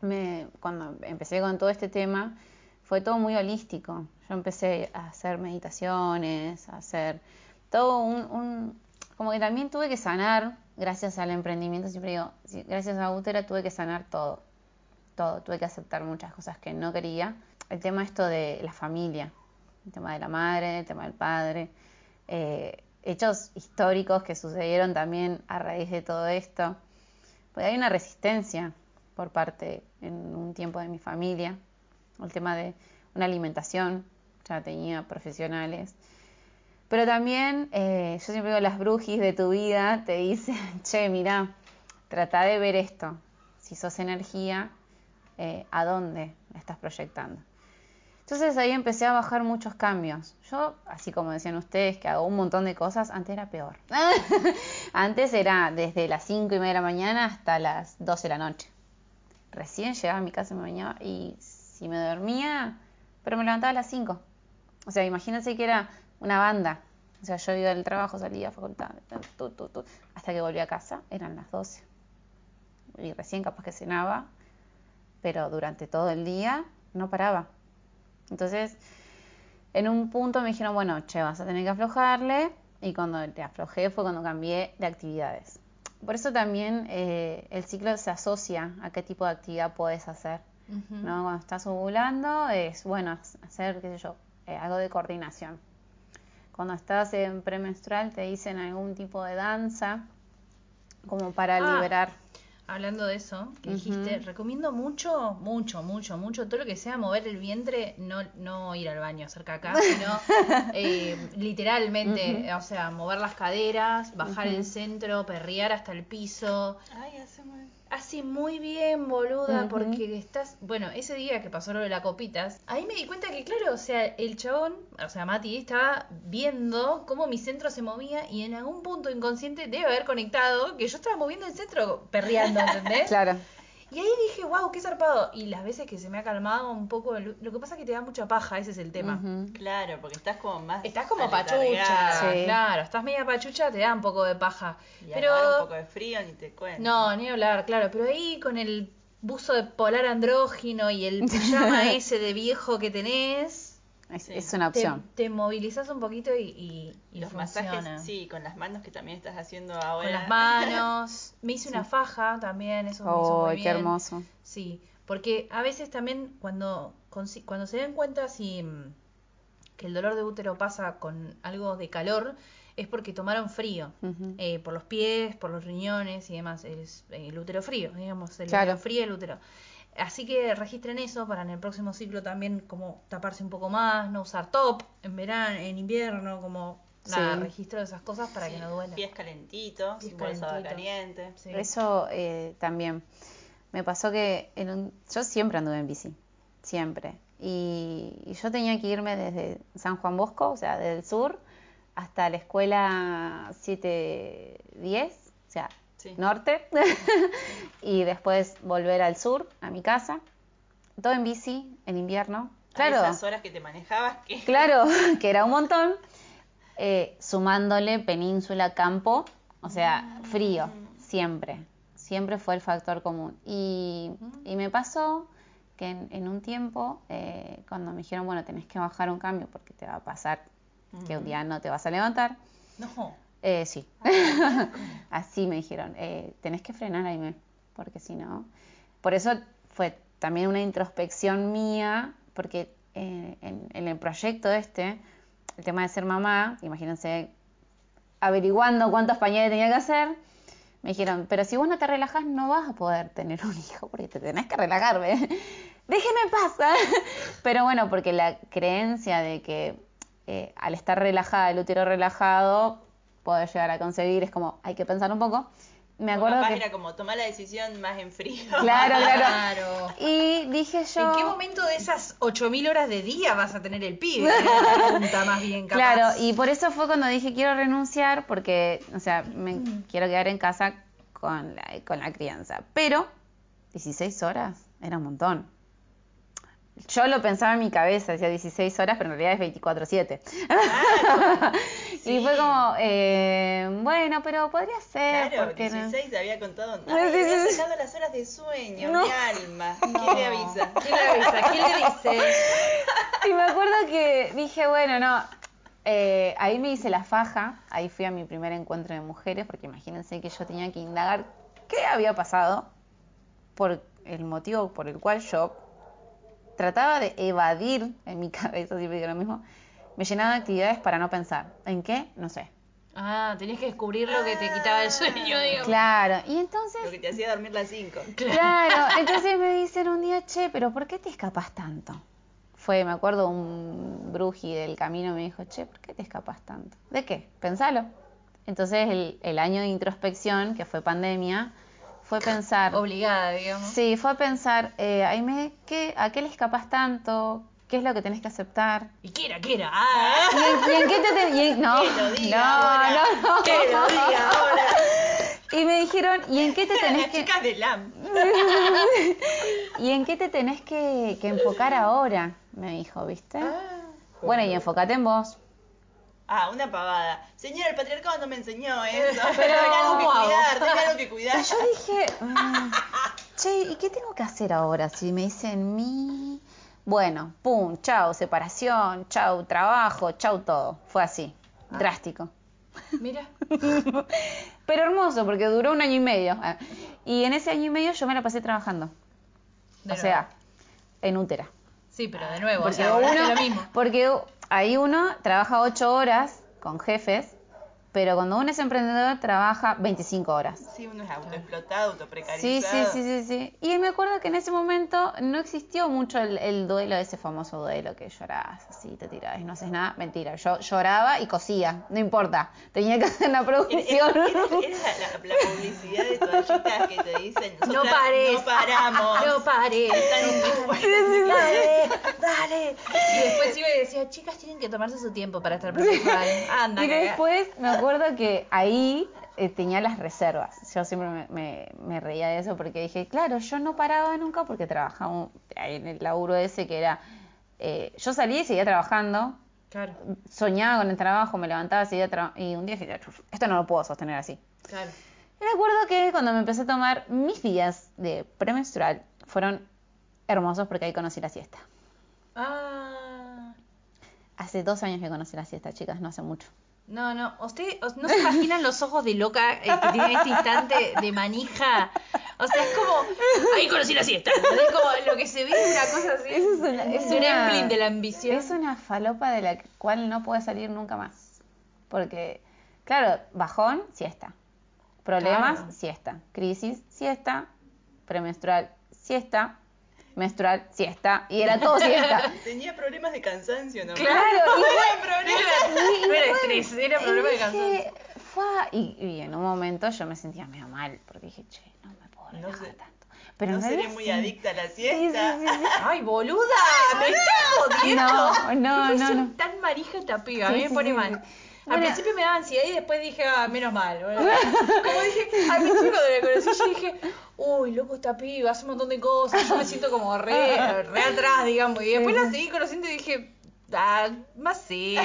[SPEAKER 3] me, cuando empecé con todo este tema, fue todo muy holístico. Yo empecé a hacer meditaciones, a hacer todo un, un- Como que también tuve que sanar, gracias al emprendimiento, siempre digo, gracias a Útera tuve que sanar todo. Todo, tuve que aceptar muchas cosas que no quería. El tema esto de la familia, el tema de la madre, el tema del padre, eh, hechos históricos que sucedieron también a raíz de todo esto. Pues hay una resistencia por parte en un tiempo de mi familia, el tema de una alimentación, ya tenía profesionales. Pero también, eh, yo siempre digo, las brujis de tu vida te dicen, che, mira, trata de ver esto. Si sos energía, eh, ¿a dónde la estás proyectando? Entonces ahí empecé a bajar muchos cambios. Yo, así como decían ustedes, que hago un montón de cosas, antes era peor. antes era desde las 5 y media de la mañana hasta las 12 de la noche. Recién llegaba a mi casa, me bañaba y si me dormía, pero me levantaba a las 5. O sea, imagínense que era una banda. O sea, yo iba del trabajo, salía a facultad, tu, tu, hasta que volví a casa, eran las 12. Y recién capaz que cenaba, pero durante todo el día no paraba. Entonces, en un punto me dijeron, bueno, che, vas a tener que aflojarle. Y cuando te aflojé fue cuando cambié de actividades. Por eso también eh, el ciclo se asocia a qué tipo de actividad puedes hacer. ¿No? Cuando estás ovulando es, bueno, hacer, qué sé yo, eh, algo de coordinación. Cuando estás en premenstrual te dicen algún tipo de danza como para
[SPEAKER 1] Ah,
[SPEAKER 3] liberar.
[SPEAKER 1] Hablando de eso, que dijiste, recomiendo mucho, mucho, mucho, mucho, todo lo que sea mover el vientre, no, no ir al baño, hacer caca, sino eh, literalmente, o sea, mover las caderas, bajar el centro, perrear hasta el piso.
[SPEAKER 2] Ay, hace muy...
[SPEAKER 1] Hace muy bien, boluda, porque estás, bueno, ese día que pasó lo de la copitas, ahí me di cuenta que, claro, o sea, el chabón, o sea, Mati, estaba viendo cómo mi centro se movía y en algún punto inconsciente debe haber conectado que yo estaba moviendo el centro perreando, ¿entendés?
[SPEAKER 3] Claro.
[SPEAKER 1] Y ahí dije, wow, qué zarpado. Y las veces que se me ha calmado un poco, lo que pasa es que te da mucha paja, ese es el tema.
[SPEAKER 2] Claro, porque estás como más...
[SPEAKER 1] Estás como pachucha,
[SPEAKER 3] Sí.
[SPEAKER 1] claro, estás media pachucha, te da un poco de paja.
[SPEAKER 2] Y
[SPEAKER 1] pero
[SPEAKER 2] ahora un poco de frío ni te cuento.
[SPEAKER 1] no, ni hablar, claro, pero ahí con el buzo de polar andrógino y el pijama ese de viejo que tenés,
[SPEAKER 3] Es,
[SPEAKER 2] Sí.
[SPEAKER 3] es una
[SPEAKER 1] te,
[SPEAKER 3] opción.
[SPEAKER 1] te movilizas un poquito y, y, y
[SPEAKER 2] Los
[SPEAKER 1] funciona.
[SPEAKER 2] masajes, sí, con las manos que también estás haciendo ahora.
[SPEAKER 1] Con las manos. Me hice una faja también, eso me hizo muy
[SPEAKER 3] ¡Ay, qué
[SPEAKER 1] bien.
[SPEAKER 3] hermoso!
[SPEAKER 1] Sí, porque a veces también cuando, cuando se den cuenta si mm, que el dolor de útero pasa con algo de calor, es porque tomaron frío, eh, por los pies, por los riñones y demás, es el útero frío, digamos, el
[SPEAKER 3] Claro.
[SPEAKER 1] frío el útero. Así que registren eso para en el próximo ciclo también como taparse un poco más, no usar top en verano, en invierno, como nada,
[SPEAKER 3] Sí.
[SPEAKER 1] registro de esas cosas para que no duela.
[SPEAKER 2] Pies calentitos,
[SPEAKER 1] Pies
[SPEAKER 2] bolsa
[SPEAKER 1] calentitos.
[SPEAKER 2] caliente.
[SPEAKER 1] Sí.
[SPEAKER 3] Eso eh, también. Me pasó que en un- yo siempre anduve en bici, siempre. Y, y yo tenía que irme desde San Juan Bosco, o sea, del sur, hasta la escuela 710, o sea,
[SPEAKER 2] Sí.
[SPEAKER 3] norte, y después volver al sur, a mi casa. Todo en bici, en invierno.
[SPEAKER 2] A
[SPEAKER 3] Claro.
[SPEAKER 2] esas horas que te manejabas, que
[SPEAKER 3] Claro, que era un montón. eh, sumándole península, campo, o sea, frío, siempre. Siempre fue el factor común. Y, y me pasó que en, en un tiempo, eh, cuando me dijeron, bueno, tenés que bajar un cambio porque te va a pasar que un día no te vas a levantar,
[SPEAKER 1] No.
[SPEAKER 3] Eh, sí. Así me dijeron, eh, tenés que frenar Aime, porque si no. Por eso fue también una introspección mía, porque eh, en, en el proyecto este, el tema de ser mamá, imagínense, averiguando cuántos pañales tenía que hacer, me dijeron, pero si vos no te relajás no vas a poder tener un hijo, porque te tenés que relajar, ¿ve? déjeme en paz. Pero bueno, porque la creencia de que eh, al estar relajada, el útero relajado, poder llegar a concebir, es como, hay que pensar un poco. Me acuerdo que...
[SPEAKER 2] era como tomar la decisión más en frío.
[SPEAKER 3] Claro, claro.
[SPEAKER 1] Claro.
[SPEAKER 3] Y dije yo...
[SPEAKER 1] ¿En qué momento de esas 8000 horas de día vas a tener el pibe? Pregunta más bien capaz.
[SPEAKER 3] Claro, y por eso fue cuando dije quiero renunciar porque, o sea, me quiero quedar en casa con la, con la crianza. Pero 16 horas era un montón. Yo lo pensaba en mi cabeza, decía 16 horas, pero en realidad es 24/7. Y fue como, eh, bueno, pero podría ser.
[SPEAKER 2] Claro,
[SPEAKER 3] porque no-
[SPEAKER 2] 16 te había contado.
[SPEAKER 3] Sí,
[SPEAKER 2] Ay,
[SPEAKER 3] sí,
[SPEAKER 2] me había
[SPEAKER 3] sí.
[SPEAKER 2] las horas de sueño,
[SPEAKER 3] No.
[SPEAKER 2] mi alma. ¿Quién le avisa?
[SPEAKER 1] ¿Quién le avisa? ¿Quién le dice?
[SPEAKER 3] Y me acuerdo que dije, bueno, no. eh, ahí me hice la faja, ahí fui a mi primer encuentro de mujeres, porque imagínense que yo tenía que indagar qué había pasado por el motivo por el cual yo trataba de evadir en mi cabeza, siempre digo lo mismo, me llenaba de actividades para no pensar. ¿En qué? No sé.
[SPEAKER 1] Ah, tenías que descubrir lo que te quitaba el sueño, digamos.
[SPEAKER 3] Claro, y entonces
[SPEAKER 2] Lo que te hacía dormir las 5.
[SPEAKER 3] Claro, entonces me dicen un día, che, pero ¿por qué te escapas tanto? Fue, me acuerdo, un bruji del camino me dijo, che, ¿por qué te escapas tanto? ¿De qué? Pensalo. Entonces el, el año de introspección, que fue pandemia, fue pensar,
[SPEAKER 1] Obligada, digamos.
[SPEAKER 3] sí, fue pensar, eh, Aime, ¿qué, ¿a qué le escapas tanto? ¿Qué es lo que tenés que aceptar?
[SPEAKER 1] ¿Y qué era? ¿Qué era? Ah,
[SPEAKER 3] ¿Y en, y en qué te ten- y en- no,
[SPEAKER 2] Que lo diga
[SPEAKER 3] no,
[SPEAKER 2] ahora.
[SPEAKER 3] no, no.
[SPEAKER 2] Que lo diga ahora.
[SPEAKER 3] Y me dijeron, ¿y en qué te tenés
[SPEAKER 2] Las
[SPEAKER 3] que...?
[SPEAKER 2] chicas de LAM.
[SPEAKER 3] ¿Y en qué te tenés que, que enfocar ahora? Me dijo, ¿viste? bueno, y enfócate en vos.
[SPEAKER 2] Ah, una pavada. Señora, el patriarcado no me enseñó eso.
[SPEAKER 3] Pero,
[SPEAKER 2] Tengo algo que cuidar, tengo algo que cuidar.
[SPEAKER 3] Y yo dije, mm, che, ¿y qué tengo que hacer ahora? Si me dicen mi... Bueno, pum, chau, separación, chau, trabajo, chau, todo. Fue así, drástico.
[SPEAKER 1] mira.
[SPEAKER 3] Pero hermoso, porque duró un año y medio. Ah, Y en ese año y medio yo me la pasé trabajando.
[SPEAKER 1] De
[SPEAKER 3] o sea, en útera.
[SPEAKER 1] Sí, pero de nuevo, o
[SPEAKER 3] Porque
[SPEAKER 1] sea,
[SPEAKER 3] uno,
[SPEAKER 1] es lo mismo.
[SPEAKER 3] porque ahí uno trabaja 8 horas con jefes, pero cuando uno es emprendedor trabaja 25 horas.
[SPEAKER 2] Sí, uno es autoexplotado,
[SPEAKER 3] Sí,
[SPEAKER 2] autoprecarizado.
[SPEAKER 3] sí, sí, sí, sí. Y me acuerdo que en ese momento no existió mucho el, el duelo, ese famoso duelo que llorás así, te tirás y no haces nada. Mentira, yo lloraba y cosía, no importa. Tenía que hacer la
[SPEAKER 2] Eres,
[SPEAKER 3] producción.
[SPEAKER 2] eres- eres la, la- la publicidad de toallitas que te dicen
[SPEAKER 1] No
[SPEAKER 2] "Nosotras
[SPEAKER 1] pares.
[SPEAKER 2] No paramos.
[SPEAKER 1] No pares. Dale, dale. Y después iba y decía, chicas tienen que tomarse su tiempo para estar preocupadas. Anda,
[SPEAKER 3] Y después me acuerdo que ahí eh, tenía las reservas. Yo siempre me, me- me reía de eso porque dije, claro, yo no paraba nunca porque trabajaba en el laburo ese que era... eh, yo salía y seguía trabajando,
[SPEAKER 1] Claro,
[SPEAKER 3] soñaba con el trabajo, me levantaba, seguía trabajando y un día dije, "Chuf, esto no lo puedo sostener así.
[SPEAKER 1] claro.
[SPEAKER 3] Y me acuerdo que cuando me empecé a tomar mis días de premenstrual fueron hermosos porque ahí conocí la siesta.
[SPEAKER 1] Ah.
[SPEAKER 3] Hace dos años que conocí la siesta, chicas, no hace mucho.
[SPEAKER 1] No, no, usted os- no se imaginan los ojos de loca eh, que tiene en este instante de manija. O sea, es como, ahí conocí la siesta. Es como lo que se ve es una cosa así.
[SPEAKER 3] Eso es una- es
[SPEAKER 1] un gremlin de la ambición.
[SPEAKER 3] Es una falopa de la cual no puede salir nunca más. Porque, claro, bajón, siesta. Problemas,
[SPEAKER 1] Claro.
[SPEAKER 3] siesta. Crisis, siesta. Premenstrual, siesta. Menstrual, siesta, y era todo siesta.
[SPEAKER 2] Tenía problemas de cansancio, ¿no?
[SPEAKER 3] Claro, y
[SPEAKER 1] No era estrés, era problema de cansancio.
[SPEAKER 3] y, y en un momento yo me sentía medio mal, porque dije, che, no me puedo
[SPEAKER 2] No
[SPEAKER 3] relajar
[SPEAKER 2] sé.
[SPEAKER 3] tanto. Pero
[SPEAKER 2] no
[SPEAKER 3] realidad
[SPEAKER 2] muy
[SPEAKER 3] sí.
[SPEAKER 2] adicta a la
[SPEAKER 3] Sí, sí,
[SPEAKER 2] siesta.
[SPEAKER 3] sí, sí.
[SPEAKER 1] Ay, boluda, me estás jodiendo.
[SPEAKER 3] No, no,
[SPEAKER 1] ¿Por qué
[SPEAKER 3] no, no.
[SPEAKER 1] tan marija esta piba, a mí me pone
[SPEAKER 3] sí,
[SPEAKER 1] mal. Al principio me daba ansiedad y después dije, ah, menos mal. Como dije, al principio cuando la conocí yo dije, uy, loco esta piba, hace un montón de cosas, yo me siento como re, re atrás, digamos. Y después la seguí conociendo y dije, ah, más sí,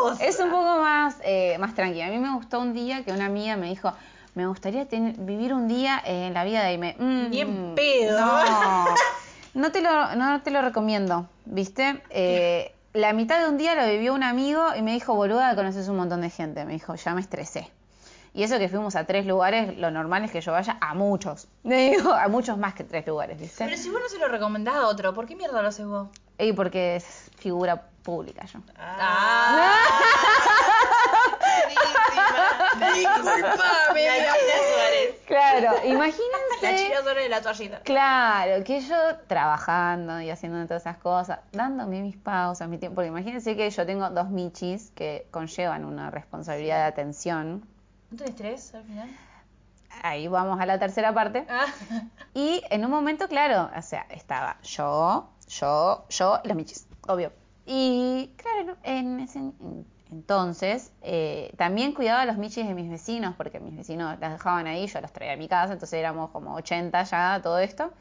[SPEAKER 1] vos.
[SPEAKER 3] Es un poco más, eh, más tranquila. A mí me gustó un día que una amiga me dijo, me gustaría tener- vivir un día en la vida de Aime. Mm,
[SPEAKER 1] Ni en pedo.
[SPEAKER 3] No, no te lo, no te lo recomiendo, ¿viste? Eh, la mitad de un día lo vivió un amigo y me dijo, boluda, conoces un montón de gente. Me dijo, ya me estresé. Y eso que fuimos a tres lugares, lo normal es que yo vaya a muchos. Me dijo, a muchos más que tres lugares, ¿viste?
[SPEAKER 1] Pero si vos no se lo recomendás a otro, ¿por qué mierda lo haces vos?
[SPEAKER 3] Y porque es figura pública yo.
[SPEAKER 1] Ah.
[SPEAKER 2] La China
[SPEAKER 3] Claro,
[SPEAKER 1] La
[SPEAKER 3] imagínense.
[SPEAKER 1] china sobre de la toallita.
[SPEAKER 3] Claro, que yo trabajando y haciendo todas esas cosas, dándome mis pausas, mi tiempo, porque imagínense que yo tengo dos michis que conllevan una responsabilidad de atención.
[SPEAKER 1] ¿No tenés tres al final?
[SPEAKER 3] Ahí vamos a la tercera parte.
[SPEAKER 1] Ah.
[SPEAKER 3] Y en un momento, claro, o sea, estaba yo, yo, yo y los michis, obvio. Y claro, en ese entonces eh, también cuidaba a los michis de mis vecinos, porque mis vecinos las dejaban ahí, yo los traía a mi casa, entonces éramos como 80 ya, todo esto.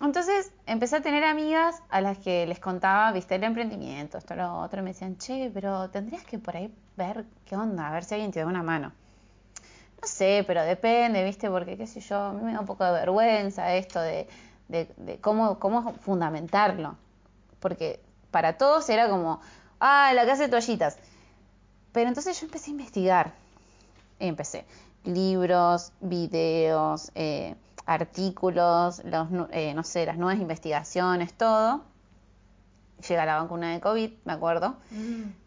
[SPEAKER 3] Entonces empecé a tener amigas a las que les contaba, viste, el emprendimiento, esto, lo otro, y me decían, che, pero tendrías que por ahí ver qué onda, a ver si alguien te da una mano. No sé, pero depende, ¿viste? Porque, qué sé yo, a mí me da un poco de vergüenza esto de, de- de cómo, cómo fundamentarlo. Porque para todos era como, ah, la que hace toallitas. Pero entonces yo empecé a investigar. Empecé. Libros, videos, eh, artículos, los, eh, no sé, las nuevas investigaciones, todo. Llega la vacuna de COVID, me acuerdo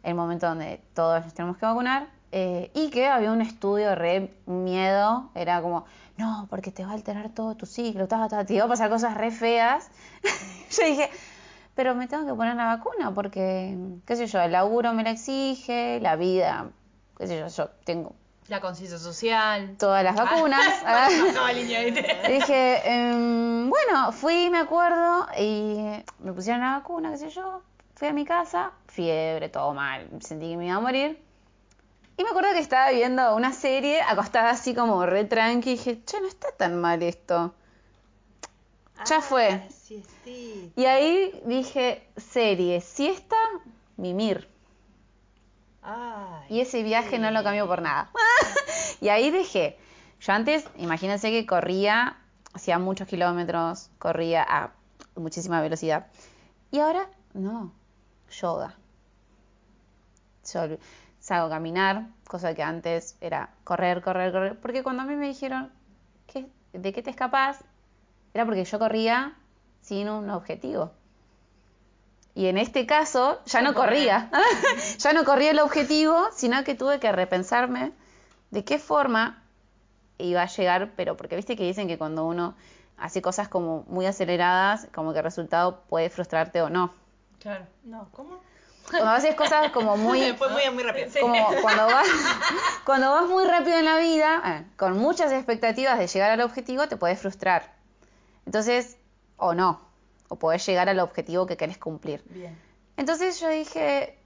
[SPEAKER 3] el momento donde todos nos tenemos que vacunar, eh, y que había un estudio re miedo, era como, no, porque te va a alterar todo tu ciclo, ta, ta, te va a pasar cosas re feas. Yo dije, pero me tengo que poner la vacuna porque, qué sé yo, el laburo me la exige, la vida, qué sé yo, yo tengo
[SPEAKER 1] La conciencia social.
[SPEAKER 3] todas las vacunas.
[SPEAKER 1] Ah.
[SPEAKER 3] Y dije, em, bueno, fui, me acuerdo, y me pusieron la vacuna, qué sé yo. Fui a mi casa, fiebre, todo mal, sentí que me iba a morir. Y me acuerdo que estaba viendo una serie acostada así como re tranqui, y dije, che, no está tan mal esto. Ya fue.
[SPEAKER 2] Sí, sí.
[SPEAKER 3] Y ahí dije, serie, siesta, mimir.
[SPEAKER 2] Ay,
[SPEAKER 3] Y ese viaje no lo
[SPEAKER 2] sí.
[SPEAKER 3] cambio por nada. y ahí dejé. Yo antes, imagínense que corría, hacía muchos kilómetros, corría a muchísima velocidad. Y ahora, no, yoga. Yo salgo a caminar, cosa que antes era correr, correr, correr. Porque cuando a mí me dijeron, ¿qué, ¿de qué te escapas? Era porque yo corría sin un objetivo. Y en este caso ya no corría, ya no corría el objetivo, sino que tuve que repensarme de qué forma iba a llegar, pero porque viste que dicen que cuando uno hace cosas como muy aceleradas, como que el resultado puede frustrarte o no.
[SPEAKER 1] Claro.
[SPEAKER 2] No, ¿cómo?
[SPEAKER 3] Cuando haces cosas como muy
[SPEAKER 2] Fue muy, muy rápido.
[SPEAKER 3] como cuando vas cuando vas muy rápido en la vida, eh, con muchas expectativas de llegar al objetivo, te puedes frustrar. Entonces, o no, o podés llegar al objetivo que querés cumplir.
[SPEAKER 2] Bien.
[SPEAKER 3] Entonces yo dije,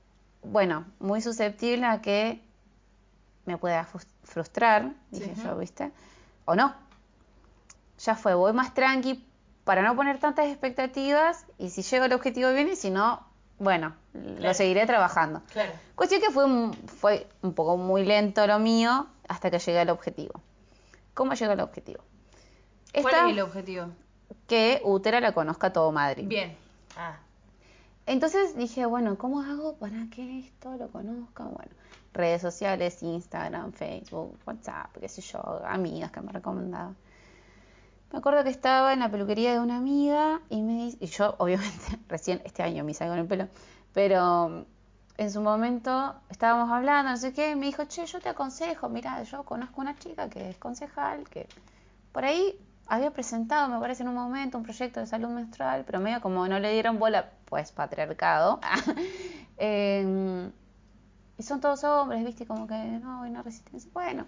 [SPEAKER 3] bueno, muy susceptible a que me pueda frus- frustrar, dije yo, ¿viste? O no. Ya fue, voy más tranqui para no poner tantas expectativas y si llego al objetivo bien y si no, bueno, lo seguiré trabajando.
[SPEAKER 2] Claro.
[SPEAKER 3] Cuestión que fue, un- fue un poco muy lento lo mío hasta que llegué al objetivo. ¿Cómo llegué al objetivo?
[SPEAKER 1] ¿Cuál
[SPEAKER 3] Esta-
[SPEAKER 1] es el objetivo?
[SPEAKER 3] Que Útera la conozca todo Madrid.
[SPEAKER 1] Bien.
[SPEAKER 2] Ah,
[SPEAKER 3] Entonces dije, bueno, ¿cómo hago para que esto lo conozcan? Bueno, redes sociales, Instagram, Facebook, WhatsApp, qué sé yo, amigas que me recomendaban. Me acuerdo que estaba en la peluquería de una amiga y me dice, y yo obviamente recién este año me hice con el pelo, pero en su momento estábamos hablando, no sé qué, y me dijo, che, yo te aconsejo, mira, yo conozco una chica que es concejal, que por ahí había presentado, me parece, en un momento un proyecto de salud menstrual, pero medio como no le dieron bola, pues patriarcado. Eh, y son todos hombres, viste, como que no, hay una resistencia. Bueno,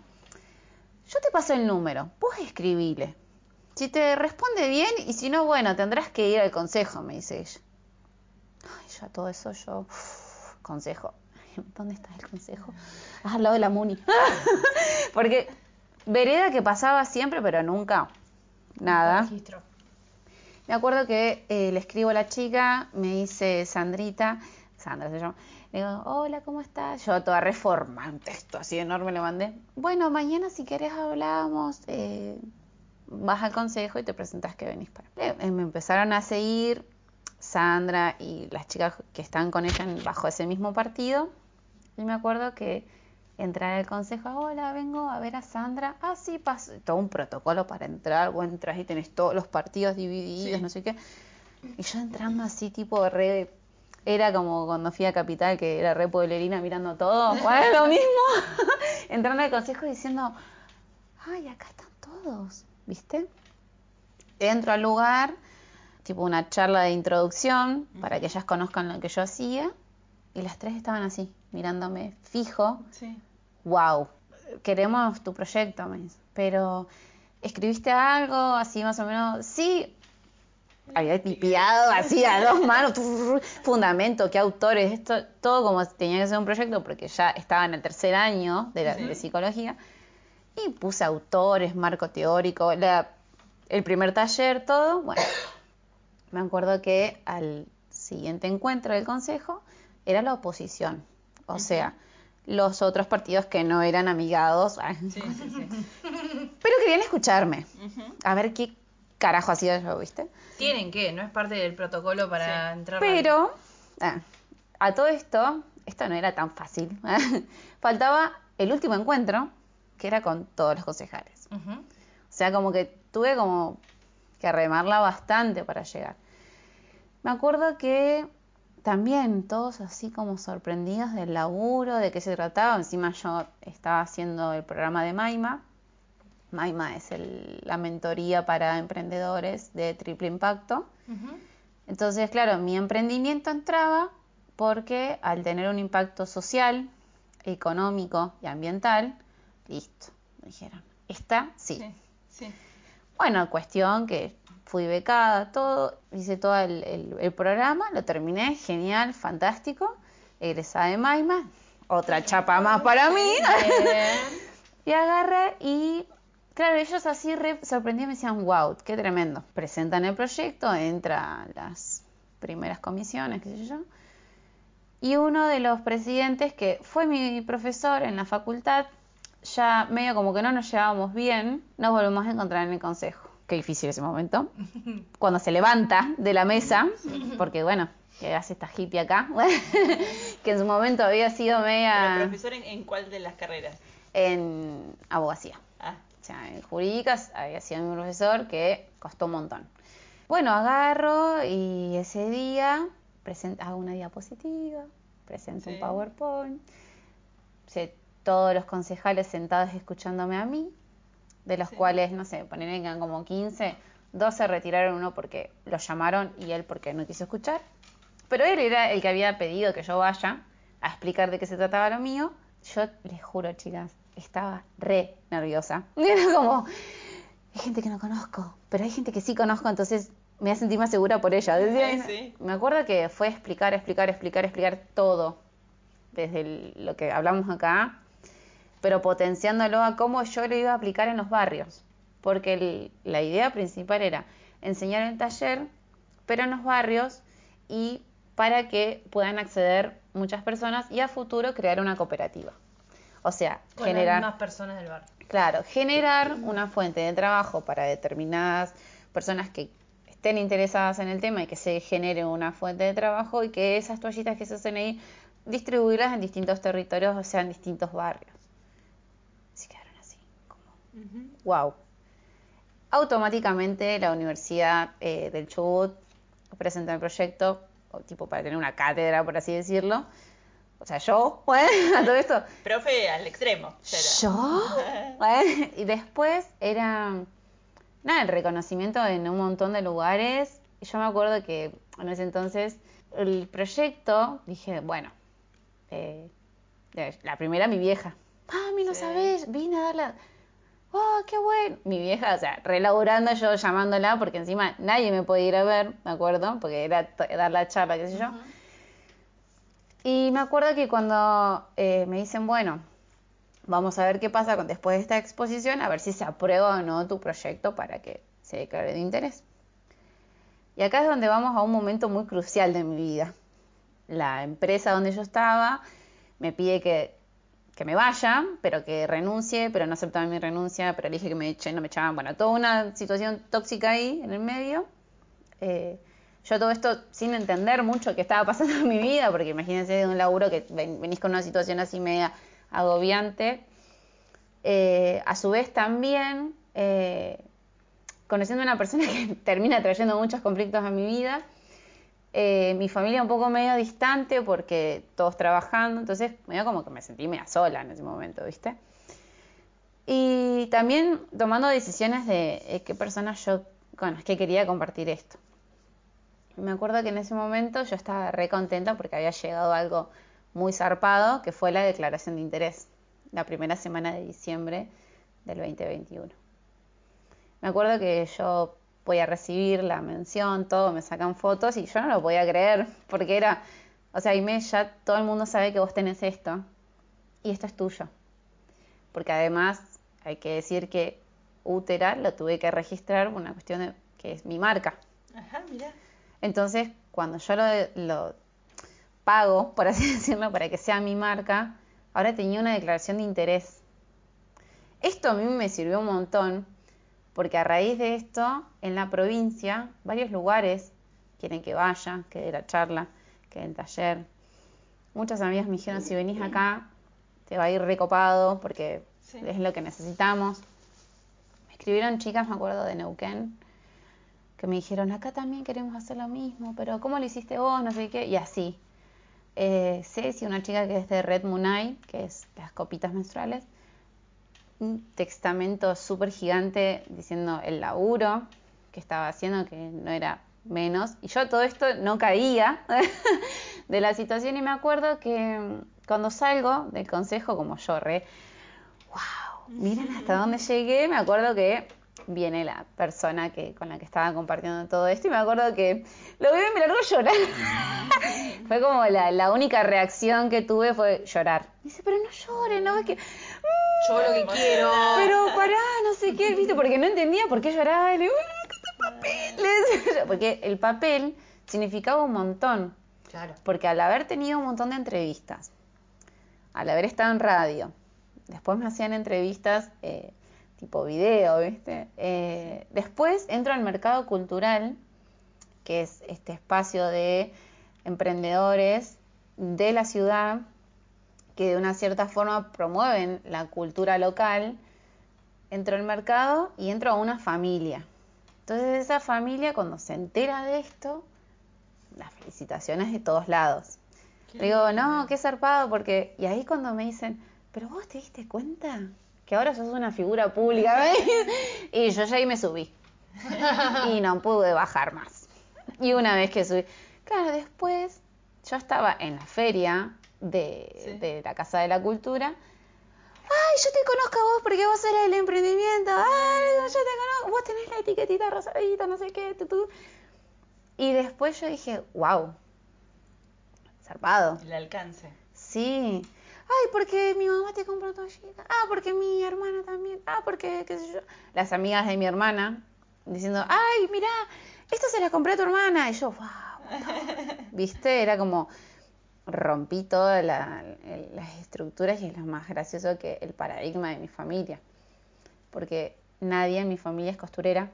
[SPEAKER 3] yo te paso el número, vos escribile. Si te responde bien y si no, bueno, tendrás que ir al consejo, me dice ella. Ay, ya todo eso yo, consejo. ¿Dónde está el consejo? Ah, al lado de la Muni. Porque vereda que pasaba siempre, pero nunca nada.
[SPEAKER 5] Registro.
[SPEAKER 3] Me acuerdo que eh, le escribo a la chica, me dice Sandrita, Sandra se llama, le digo, hola, ¿cómo estás? Yo toda reforma, un texto así enorme le mandé. Bueno, mañana si querés hablamos, eh, vas al consejo y te presentas que venís para. Eh, me empezaron a seguir Sandra y las chicas que están con ella bajo ese mismo partido. Y me acuerdo que entrar al consejo, hola, vengo a ver a Sandra. Ah, sí, paso. Todo un protocolo para entrar, vos entras y tenés todos los partidos divididos,
[SPEAKER 2] Sí.
[SPEAKER 3] no sé qué. Y yo entrando así, tipo re. Era como cuando fui a Capital, que era re pueblerina mirando todo. Bueno, es lo mismo. entrando al consejo diciendo, ay, acá están todos, ¿viste? Entro al lugar, tipo una charla de introducción, para que ellas conozcan lo que yo hacía. Y las tres estaban así, mirándome fijo.
[SPEAKER 2] Sí.
[SPEAKER 3] Wow, queremos tu proyecto, me dice. Pero, ¿escribiste algo así más o menos? Sí. Había tipiado así a dos manos, fundamento, qué autores, esto, todo como tenía que ser un proyecto porque ya estaba en el tercer año de, la- de psicología. Y puse autores, marco teórico, la- el primer taller, todo. Bueno, me acuerdo que al siguiente encuentro del consejo era la oposición. O sea, los otros partidos que no eran amigados,
[SPEAKER 2] Sí, sí, sí.
[SPEAKER 3] pero querían escucharme. A ver qué carajo hacía yo, ¿viste?
[SPEAKER 1] Tienen que, no es parte del protocolo para entrar.
[SPEAKER 3] Pero, ah, a todo esto, esto no era tan fácil. Faltaba el último encuentro, que era con todos los concejales. O sea, como que tuve como que remarla bastante para llegar. Me acuerdo que también todos así como sorprendidos del laburo, de qué se trataba. Encima yo estaba haciendo el programa de Maima. Maima es el- la mentoría para emprendedores de triple impacto. Entonces, claro, mi emprendimiento entraba porque al tener un impacto social, económico y ambiental, listo, me dijeron, esta sí.
[SPEAKER 2] Sí, sí.
[SPEAKER 3] Bueno, cuestión que fui becada, todo, hice todo el, el- el programa, lo terminé, genial, fantástico, egresada de Maima, otra chapa más para mí. y agarré y, claro, ellos así re sorprendidos me decían, wow, qué tremendo. Presentan el proyecto, entra a las primeras comisiones, qué sé yo. Y uno de los presidentes, que fue mi profesor en la facultad, ya medio como que no nos llevábamos bien, nos volvemos a encontrar en el consejo. Qué difícil ese momento. Cuando se levanta de la mesa, porque bueno, que hace esta hippie acá, que en su momento había sido
[SPEAKER 2] Pero
[SPEAKER 3] media
[SPEAKER 2] profesor en, en cuál de las carreras?
[SPEAKER 3] en abogacía.
[SPEAKER 2] Ah,
[SPEAKER 3] O sea, en jurídicas había sido mi profesor que costó un montón. Bueno, agarro y ese día present- hago una diapositiva, presento un. PowerPoint, o sea, todos los concejales sentados escuchándome a mí, de los
[SPEAKER 2] Sí.
[SPEAKER 3] cuales, no sé, poner que como 15, 12 retiraron uno porque lo llamaron y él porque no quiso escuchar. Pero él era el que había pedido que yo vaya a explicar de qué se trataba lo mío. Yo les juro, chicas, estaba re nerviosa. Era como, hay gente que no conozco, pero hay gente que sí conozco, entonces me voy a sentir más segura por ella. Decía-
[SPEAKER 2] Sí.
[SPEAKER 3] Me acuerdo que fue explicar, explicar, explicar, explicar todo, desde el- lo que hablamos acá, pero potenciándolo a cómo yo lo iba a aplicar en los barrios. Porque el- la idea principal era enseñar el taller, pero en los barrios y para que puedan acceder muchas personas y a futuro crear una cooperativa. O sea,
[SPEAKER 1] Con
[SPEAKER 3] generar...
[SPEAKER 1] mismas personas del barrio.
[SPEAKER 3] Claro, generar una fuente de trabajo para determinadas personas que estén interesadas en el tema y que se genere una fuente de trabajo y que esas toallitas que se hacen ahí distribuirlas en distintos territorios, o sea, en distintos barrios. Wow. Automáticamente la Universidad eh, del Chubut presenta el proyecto, o tipo para tener una cátedra, por así decirlo. O sea, yo, bueno, a todo esto,
[SPEAKER 2] Profe al extremo.
[SPEAKER 3] ¿Yo? Bueno, y después era nada, el reconocimiento en un montón de lugares. Yo me acuerdo que en ese entonces el proyecto, dije, bueno, eh, la primera mi vieja. Mami, no
[SPEAKER 2] Sí.
[SPEAKER 3] sabes, vine a darla. ¡Oh, qué bueno! Mi vieja, o sea, relaborando yo llamándola, porque encima nadie me podía ir a ver, me acuerdo, porque era dar la charla, qué sé yo. Y me acuerdo que cuando eh, me dicen, bueno, vamos a ver qué pasa con, después de esta exposición, a ver si se aprueba o no tu proyecto para que se declare de interés. Y acá es donde vamos a un momento muy crucial de mi vida. La empresa donde yo estaba me pide que, que me vaya, pero que renuncie, pero no aceptaban mi renuncia, pero dije que me echen, no me echaban. Bueno, toda una situación tóxica ahí en el medio. Eh, yo todo esto sin entender mucho qué estaba pasando en mi vida, porque imagínense de un laburo que ven- venís con una situación así media agobiante. Eh, a su vez también eh, conociendo a una persona que termina trayendo muchos conflictos a mi vida. Eh, mi familia un poco medio distante porque todos trabajando, entonces medio como que me sentí media sola en ese momento, ¿viste? Y también tomando decisiones de eh, qué personas yo con las que quería compartir esto. Me acuerdo que en ese momento yo estaba re contenta porque había llegado algo muy zarpado, que fue la declaración de interés, la primera semana de diciembre del 2021. Me acuerdo que yo voy a recibir la mención, todo, me sacan fotos y yo no lo podía creer, porque era, o sea, Aimee, ya todo el mundo sabe que vos tenés esto y esto es tuyo. Porque además hay que decir que Útera lo tuve que registrar por una cuestión de que es mi marca.
[SPEAKER 2] Ajá, mira.
[SPEAKER 3] Entonces, cuando yo lo, lo pago, por así decirlo, para que sea mi marca, ahora tenía una declaración de interés. Esto a mí me sirvió un montón, porque a raíz de esto, en la provincia, varios lugares quieren que vaya, que dé la charla, que dé el taller. Muchas amigas me dijeron, si venís acá, te va a ir recopado, porque
[SPEAKER 2] Sí.
[SPEAKER 3] es lo que necesitamos. Me escribieron chicas, me acuerdo, de Neuquén, que me dijeron, acá también queremos hacer lo mismo, pero ¿cómo lo hiciste vos? No sé qué, y así. Eh, Ceci, una chica que es de Red Munay, que es las copitas menstruales, un testamento súper gigante diciendo el laburo que estaba haciendo, que no era menos. Y yo todo esto no caía de la situación y me acuerdo que cuando salgo del consejo, como yo re, wow, miren hasta dónde llegué, me acuerdo que viene la persona que, con la que estaba compartiendo todo esto y me acuerdo que lo vi y me largó a llorar. fue como la, la única reacción que tuve fue llorar. Dice, pero no llores, ¿no? Es que,
[SPEAKER 5] Yo lo que quiero.
[SPEAKER 3] pero pará, no sé qué, ¿viste? Porque no entendía por qué lloraba. Y le digo, "Ah, ¿qué es el papel? Le decía yo, Porque el papel significaba un montón.
[SPEAKER 5] Claro.
[SPEAKER 3] Porque al haber tenido un montón de entrevistas, al haber estado en radio, después me hacían entrevistas eh, tipo video, ¿viste? Eh, Después entro al mercado cultural, que es este espacio de emprendedores de la ciudad que de una cierta forma promueven la cultura local. Entro al mercado y entro a una familia. Entonces esa familia cuando se entera de esto, las felicitaciones de todos lados. Digo, no, qué zarpado, porque... Y ahí cuando me dicen, pero vos te diste cuenta que ahora sos una figura pública, ¿ves? Y yo ya ahí me subí. Y no pude bajar más. Y una vez que subí... Claro, después yo estaba en la feria de,
[SPEAKER 2] Sí.
[SPEAKER 3] de la Casa de la Cultura. Ay, yo te conozco a vos porque vos eres el emprendimiento. Ay, yo te conozco. Vos tenés la etiquetita rosadita, no sé qué. tutú. Y después yo dije, wow, zarpado.
[SPEAKER 2] El alcance.
[SPEAKER 3] Sí. Ay, porque mi mamá te compró toallita. Ah, porque mi hermana también. Ah, porque, qué sé yo. Las amigas de mi hermana diciendo, ay, mira, esto se la compré a tu hermana. Y yo, wow. ¿Viste? Era como, rompí todas la- las estructuras y es lo más gracioso que el paradigma de mi familia. Porque nadie en mi familia es costurera.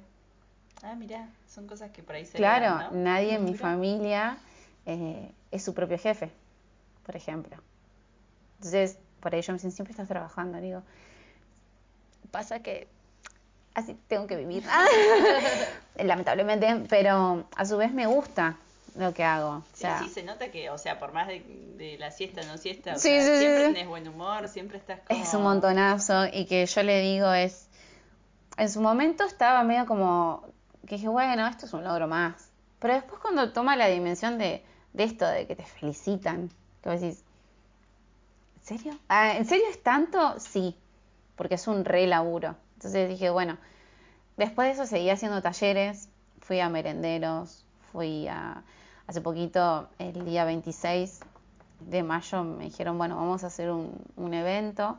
[SPEAKER 2] Ah, mira, son cosas que por ahí se
[SPEAKER 3] Claro,
[SPEAKER 2] dan, ¿no?
[SPEAKER 3] nadie en mi familia eh, es su propio jefe, por ejemplo. Entonces, por ahí yo me dicen, siempre estás trabajando. Digo, pasa que así tengo que vivir. Lamentablemente, pero a su vez me gusta lo que hago. O
[SPEAKER 2] Sí,
[SPEAKER 3] sea,
[SPEAKER 2] sí, se nota que, o sea, por más de, de la siesta no siesta, o
[SPEAKER 3] Sí,
[SPEAKER 2] sea,
[SPEAKER 3] sí, sí,
[SPEAKER 2] siempre tenés buen humor, siempre estás como...
[SPEAKER 3] es un montonazo y que yo le digo es, en su momento estaba medio como que dije, bueno, esto es un logro más. Pero después cuando toma la dimensión de, de esto, de que te felicitan, que vos decís, ¿en serio? Ah, ¿En serio es tanto? Sí, porque es un re laburo. Entonces dije, bueno, después de eso seguí haciendo talleres, fui a merenderos, fui a, hace poquito, el día 26 de mayo, me dijeron, bueno, vamos a hacer un, un evento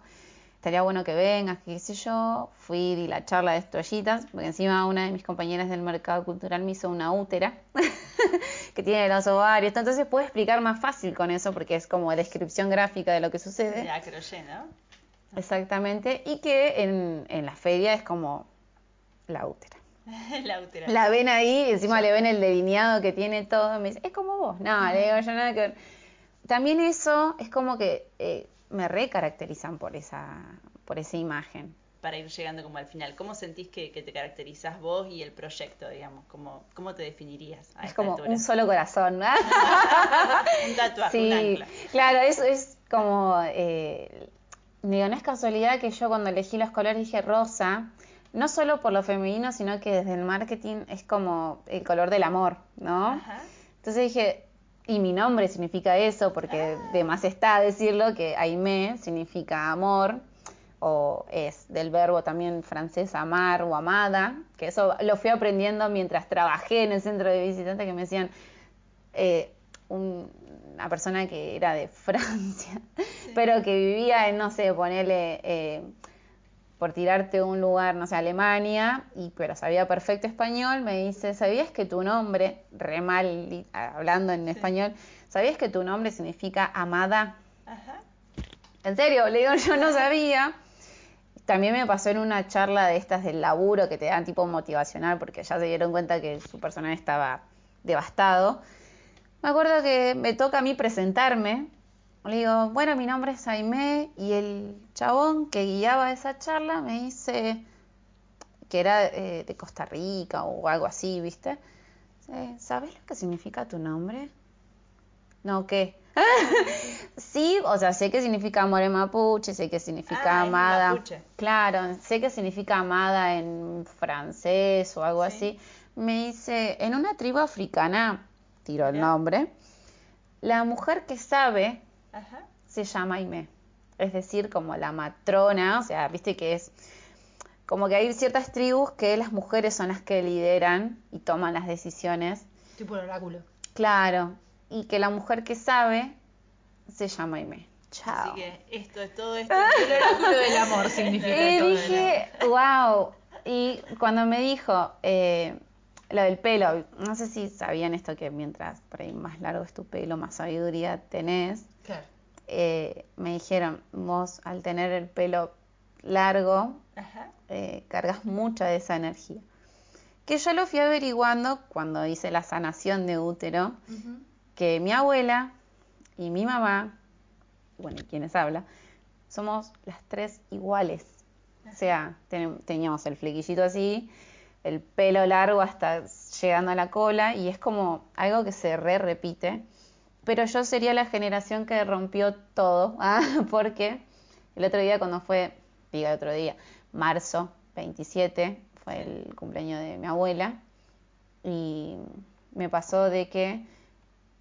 [SPEAKER 3] estaría bueno que vengas, qué sé yo. Fui, di la charla de estrellitas, porque encima una de mis compañeras del mercado cultural me hizo una útera, que tiene los ovarios, entonces puedo explicar más fácil con eso, porque es como descripción gráfica de lo que sucede.
[SPEAKER 2] De acroye, ¿no?
[SPEAKER 3] Exactamente, y que en, en la feria es como la útera.
[SPEAKER 2] la útera.
[SPEAKER 3] La ven ahí, encima le ven el delineado que tiene todo, me dice, es como vos. No, le digo yo nada que ver. También eso es como que eh, me recaracterizan por esa, por esa imagen.
[SPEAKER 2] Para ir llegando como al final, ¿cómo sentís que, que te caracterizás vos y el proyecto, digamos? ¿Cómo, cómo te definirías a
[SPEAKER 3] Es
[SPEAKER 2] esta
[SPEAKER 3] como
[SPEAKER 2] altura?
[SPEAKER 3] un solo corazón, ¿no?
[SPEAKER 2] Un tatuaje, un
[SPEAKER 3] Sí,
[SPEAKER 2] ancla.
[SPEAKER 3] claro, eso es como, eh, digo, no es casualidad que yo cuando elegí los colores dije rosa, no solo por lo femenino, sino que desde el marketing es como el color del amor, ¿no?
[SPEAKER 2] Ajá.
[SPEAKER 3] Entonces dije, y mi nombre significa eso, porque de más está decirlo que Aimé significa amor, o es del verbo también francés amar o amada, que eso lo fui aprendiendo mientras trabajé en el centro de visitantes que me decían, eh, un- una persona que era de Francia, pero que vivía en, no sé, ponerle, eh, por tirarte un lugar, no sé, Alemania, y pero sabía perfecto español, me dice, ¿sabías que tu nombre, re mal hablando en español, ¿sabías que tu nombre significa amada?
[SPEAKER 2] Ajá.
[SPEAKER 3] En serio, le digo, yo no sabía. También me pasó en una charla de estas del laburo que te dan tipo motivacional porque ya se dieron cuenta que su personal estaba devastado. Me acuerdo que me toca a mí presentarme. Le digo, bueno, mi nombre es Aimé y el chabón que guiaba esa charla me dice que era eh, de Costa Rica o algo así, ¿viste? Eh, ¿Sabes lo que significa tu nombre? No, ¿qué? sí, o sea, sé que signica amor en mapuche, sé que significa
[SPEAKER 2] Ah,
[SPEAKER 3] amada.
[SPEAKER 2] mapuche.
[SPEAKER 3] Claro, sé que significa amada en francés o algo
[SPEAKER 2] Sí.
[SPEAKER 3] así. Me dice, en una tribu africana, tiro el nombre, la mujer que sabe
[SPEAKER 2] Ajá.
[SPEAKER 3] se llama Aimé. Es decir, como la matrona, o sea, viste que es como que hay ciertas tribus que las mujeres son las que lideran y toman las decisiones.
[SPEAKER 5] Tipo el oráculo.
[SPEAKER 3] Claro, y que la mujer que sabe se llama Aimé. Chao.
[SPEAKER 2] Así que esto es todo esto.
[SPEAKER 5] El oráculo del amor significa
[SPEAKER 3] Y
[SPEAKER 5] todo.
[SPEAKER 3] dije, wow. Y cuando me dijo eh, lo del pelo, no sé si sabían esto que mientras por ahí más largo es tu pelo, más sabiduría tenés.
[SPEAKER 5] Claro.
[SPEAKER 3] Eh, me dijeron, vos al tener el pelo largo, eh, cargas mucha de esa energía. Que yo lo fui averiguando cuando hice la sanación de útero, que mi abuela y mi mamá, bueno, quienes habla, somos las tres iguales. O sea, ten- teníamos el flequillito así, el pelo largo hasta llegando a la cola, y es como algo que se re repite. Pero yo sería la generación que rompió todo, ¿ah? porque el otro día cuando fue, diga el otro día, marzo 27, fue el cumpleaños de mi abuela, y me pasó de que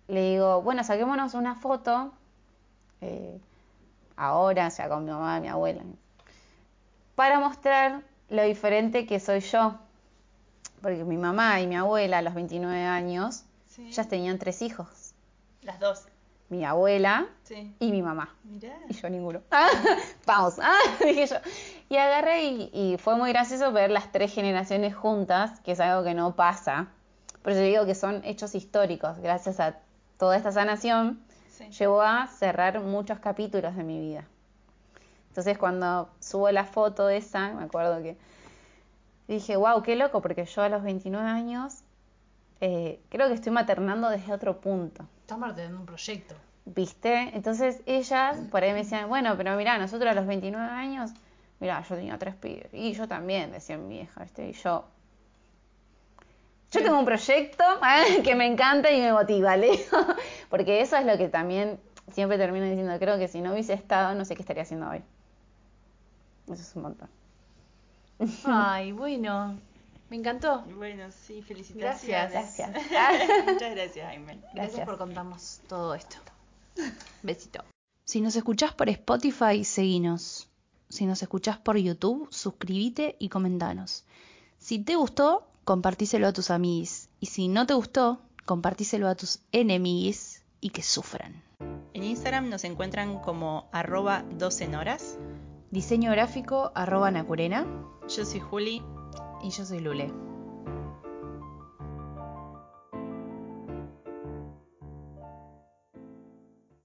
[SPEAKER 3] le digo, bueno, saquémonos una foto eh, ahora, o sea, con mi mamá, mi abuela, para mostrar lo diferente que soy yo. Porque mi mamá y mi abuela a los 29 años
[SPEAKER 2] Sí.
[SPEAKER 3] ya tenían tres hijos.
[SPEAKER 2] Las dos.
[SPEAKER 3] Mi abuela
[SPEAKER 2] Sí.
[SPEAKER 3] y mi mamá.
[SPEAKER 2] Mirá.
[SPEAKER 3] Y yo ninguno. Vamos, ah, dije yo. Y agarré y, y fue muy gracioso ver las tres generaciones juntas, que es algo que no pasa. Por eso digo que son hechos históricos. Gracias a toda esta sanación,
[SPEAKER 2] Sí.
[SPEAKER 3] llevó a cerrar muchos capítulos de mi vida. Entonces cuando subo la foto esa, me acuerdo que dije, wow, qué loco, porque yo a los 29 años eh, creo que estoy maternando desde otro punto.
[SPEAKER 5] Estamos teniendo un proyecto.
[SPEAKER 3] ¿Viste? Entonces ellas por ahí me decían, bueno, pero mira, nosotros a los 29 años, mira, yo tenía tres pibes. Y yo también, decía mi hija, ¿viste? Y yo. Yo tengo un proyecto ¿eh? que me encanta y me motiva, le digo. Porque eso es lo que también siempre termino diciendo. Creo que si no hubiese estado, no sé qué estaría haciendo hoy. Eso es un montón.
[SPEAKER 1] Ay, bueno. Me encantó.
[SPEAKER 2] Bueno, sí, felicitaciones.
[SPEAKER 1] Gracias.
[SPEAKER 2] Muchas gracias, Jaime.
[SPEAKER 1] Gracias,
[SPEAKER 3] Gracias.
[SPEAKER 1] por contarnos todo esto. Besito. Si nos escuchás por Spotify, seguinos. Si nos escuchás por YouTube, suscríbete y comentanos. Si te gustó, compartíselo a tus amigos. Y si no te gustó, compartíselo a tus enemigos y que sufran.
[SPEAKER 2] En Instagram nos encuentran como arroba 12 horas.
[SPEAKER 1] Diseño gráfico arroba Nacurena
[SPEAKER 2] Yo soy Juli.
[SPEAKER 1] Y yo soy Lule.